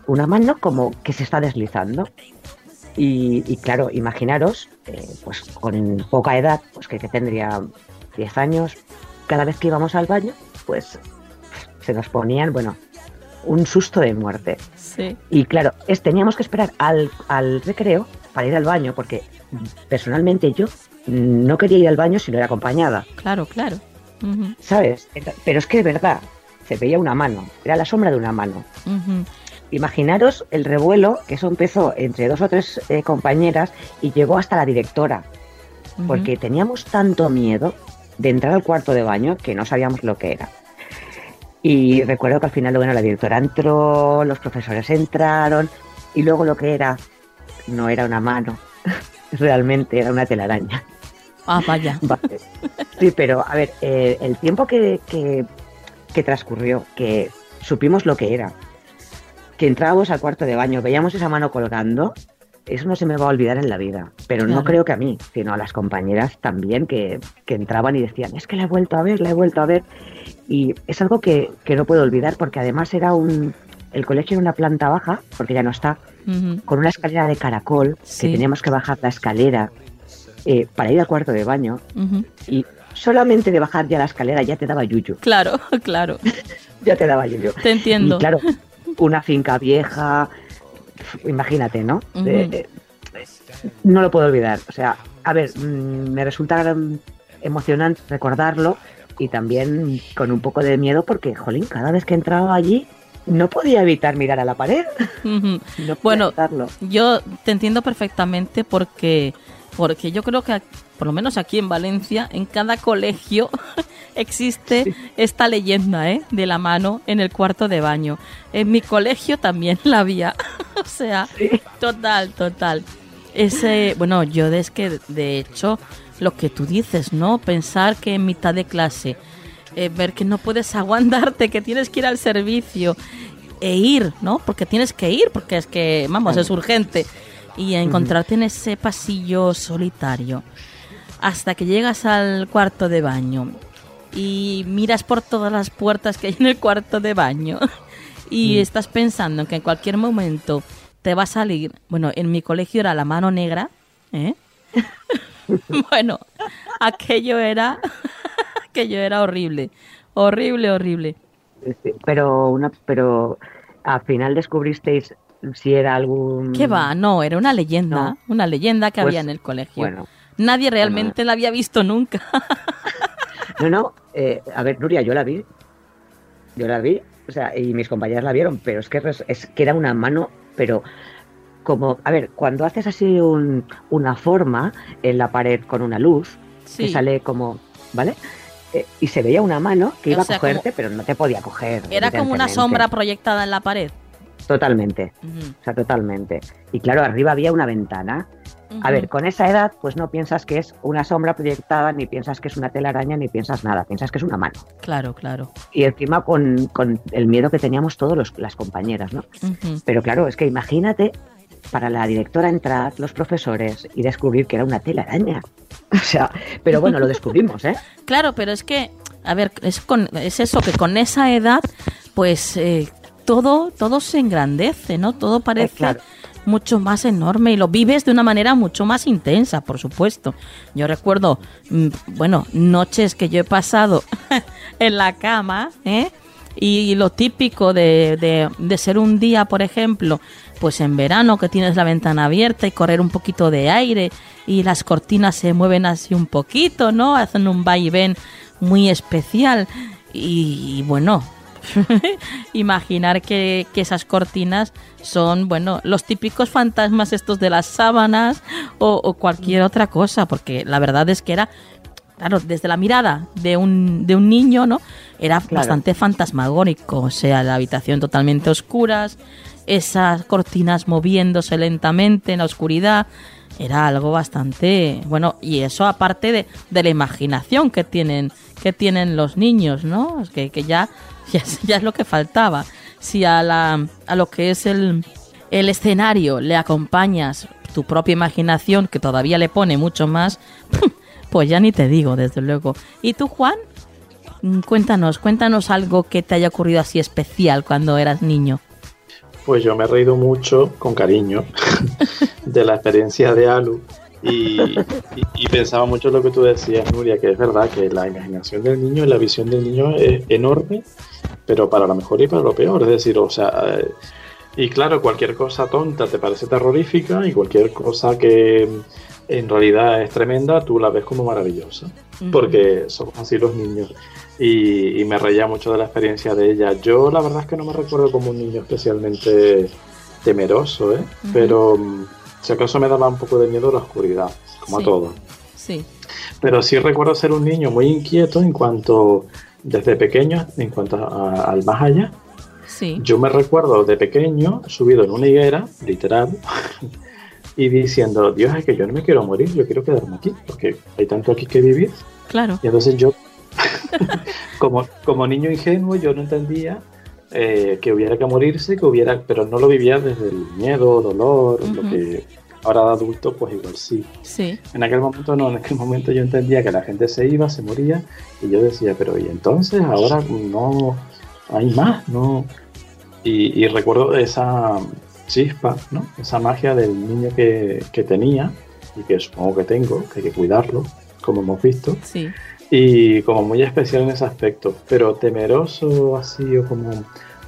Una mano como que se está deslizando. Y, y claro, imaginaros, eh, pues con poca edad, pues que, que tendría 10 años, cada vez que íbamos al baño, pues se nos ponían, bueno, un susto de muerte. Sí. Y claro, es, teníamos que esperar al, al recreo para ir al baño, porque personalmente yo no quería ir al baño si no era acompañada, Claro, claro. ¿sabes? Pero es que de verdad, se veía una mano, era la sombra de una mano. Imaginaros el revuelo, que eso empezó entre dos o tres eh, compañeras y llegó hasta la directora, porque teníamos tanto miedo de entrar al cuarto de baño que no sabíamos lo que era. Y recuerdo que al final, bueno, la directora entró, los profesores entraron y luego lo que era no era una mano, *laughs* realmente era una telaraña. Ah, vaya. *laughs* Vale. Sí, pero a ver, eh, el tiempo que, que, que transcurrió, que supimos lo que era, que entrábamos al cuarto de baño, veíamos esa mano colgando, eso no se me va a olvidar en la vida. Pero no creo que a mí, sino a las compañeras también que, que entraban y decían, es que la he vuelto a ver, la he vuelto a ver. Y es algo que, que no puedo olvidar porque además era un... El colegio era una planta baja, porque ya no está, con una escalera de caracol, Sí. que teníamos que bajar la escalera eh, para ir al cuarto de baño. Y solamente de bajar ya la escalera ya te daba yuyu, Claro, *laughs* claro. *laughs* ya te daba yuyu. Te entiendo. Y claro, una finca vieja, imagínate, ¿no? Eh, eh, no lo puedo olvidar. O sea, a ver, mm, me resulta emocionante recordarlo y también con un poco de miedo porque, jolín, cada vez que entraba allí no podía evitar mirar a la pared. *laughs* No Bueno, evitarlo. yo te entiendo perfectamente porque, porque yo creo que, por lo menos aquí en Valencia, en cada colegio *laughs* existe esta leyenda ¿eh? de la mano en el cuarto de baño. En mi colegio también la había. *laughs* o sea, total, total. Ese, bueno, yo es que de hecho lo que tú dices, ¿no? Pensar que en mitad de clase, eh, ver que no puedes *laughs* aguantarte, que tienes que ir al servicio e ir, ¿no? Porque tienes que ir, porque es que, vamos, es urgente. Y encontrarte en ese pasillo solitario hasta que llegas al cuarto de baño y miras por todas las puertas que hay en el cuarto de baño *laughs* y Mm. estás pensando que en cualquier momento te va a salir, bueno, en mi colegio era la mano negra, ¿eh? *laughs* bueno, aquello era, *laughs* aquello era horrible, horrible, horrible. Sí, Pero, una, pero al final descubristeis si era algún... ¿Qué va? No, era una leyenda, No. una leyenda que Pues, había en el colegio. Bueno, Nadie realmente la había visto nunca. No, no, eh, a ver, Nuria, yo la vi. Yo la vi, o sea, y mis compañeras la vieron, pero es que, res- es que era una mano, pero como, a ver, cuando haces así un- una forma en la pared con una luz, Sí. que sale como, ¿vale? Eh, y se veía una mano que O iba sea, a cogerte, pero no te podía coger. Era como una sombra proyectada en la pared. Totalmente, o sea, totalmente. Y claro, arriba había una ventana. A ver, con esa edad, pues no piensas que es una sombra proyectada, ni piensas que es una telaraña, ni piensas nada, piensas que es una mano. Claro, claro. Y encima con, con el miedo que teníamos todos los- las compañeras, ¿no? Pero claro, es que imagínate para la directora entrar, los profesores y descubrir que era una telaraña. O sea, pero bueno, lo descubrimos, ¿eh? *laughs* Claro, pero es que, a ver, es, con, es eso, que con esa edad, pues eh, todo, todo se engrandece, ¿no? Todo parece claro. Mucho más enorme y lo vives de una manera mucho más intensa, por supuesto. Yo recuerdo, mm, bueno, noches que yo he pasado *laughs* en la cama, ¿eh? Y lo típico de, de, ser un día, por ejemplo, pues en verano que tienes la ventana abierta y correr un poquito de aire y las cortinas se mueven así un poquito, ¿no? Hacen un vaivén muy especial. Y bueno, *laughs* imaginar que, que, esas cortinas son, bueno, los típicos fantasmas estos de las sábanas o, o cualquier otra cosa, porque la verdad es que era claro, desde la mirada de un, de un niño, ¿no? Era claro. bastante fantasmagórico, o sea, la habitación totalmente oscuras, esas cortinas moviéndose lentamente en la oscuridad, era algo bastante, bueno, y eso aparte de, de la imaginación que tienen, que tienen los niños, ¿no? Que ya, *laughs* ya, es lo que faltaba. Si a, la, a lo que es el, el escenario le acompañas tu propia imaginación, que todavía le pone mucho más, *laughs* pues ya ni te digo, desde luego. ¿Y tú, Juan? Cuéntanos, cuéntanos algo que te haya ocurrido así especial cuando eras niño. Pues yo me he reído mucho, con cariño, *laughs* de la experiencia de Alu. Y, pensaba mucho lo que tú decías, Nuria, que es verdad que la imaginación del niño la visión del niño es enorme, pero para lo mejor y para lo peor. Es decir, o sea, eh, y claro, cualquier cosa tonta te parece terrorífica y cualquier cosa que en realidad es tremenda, tú la ves como maravillosa, uh -huh. porque somos así los niños. Y, y, me reía mucho de la experiencia de ella. Yo la verdad es que no me recuerdo como un niño especialmente temeroso, ¿eh? Uh -huh. pero si acaso me daba un poco de miedo la oscuridad, como sí. a todos. Sí. Pero sí recuerdo ser un niño muy inquieto en cuanto, desde pequeño, en cuanto a, al más allá. Sí. Yo me recuerdo de pequeño subido en una higuera, literal, *laughs* y diciendo, Dios, es que yo no me quiero morir, yo quiero quedarme aquí, porque hay tanto aquí que vivir. Claro. Y entonces yo, *laughs* como, como niño ingenuo, yo no entendía eh, que hubiera que morirse, que hubiera, pero no lo vivía desde el miedo, dolor, uh -huh. lo que ahora de adulto, pues igual sí. Sí. En aquel momento no, en aquel momento yo entendía que la gente se iba, se moría, y yo decía, pero ¿y entonces? Ahora no hay más, ¿no? Y, y recuerdo esa chispa, ¿no? Esa magia del niño que, que, tenía y que supongo que tengo, que hay que cuidarlo, como hemos visto. Sí. Y como muy especial en ese aspecto, pero temeroso así o como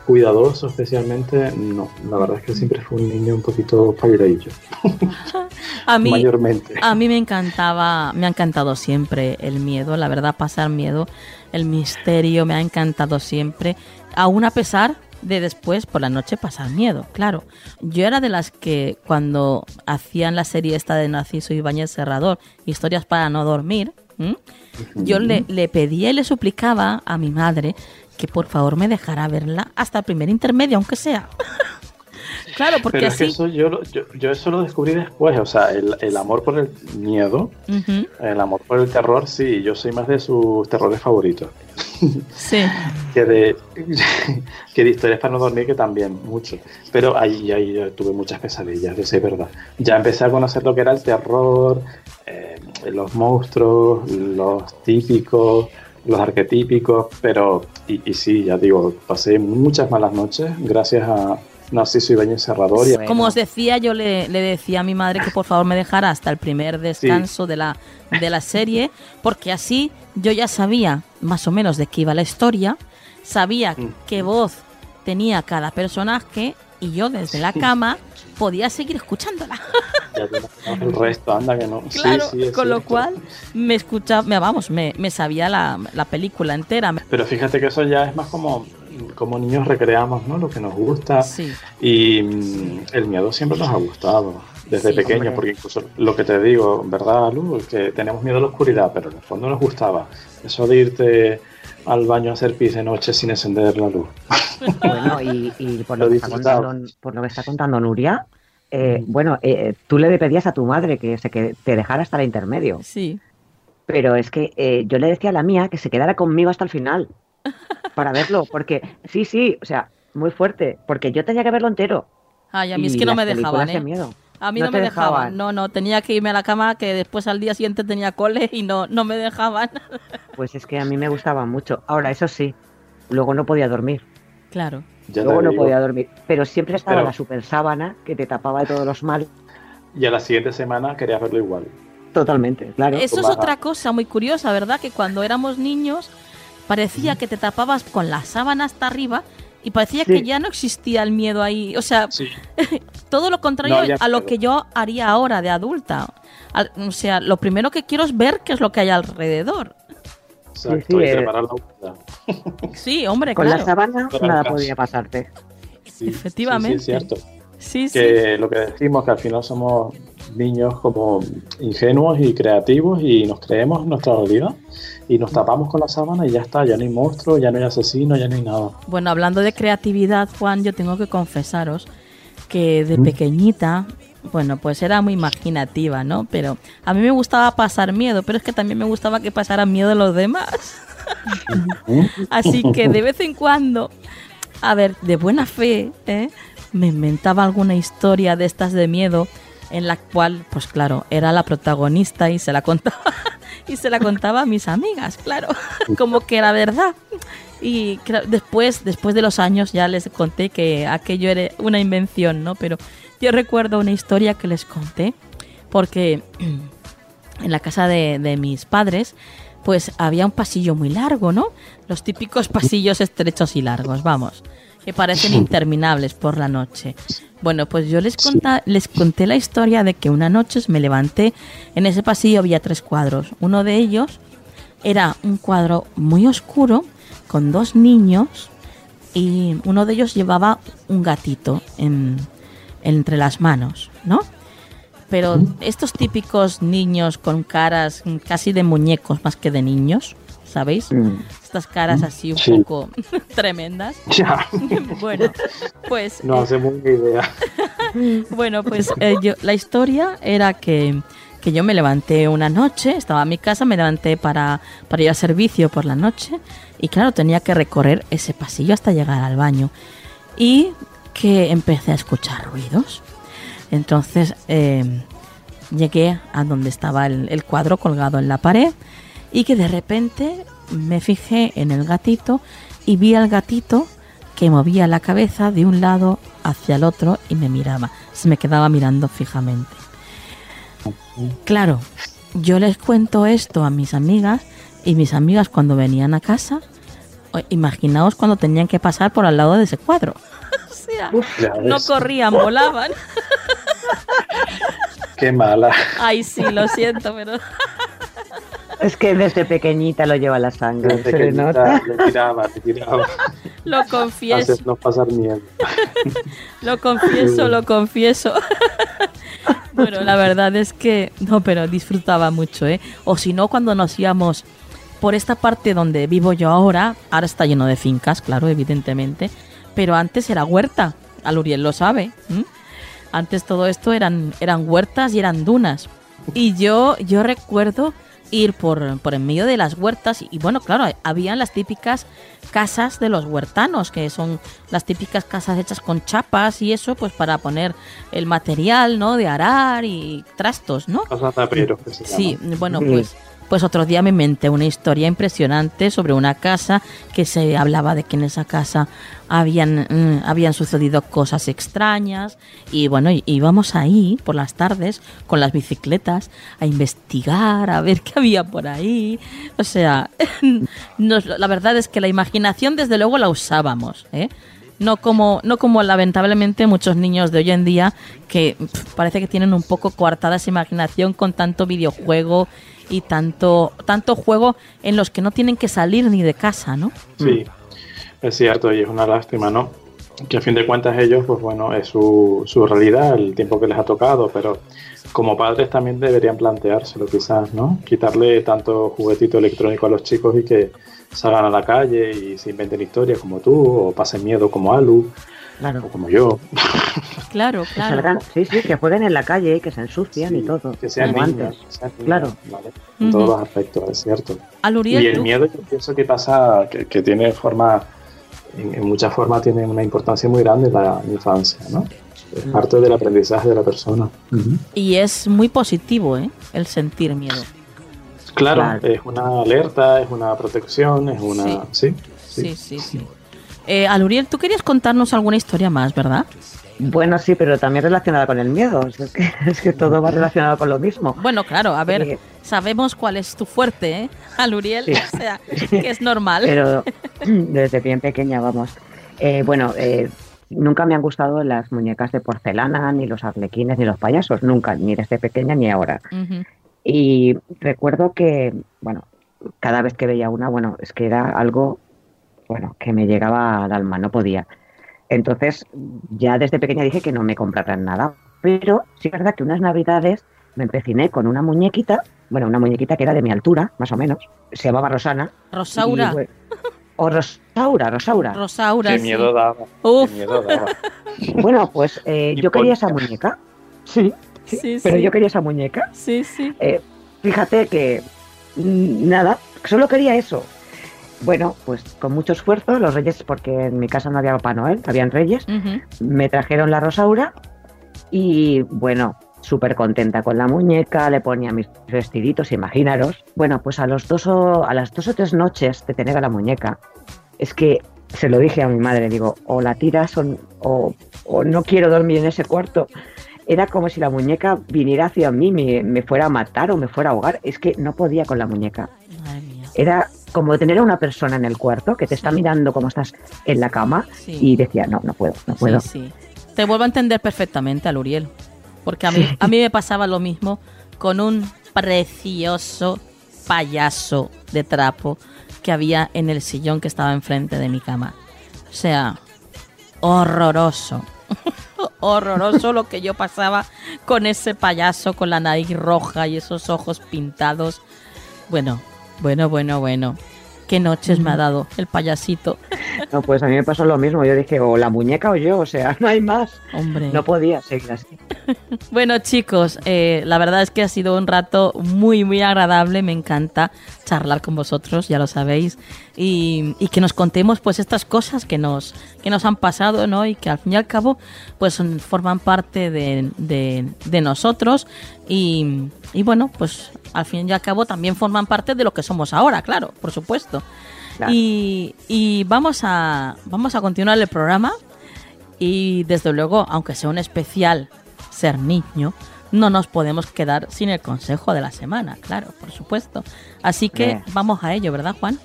cuidadoso especialmente, no. La verdad es que siempre fue un niño un poquito payarillo. *laughs* a mí, Mayormente. A mí me encantaba, me ha encantado siempre el miedo, la verdad, pasar miedo, el misterio me ha encantado siempre, aún a pesar de después por la noche pasar miedo, claro. Yo era de las que cuando hacían la serie esta de Narciso Ibáñez Serrador, Historias para no dormir, yo le, le, pedía y le suplicaba a mi madre que por favor me dejara verla hasta el primer intermedio, aunque sea. *laughs* claro, porque Pero así... que eso yo, yo, yo, eso lo descubrí después, o sea, el, el amor por el miedo, uh -huh. el amor por el terror, sí, yo soy más de sus terrores favoritos. *laughs* Sí. que, de, *laughs* que de historias para no dormir, que también, mucho. Pero ahí, ahí tuve muchas pesadillas, eso es verdad. Ya empecé a conocer lo que era el terror, eh, los monstruos, los típicos, los arquetípicos, pero, y, y, sí, ya digo, pasé muchas malas noches gracias a Narciso Ibáñez Serrador. Y... Como os decía, yo le, le, decía a mi madre que por favor me dejara hasta el primer descanso sí. de, la, de la serie, porque así yo ya sabía más o menos de qué iba la historia, sabía mm. qué voz tenía cada personaje y yo desde la cama podía seguir escuchándola. el *laughs* resto, anda que no. Claro, sí, sí, con lo cual me escuchaba, vamos, me, me sabía la, la, película entera. Pero fíjate que eso ya es más como, como niños recreamos, ¿no? Lo que nos gusta. Sí. Y mm, el miedo siempre nos ha gustado desde sí, pequeño, hombre. porque incluso lo que te digo, ¿verdad, Lu? Que tenemos miedo a la oscuridad, pero en el fondo nos gustaba. Eso de irte al baño a hacer pis de noche sin encender la luz. Bueno, y, y por, *laughs* lo, lo que está contando, por lo que está contando Nuria, eh, bueno, eh, tú le pedías a tu madre que, se, que te dejara hasta el intermedio. Sí. Pero es que eh, yo le decía a la mía que se quedara conmigo hasta el final para verlo, porque sí, sí, o sea, muy fuerte, porque yo tenía que verlo entero. Ay, a mí es que no me dejaban, ¿eh? Miedo. A mí no, no me dejaban. dejaban. No, no, tenía que irme a la cama que después al día siguiente tenía cole y no, no me dejaban. *laughs* Pues es que a mí me gustaba mucho. Ahora, eso sí, luego no podía dormir. Claro. Ya Luego no podía dormir. Pero siempre estaba Pero- la super sábana que te tapaba de todos los males. Y a la siguiente semana querías verlo igual. Totalmente, claro. Eso es Baja. otra cosa muy curiosa, ¿verdad? Que cuando éramos niños parecía que te tapabas con la sábana hasta arriba y parecía que Sí. ya no existía el miedo ahí. O sea, Sí. *laughs* todo lo contrario No a lo que yo haría ahora de adulta. Al- O sea, lo primero que quiero es ver qué es lo que hay alrededor. Exacto, sí, y eh. preparar la. *laughs* Sí, hombre, Con claro. la Todas nada podía pasarte. Sí, Efectivamente. Sí, sí, es cierto. Sí, sí. Que lo que decimos que al final somos niños como ingenuos y creativos y nos creemos nuestra realidad y nos tapamos con la sábana y ya está, ya no hay monstruo, ya no hay asesino, ya no hay nada. Bueno, hablando de creatividad, Juan, yo tengo que confesaros que de pequeñita, bueno, pues era muy imaginativa, ¿no? Pero a mí me gustaba pasar miedo, pero es que también me gustaba que pasaran miedo los demás. Así que de vez en cuando, a ver, de buena fe, ¿eh? me inventaba alguna historia de estas de miedo en la cual, pues claro, era la protagonista y se la contaba *laughs* y se la contaba a mis amigas, claro, *laughs* como que era verdad. Y después, después de los años ya les conté que aquello era una invención, ¿no? Pero yo recuerdo una historia que les conté porque *clears throat* en la casa de, de mis padres pues había un pasillo muy largo, ¿no? Los típicos pasillos estrechos y largos, vamos, que parecen interminables por la noche. Bueno, pues yo les, conta- les conté la historia de que una noche me levanté, en ese pasillo había tres cuadros. Uno de ellos era un cuadro muy oscuro con dos niños y uno de ellos llevaba un gatito en- entre las manos, ¿no? Pero estos típicos niños con caras casi de muñecos más que de niños, ¿sabéis? Mm. Estas caras así un Sí. poco *laughs* tremendas. Ya, *laughs* Bueno, pues no eh, hacemos una idea. *laughs* bueno, pues eh, yo, la historia era que, que yo me levanté una noche, estaba en mi casa, me levanté para, para ir al servicio por la noche y claro, tenía que recorrer ese pasillo hasta llegar al baño y que empecé a escuchar ruidos. Entonces eh, llegué a donde estaba el, el cuadro colgado en la pared y que de repente me fijé en el gatito y vi al gatito que movía la cabeza de un lado hacia el otro y me miraba. Se me quedaba mirando fijamente. Claro, yo les cuento esto a mis amigas y mis amigas cuando venían a casa, imaginaos cuando tenían que pasar por al lado de ese cuadro. *laughs* o sea, no corrían, volaban. Qué mala. Ay, sí, lo siento, pero *laughs* Es que desde pequeñita lo lleva la sangre. Desde se le pequeñita nota. le tiraba, le tiraba. lo confieso, Hacernos pasar miedo. lo confieso, lo confieso. Bueno, la verdad es que no, pero disfrutaba mucho, ¿eh? O si no, cuando nos íbamos por esta parte donde vivo yo ahora, ahora está lleno de fincas, claro, evidentemente, pero antes era huerta, al Uriel lo sabe. Antes todo esto eran, eran huertas y eran dunas. Y yo, yo recuerdo ir por, por en medio de las huertas y, bueno, claro, habían las típicas casas de los huertanos, que son las típicas casas hechas con chapas y eso, pues para poner el material, ¿no? De arar y trastos, ¿no? Que se Sí, bueno, Sí. pues pues otro día me inventé una historia impresionante sobre una casa que se hablaba de que en esa casa habían mm, habían sucedido cosas extrañas y bueno, íbamos ahí por las tardes con las bicicletas a investigar, a ver *laughs* qué había por ahí. O sea, *laughs* la verdad es que la imaginación desde luego la usábamos, ¿eh? No como, no como lamentablemente muchos niños de hoy en día que parece que tienen un poco coartada esa imaginación con tanto videojuego y tanto, tanto juego en los que no tienen que salir ni de casa, ¿no? Sí, es cierto y es una lástima, ¿no? Que a fin de cuentas ellos, pues bueno, es su, su realidad, el tiempo que les ha tocado, pero como padres también deberían planteárselo quizás, ¿no? Quitarle tanto juguetito electrónico a los chicos y que salgan a la calle y se inventen historias como tú, o pasen miedo como Alu, Claro. o como yo. Claro, Que claro. salgan- sí, sí, que jueguen en la calle, que se ensucian Sí, y todo. Que sean como niños, antes. que sean niños, Claro. ¿vale? En todos los aspectos, es cierto. Al Y Uriel, el tú- miedo yo pienso que pasa, que, que tiene forma, en, en muchas formas tiene una importancia muy grande en la infancia, ¿no? Es parte del aprendizaje de la persona. y es muy positivo, ¿eh? El sentir miedo. Claro, Claro. es una alerta, es una protección, es una... Sí, sí. Sí, sí, sí. Eh, Aluriel, tú querías contarnos alguna historia más, ¿verdad? Bueno, sí, pero también relacionada con el miedo. Es que, *laughs* es que todo va relacionado con lo mismo. Bueno, claro, a ver, Eh, sabemos cuál es tu fuerte, ¿eh? *laughs* Aluriel, Sí. o sea, *laughs* que es normal. Pero desde bien pequeña, vamos. Eh, bueno, eh, nunca me han gustado las muñecas de porcelana, ni los arlequines, ni los payasos. Nunca, ni desde pequeña ni ahora. Y recuerdo que, bueno, cada vez que veía una, bueno, es que era algo, bueno, que me llegaba al alma, no podía. Entonces, ya desde pequeña dije que no me compraran nada. Pero sí es verdad que unas navidades me empeciné con una muñequita, bueno, una muñequita que era de mi altura, más o menos. Se llamaba Rosana. Rosaura. Y, bueno, o Rosaura, Rosaura. Rosaura, Qué sí. miedo daba. Uf. Qué miedo daba. *laughs* Bueno, pues eh, yo quería esa muñeca. Sí, sí, Sí, pero sí. yo quería esa muñeca. Sí, sí. Eh, fíjate que nada, solo quería eso. Bueno, pues con mucho esfuerzo, los reyes, porque en mi casa no había Papá Noel, habían reyes, me trajeron la Rosaura y bueno, súper contenta con la muñeca, le ponía mis vestiditos, imaginaros. Bueno, pues a, los dos o, a las dos o tres noches de tener a la muñeca, es que se lo dije a mi madre, digo, o la tiras o, o, o no quiero dormir en ese cuarto. Era como si la muñeca viniera hacia mí, me, me fuera a matar o me fuera a ahogar. Es que no podía con la muñeca. Madre mía. Era como tener a una persona en el cuarto que te está mirando como estás en la cama Sí. y decía, no, no puedo, no puedo. Sí, sí. Te vuelvo a entender perfectamente, Aluriel. Porque a mí, a mí me pasaba lo mismo con un precioso payaso de trapo que había en el sillón que estaba enfrente de mi cama. O sea, horroroso. *laughs* horroroso lo que yo pasaba con ese payaso con la nariz roja y esos ojos pintados. Bueno, bueno, bueno, bueno. Qué noches me ha dado el payasito. No, pues a mí me pasó lo mismo. Yo dije, o la muñeca o yo, o sea, *laughs* no hay más. Hombre. No podía seguir así. *laughs* Bueno, chicos, eh, la verdad es que ha sido un rato muy, muy agradable. Me encanta charlar con vosotros, ya lo sabéis. Y, y que nos contemos, pues, estas cosas que nos, que nos han pasado, ¿no? Y que al fin y al cabo, pues, forman parte de, de- de nosotros. Y, y bueno, pues, al fin y al cabo, también forman parte de lo que somos ahora, claro, por supuesto. Claro. Y, y vamos, a, vamos a continuar el programa. Y desde luego, aunque sea un especial ser niño, no nos podemos quedar sin el consejo de la semana, claro, por supuesto. Así que vamos a ello, ¿verdad, Juan?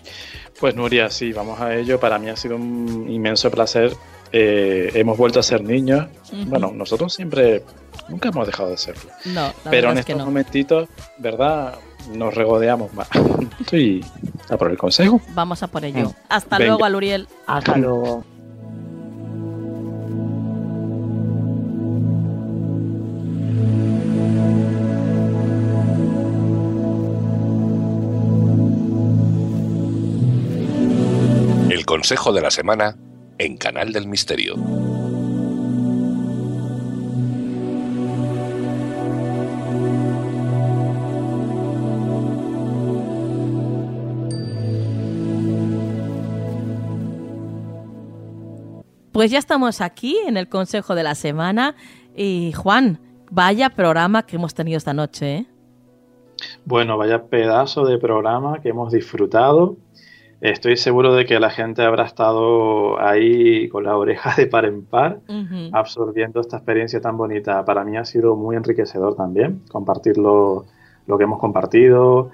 Pues Nuria, sí, vamos a ello. Para mí ha sido un inmenso placer. Eh, hemos vuelto a ser niños. Bueno, nosotros siempre, nunca hemos dejado de serlo. No, Pero en es que estos no. momentitos, ¿verdad? Nos regodeamos más. *laughs* Estoy a por el consejo. Vamos a por ello. Hasta Venga. luego, Aluriel. Hasta *clears throat* luego. Consejo de la semana en Canal del Misterio. Pues ya estamos aquí en el consejo de la semana. Y Juan, vaya programa que hemos tenido esta noche, ¿eh? Bueno, vaya pedazo de programa que hemos disfrutado. Estoy seguro de que la gente habrá estado ahí con la oreja de par en par, absorbiendo esta experiencia tan bonita. Para mí ha sido muy enriquecedor también compartir lo, lo que hemos compartido,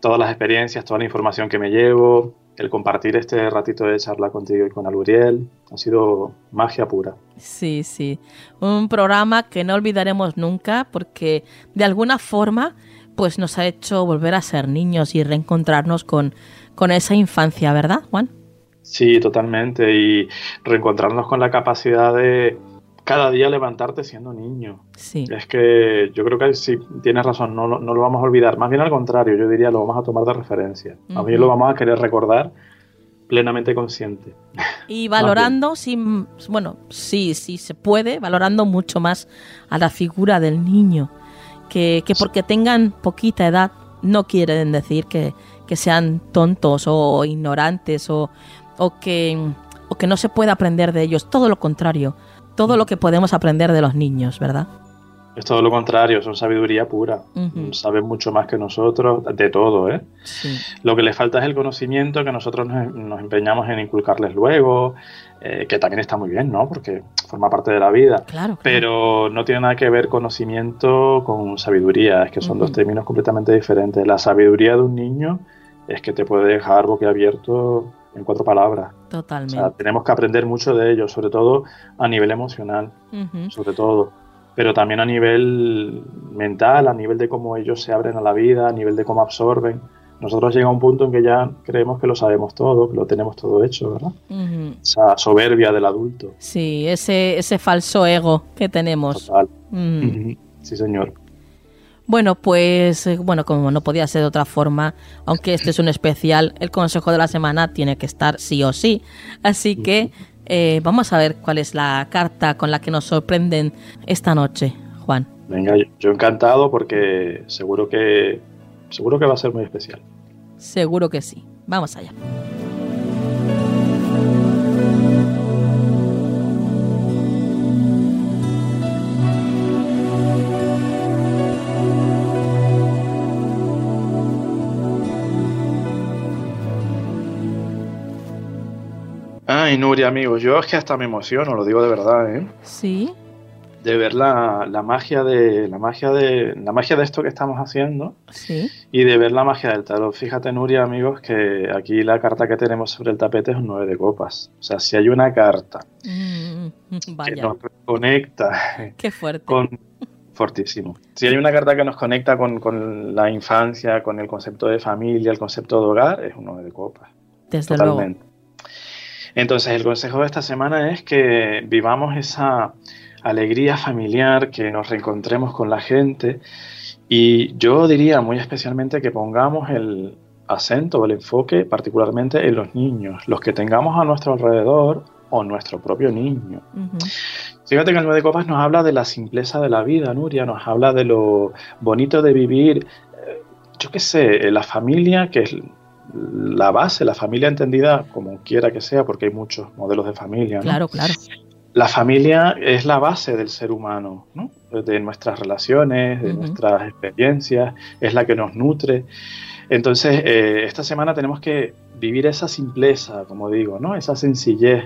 todas las experiencias, toda la información que me llevo, el compartir este ratito de charla contigo y con Aluriel. Ha sido magia pura. Sí, sí. Un programa que no olvidaremos nunca porque de alguna forma pues nos ha hecho volver a ser niños y reencontrarnos con, con esa infancia, ¿verdad, Juan? Sí, totalmente. Y reencontrarnos con la capacidad de cada día levantarte siendo niño. Sí. Es que yo creo que sí, tienes razón, no, lo- no lo vamos a olvidar. Más bien al contrario, yo diría lo vamos a tomar de referencia. Más bien Ujú. lo vamos a querer recordar plenamente consciente. *laughs* Y valorando, sí, bueno, sí, sí se puede, valorando mucho más a la figura del niño. Que, que porque tengan poquita edad no quieren decir que, que sean tontos o ignorantes o, o, que, o que no se pueda aprender de ellos. Todo lo contrario, todo lo que podemos aprender de los niños, ¿verdad? Es todo lo contrario, son sabiduría pura. Saben mucho más que nosotros, de todo, ¿eh? Sí. Lo que les falta es el conocimiento que nosotros nos, nos empeñamos en inculcarles luego, eh, que también está muy bien, ¿no? Porque forma parte de la vida. Claro, claro. Pero no tiene nada que ver conocimiento con sabiduría, es que son dos términos completamente diferentes. La sabiduría de un niño es que te puede dejar boquiabierto en cuatro palabras. O Totalmente. sea, tenemos que aprender mucho de ellos, sobre todo a nivel emocional, sobre todo. Pero también a nivel mental, a nivel de cómo ellos se abren a la vida, a nivel de cómo absorben. Nosotros llega un punto en que ya creemos que lo sabemos todo, que lo tenemos todo hecho, ¿verdad? Esa soberbia del adulto. Sí, ese, ese falso ego que tenemos. Total. Sí, señor. Bueno, pues eh, bueno, como no podía ser de otra forma, aunque este es un especial, el consejo de la semana tiene que estar sí o sí. Así que eh, vamos a ver cuál es la carta con la que nos sorprenden esta noche, Juan. Venga, yo, yo encantado porque seguro que seguro que va a ser muy especial. Seguro que sí. Vamos allá. Nuria, amigos, yo es que hasta me emociono, lo digo de verdad, ¿eh? Sí. De ver la, la magia de la magia de la magia de esto que estamos haciendo Sí. y de ver la magia del tarot. Fíjate, Nuria, amigos, que aquí la carta que tenemos sobre el tapete es un 9 de copas. O sea, si hay una carta Mm, que nos conecta *laughs* qué fuerte. con fortísimo. Si hay una carta que nos conecta con, con la infancia, con el concepto de familia, el concepto de hogar, es un 9 de copas. Desde Totalmente. Entonces, el consejo de esta semana es que vivamos esa alegría familiar, que nos reencontremos con la gente y yo diría muy especialmente que pongamos el acento o el enfoque particularmente en los niños, los que tengamos a nuestro alrededor o nuestro propio niño. Fíjate que el Nueve de Copas nos habla de la simpleza de la vida, Nuria, nos habla de lo bonito de vivir, eh, yo qué sé, la familia, que es la base, la familia entendida como quiera que sea, porque hay muchos modelos de familia. ¿no? Claro, claro. La familia es la base del ser humano, ¿no? de nuestras relaciones, de nuestras experiencias, es la que nos nutre. Entonces, eh, esta semana tenemos que vivir esa simpleza, como digo, ¿no? esa sencillez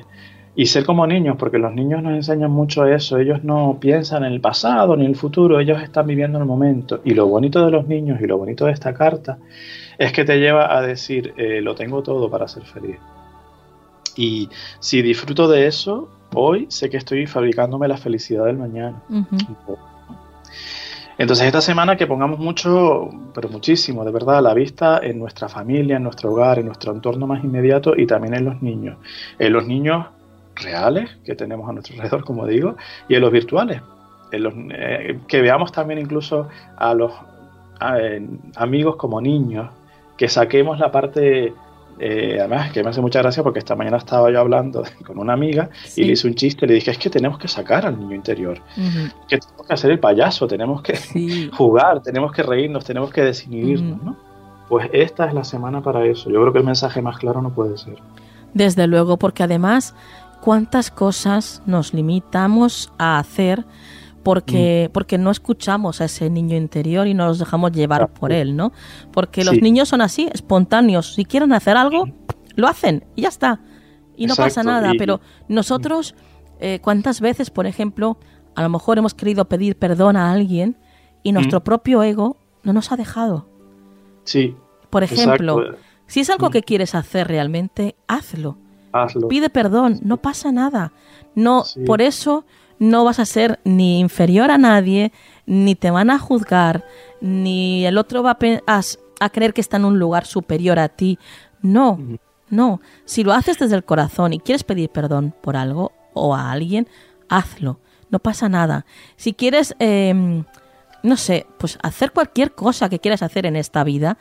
y ser como niños, porque los niños nos enseñan mucho eso. Ellos no piensan en el pasado ni en el futuro, ellos están viviendo en el momento. Y lo bonito de los niños y lo bonito de esta carta es que te lleva a decir, eh, lo tengo todo para ser feliz. Y si disfruto de eso, hoy sé que estoy fabricándome la felicidad del mañana. Entonces esta semana que pongamos mucho, pero muchísimo, de verdad, la vista en nuestra familia, en nuestro hogar, en nuestro entorno más inmediato y también en los niños. En los niños reales que tenemos a nuestro alrededor, como digo, y en los virtuales. En los, eh, que veamos también incluso a los a, eh, amigos como niños, que saquemos la parte, eh, además que me hace mucha gracia porque esta mañana estaba yo hablando *laughs* con una amiga Sí. y le hice un chiste, le dije, es que tenemos que sacar al niño interior que tenemos que hacer el payaso, tenemos que Sí. *laughs* jugar, tenemos que reírnos, tenemos que desinhibirnos. ¿no? Pues esta es la semana para eso. Yo creo que el mensaje más claro no puede ser. Desde luego, porque además, cuántas cosas nos limitamos a hacer porque, Mm. porque no escuchamos a ese niño interior y nos dejamos llevar por él, ¿no? Porque los niños son así, espontáneos. Si quieren hacer algo, lo hacen y ya está. Y no pasa nada. y- Pero nosotros, eh, ¿cuántas veces, por ejemplo, a lo mejor hemos querido pedir perdón a alguien y nuestro Mm. propio ego no nos ha dejado? Sí, Por ejemplo, exacto. si es algo Mm. que quieres hacer realmente, hazlo hazlo. pide perdón, no pasa nada. No, Sí. por eso no vas a ser ni inferior a nadie, ni te van a juzgar, ni el otro va a, a creer que está en un lugar superior a ti. No, no. Si lo haces desde el corazón y quieres pedir perdón por algo o a alguien, hazlo. No pasa nada. Si quieres, em, no sé, pues hacer cualquier cosa que quieras hacer en esta vida,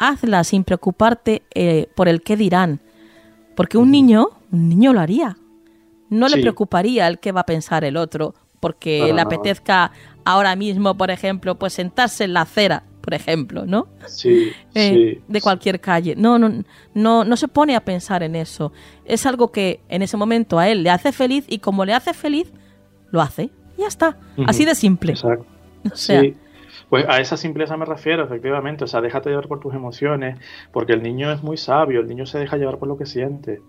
hazla sin preocuparte eh, por el qué dirán. Porque un niño, un niño lo haría. No le preocuparía el qué va a pensar el otro, porque le apetezca ahora mismo, por ejemplo, pues sentarse en la acera, por ejemplo, ¿no? Sí, *laughs* Eh, sí. de cualquier calle. No, no, no, no se pone a pensar en eso. Es algo que en ese momento a él le hace feliz y como le hace feliz, lo hace. Ya está. Así de simple. Exacto. *laughs* Sí. Pues a esa simpleza me refiero, efectivamente. O sea, déjate llevar por tus emociones, porque el niño es muy sabio, el niño se deja llevar por lo que siente.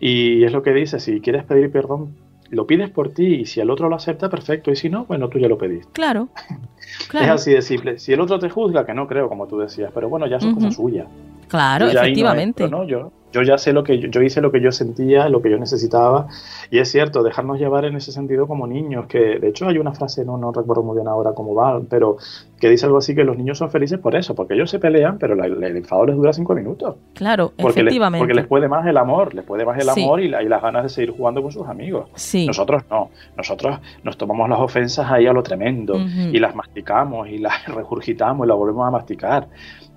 Y es lo que dice, si quieres pedir perdón, lo pides por ti y si el otro lo acepta, perfecto. Y si no, bueno, tú ya lo pediste. Claro. *laughs* Es así de simple. Si el otro te juzga, que no creo, como tú decías, pero bueno, ya son cosas suyas. Claro, efectivamente. No, yo, yo ya sé lo que yo, hice lo que yo sentía, lo que yo necesitaba y es cierto, dejarnos llevar en ese sentido como niños, que de hecho hay una frase, no, no recuerdo muy bien ahora cómo va, pero que dice algo así que los niños son felices por eso, porque ellos se pelean, pero el enfado les dura cinco minutos. Claro, porque efectivamente. porque les puede más el amor, les puede más el amor y, las ganas de seguir jugando con sus amigos. Sí. Nosotros no, nosotros nos tomamos las ofensas ahí a lo tremendo y las masticamos y las *laughs* regurgitamos y las volvemos a masticar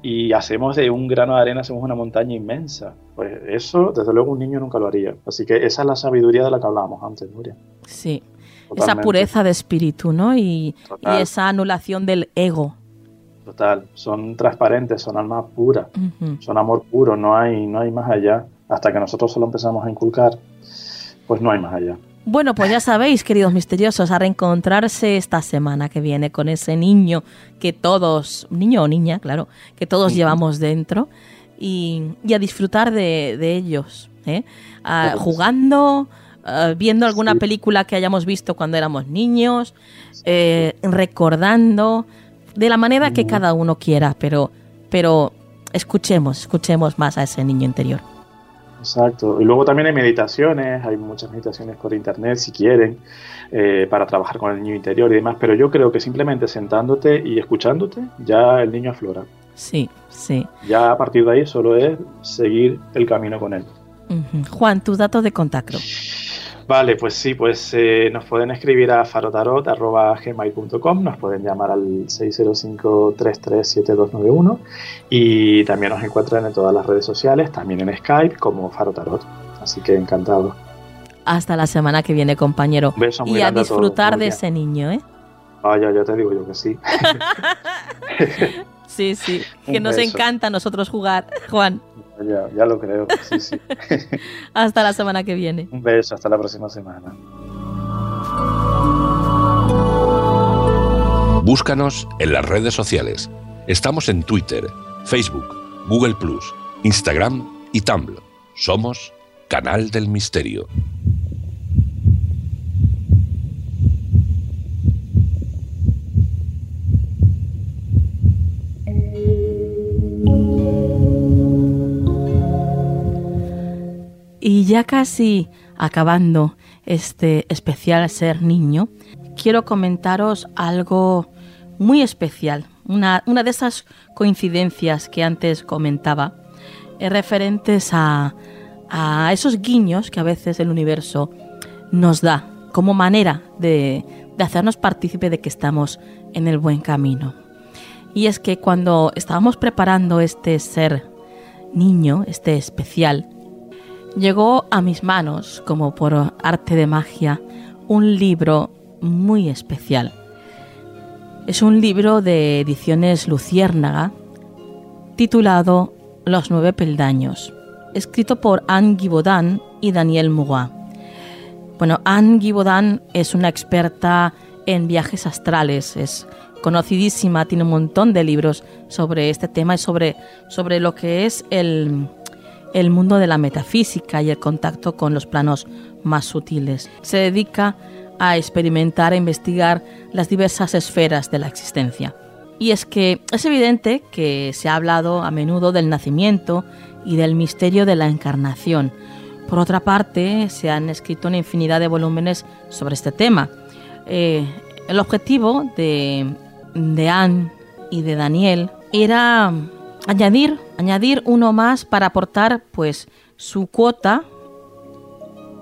y hacemos de un grano de arena, hacemos una montaña inmensa. Pues eso, desde luego, un niño nunca lo haría. Así que esa es la sabiduría de la que hablábamos antes, Nuria. Sí, esa pureza de espíritu, ¿no? Y, esa anulación del ego. Total, son transparentes, son alma pura, son amor puro, no hay, no hay más allá. Hasta que nosotros solo empezamos a inculcar, pues no hay más allá. Bueno, pues ya sabéis, queridos misteriosos, a reencontrarse esta semana que viene con ese niño que todos, niño o niña, claro, que todos llevamos dentro y, a disfrutar de, ellos, ¿eh? jugando, viendo alguna película que hayamos visto cuando éramos niños, eh, recordando, de la manera que cada uno quiera, pero, pero escuchemos, escuchemos más a ese niño interior. Exacto. Y luego también hay meditaciones, hay muchas meditaciones por internet si quieren, eh, para trabajar con el niño interior y demás, pero yo creo que simplemente sentándote y escuchándote, ya el niño aflora. Sí, sí. Ya a partir de ahí solo es seguir el camino con él. Juan, tus datos de contacto. *laughs* Vale, pues sí, pues eh, nos pueden escribir a farotarot.gmail.com, nos pueden llamar al 605-337291 y también nos encuentran en todas las redes sociales, también en Skype como Farotarot. Así que encantado. Hasta la semana que viene, compañero. beso y a disfrutar de ese niño, ¿eh? Ah, ya, ya te digo yo que sí. *laughs* sí, sí, *laughs* que nos encanta a nosotros jugar, Juan. Ya, ya lo creo, sí, sí. *laughs* hasta la semana que viene. Un beso, hasta la próxima semana. Búscanos en las redes sociales. Estamos en Twitter, Facebook, Google Plus, Instagram y Tumblr. Somos Canal del Misterio. Y ya casi acabando este especial Ser Niño, quiero comentaros algo muy especial, una, de esas coincidencias que antes comentaba, eh, referentes a, esos guiños que a veces el universo nos da como manera de, de hacernos partícipe de que estamos en el buen camino. Y es que cuando estábamos preparando este ser niño, este especial, llegó a mis manos, como por arte de magia, un libro muy especial. Es un libro de ediciones Luciérnaga titulado Los nueve peldaños, escrito por Anne Givaudan y Daniel Mourat. Bueno, Anne Givaudan es una experta en viajes astrales, es conocidísima, tiene un montón de libros sobre este tema y sobre, sobre lo que es el, el mundo de la metafísica y el contacto con los planos más sutiles. Se dedica a experimentar e investigar las diversas esferas de la existencia. Y es que es evidente que se ha hablado a menudo del nacimiento y del misterio de la encarnación. Por otra parte, se han escrito una infinidad de volúmenes sobre este tema. Eh, el objetivo de, de Anne y de Daniel era añadir, añadir uno más para aportar pues su cuota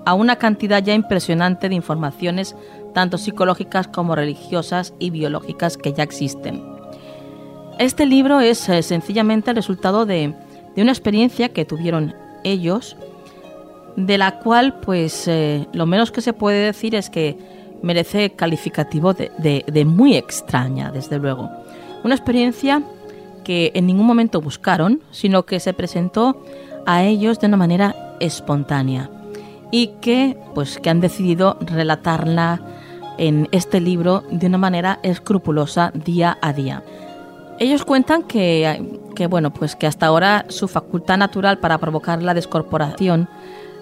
a una cantidad ya impresionante de informaciones tanto psicológicas como religiosas y biológicas que ya existen. Este libro es eh, sencillamente el resultado de, una experiencia que tuvieron ellos, de la cual pues eh, lo menos que se puede decir es que merece calificativo de muy extraña, desde luego. Una experiencia que en ningún momento buscaron, sino que se presentó a ellos de una manera espontánea y que pues que han decidido relatarla en este libro de una manera escrupulosa día a día. Ellos cuentan que, bueno, pues que hasta ahora su facultad natural para provocar la descorporación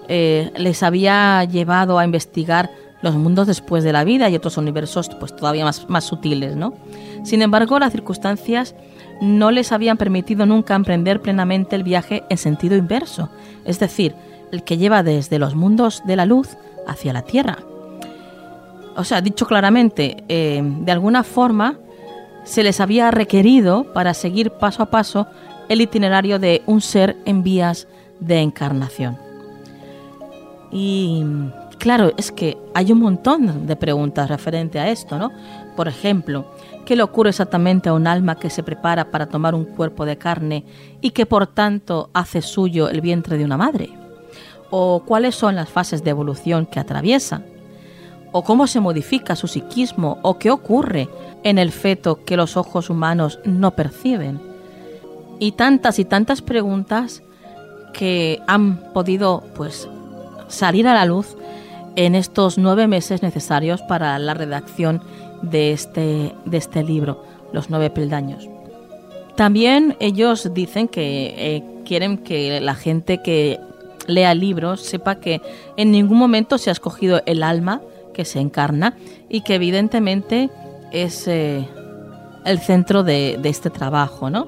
eh, les había llevado a investigar los mundos después de la vida y otros universos pues todavía más, más sutiles, ¿no? Sin embargo, las circunstancias no les habían permitido nunca emprender plenamente el viaje en sentido inverso, es decir, el que lleva desde los mundos de la luz hacia la Tierra. O sea, dicho claramente, eh, de alguna forma se les había requerido para seguir paso a paso el itinerario de un ser en vías de encarnación. Y claro, es que hay un montón de preguntas referente a esto, ¿no? Por ejemplo, ¿qué le ocurre exactamente a un alma que se prepara para tomar un cuerpo de carne y que por tanto hace suyo el vientre de una madre? ¿O cuáles son las fases de evolución que atraviesa? ¿O cómo se modifica su psiquismo? ¿O qué ocurre en el feto que los ojos humanos no perciben? Y tantas y tantas preguntas que han podido pues salir a la luz en estos nueve meses necesarios para la redacción de este, de este libro, Los nueve peldaños. También ellos dicen que eh, quieren que la gente que lea el libro sepa que en ningún momento se ha escogido el alma que se encarna y que evidentemente es eh, el centro de, de, este trabajo. ¿no?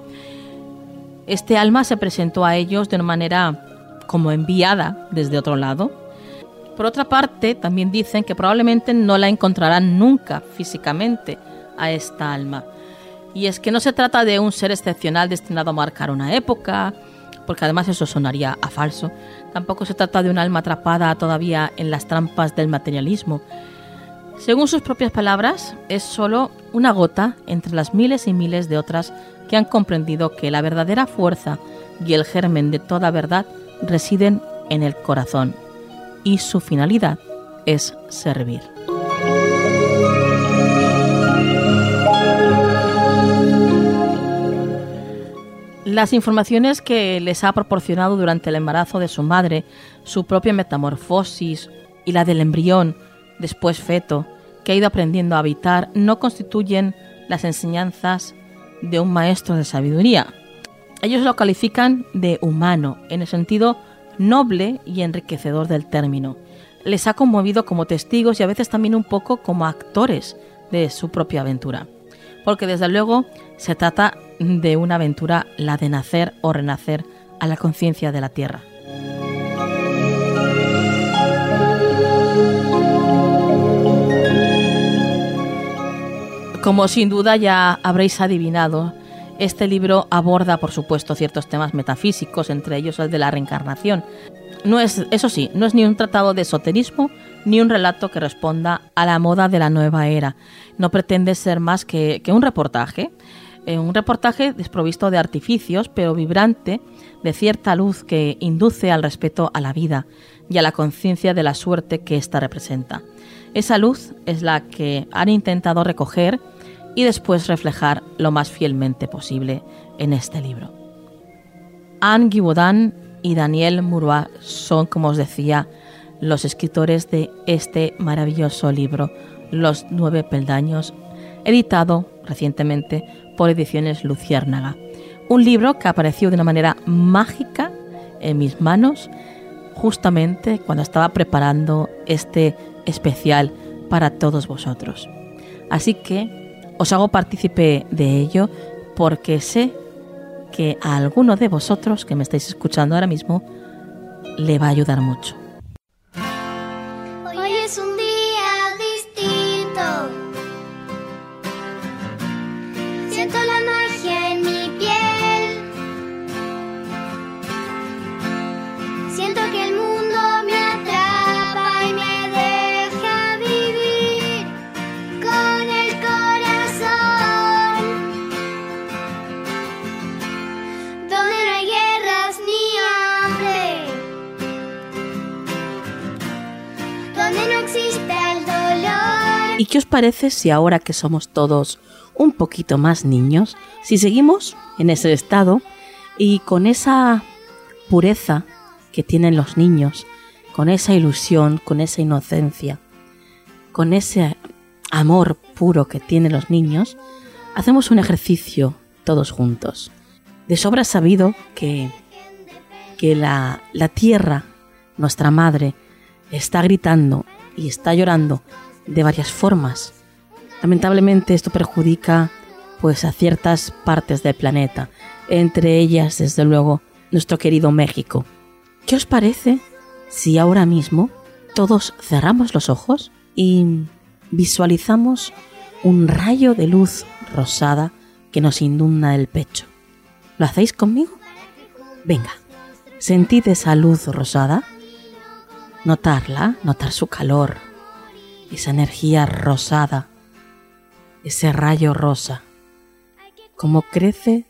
Este alma se presentó a ellos de una manera como enviada desde otro lado por otra parte, también dicen que probablemente no la encontrarán nunca físicamente a esta alma. Y es que no se trata de un ser excepcional destinado a marcar una época, porque además eso sonaría a falso. Tampoco se trata de un alma atrapada todavía en las trampas del materialismo. Según sus propias palabras, es solo una gota entre las miles y miles de otras que han comprendido que la verdadera fuerza y el germen de toda verdad residen en el corazón y su finalidad es servir. Las informaciones que les ha proporcionado durante el embarazo de su madre, su propia metamorfosis y la del embrión, después feto, que ha ido aprendiendo a habitar, no constituyen las enseñanzas de un maestro de sabiduría. Ellos lo califican de humano, en el sentido noble y enriquecedor del término. Les ha conmovido como testigos y a veces también un poco como actores de su propia aventura. Porque desde luego se trata de una aventura, la de nacer o renacer a la conciencia de la tierra. Como sin duda ya habréis adivinado, este libro aborda, por supuesto, ciertos temas metafísicos, entre ellos el de la reencarnación. No es, eso sí, no es ni un tratado de esoterismo ni un relato que responda a la moda de la nueva era. No pretende ser más que, un reportaje, eh, un reportaje desprovisto de artificios, pero vibrante, de cierta luz que induce al respeto a la vida y a la conciencia de la suerte que ésta representa. Esa luz es la que han intentado recoger y después reflejar lo más fielmente posible en este libro. Anne Guibaudin y Daniel Mourois son, como os decía, los escritores de este maravilloso libro, Los nueve peldaños, editado recientemente por Ediciones Luciérnaga. Un libro que apareció de una manera mágica en mis manos justamente cuando estaba preparando este especial para todos vosotros. Así que os hago partícipe de ello porque sé que a alguno de vosotros que me estáis escuchando ahora mismo le va a ayudar mucho. ¿Y qué os parece si ahora que somos todos un poquito más niños, si seguimos en ese estado y con esa pureza que tienen los niños, con esa ilusión, con esa inocencia, con ese amor puro que tienen los niños, hacemos un ejercicio todos juntos. De sobra sabido que, que la, la tierra, nuestra madre, está gritando y está llorando de varias formas. Lamentablemente esto perjudica pues a ciertas partes del planeta, entre ellas desde luego nuestro querido México. ¿Qué os parece si ahora mismo todos cerramos los ojos y visualizamos un rayo de luz rosada que nos inunda el pecho? ¿Lo hacéis conmigo? Venga, sentid esa luz rosada, notarla, notar su calor, esa energía rosada, ese rayo rosa, como crece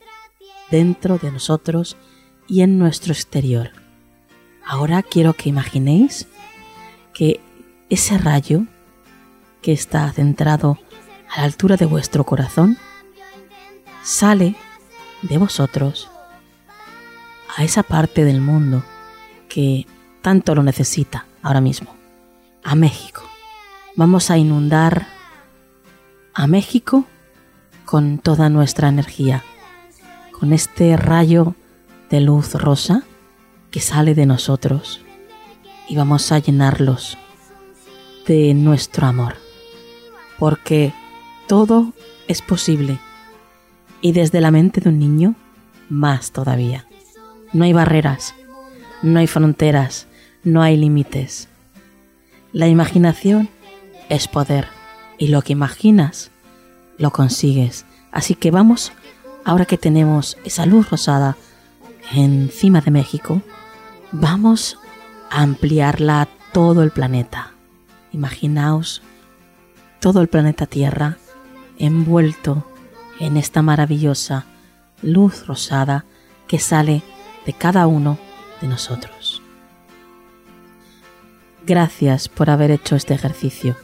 dentro de nosotros y en nuestro exterior. Ahora quiero que imaginéis que ese rayo que está centrado a la altura de vuestro corazón sale de vosotros a esa parte del mundo que tanto lo necesita ahora mismo, a México. Vamos a inundar a México con toda nuestra energía, con este rayo de luz rosa que sale de nosotros y vamos a llenarlos de nuestro amor, porque todo es posible y desde la mente de un niño más todavía. No hay barreras, no hay fronteras, no hay límites. La imaginación es poder y lo que imaginas lo consigues. Así que vamos, ahora que tenemos esa luz rosada encima de México, vamos a ampliarla a todo el planeta. Imaginaos todo el planeta Tierra envuelto en esta maravillosa luz rosada que sale de cada uno de nosotros. Gracias por haber hecho este ejercicio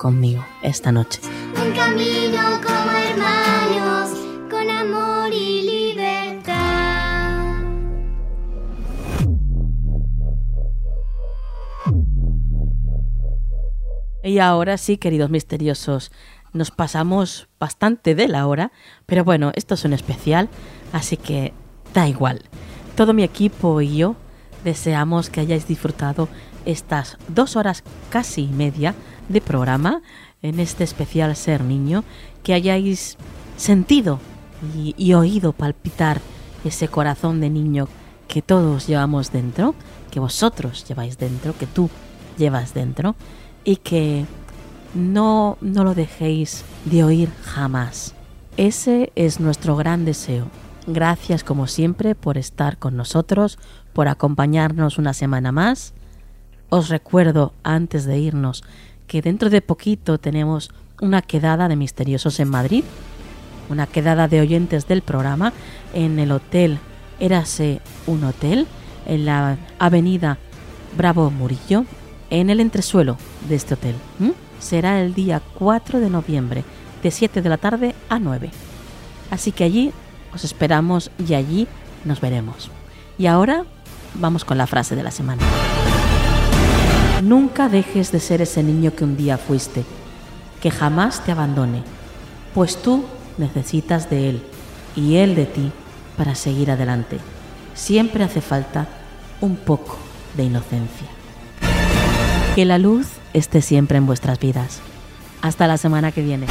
conmigo esta noche. Un camino como hermanos, con amor y libertad. Y ahora sí, queridos misteriosos, nos pasamos bastante de la hora, pero bueno, esto es un especial, así que da igual. Todo mi equipo y yo deseamos que hayáis disfrutado estas dos horas casi y media de programa en este especial Ser Niño, que hayáis sentido y, oído palpitar ese corazón de niño que todos llevamos dentro, que vosotros lleváis dentro, que tú llevas dentro, y que no, no lo dejéis de oír jamás. Ese es nuestro gran deseo. Gracias como siempre por estar con nosotros, por acompañarnos una semana más. Os recuerdo antes de irnos que dentro de poquito tenemos una quedada de misteriosos en Madrid, una quedada de oyentes del programa en el hotel Érase un hotel en la avenida Bravo Murillo, en el entresuelo de este hotel. Será el día 4 de noviembre, de 7 de la tarde a 9. Así que allí os esperamos y allí nos veremos. Y ahora vamos con la frase de la semana. Nunca dejes de ser ese niño que un día fuiste, que jamás te abandone, pues tú necesitas de él y él de ti para seguir adelante. Siempre hace falta un poco de inocencia. Que la luz esté siempre en vuestras vidas. Hasta la semana que viene.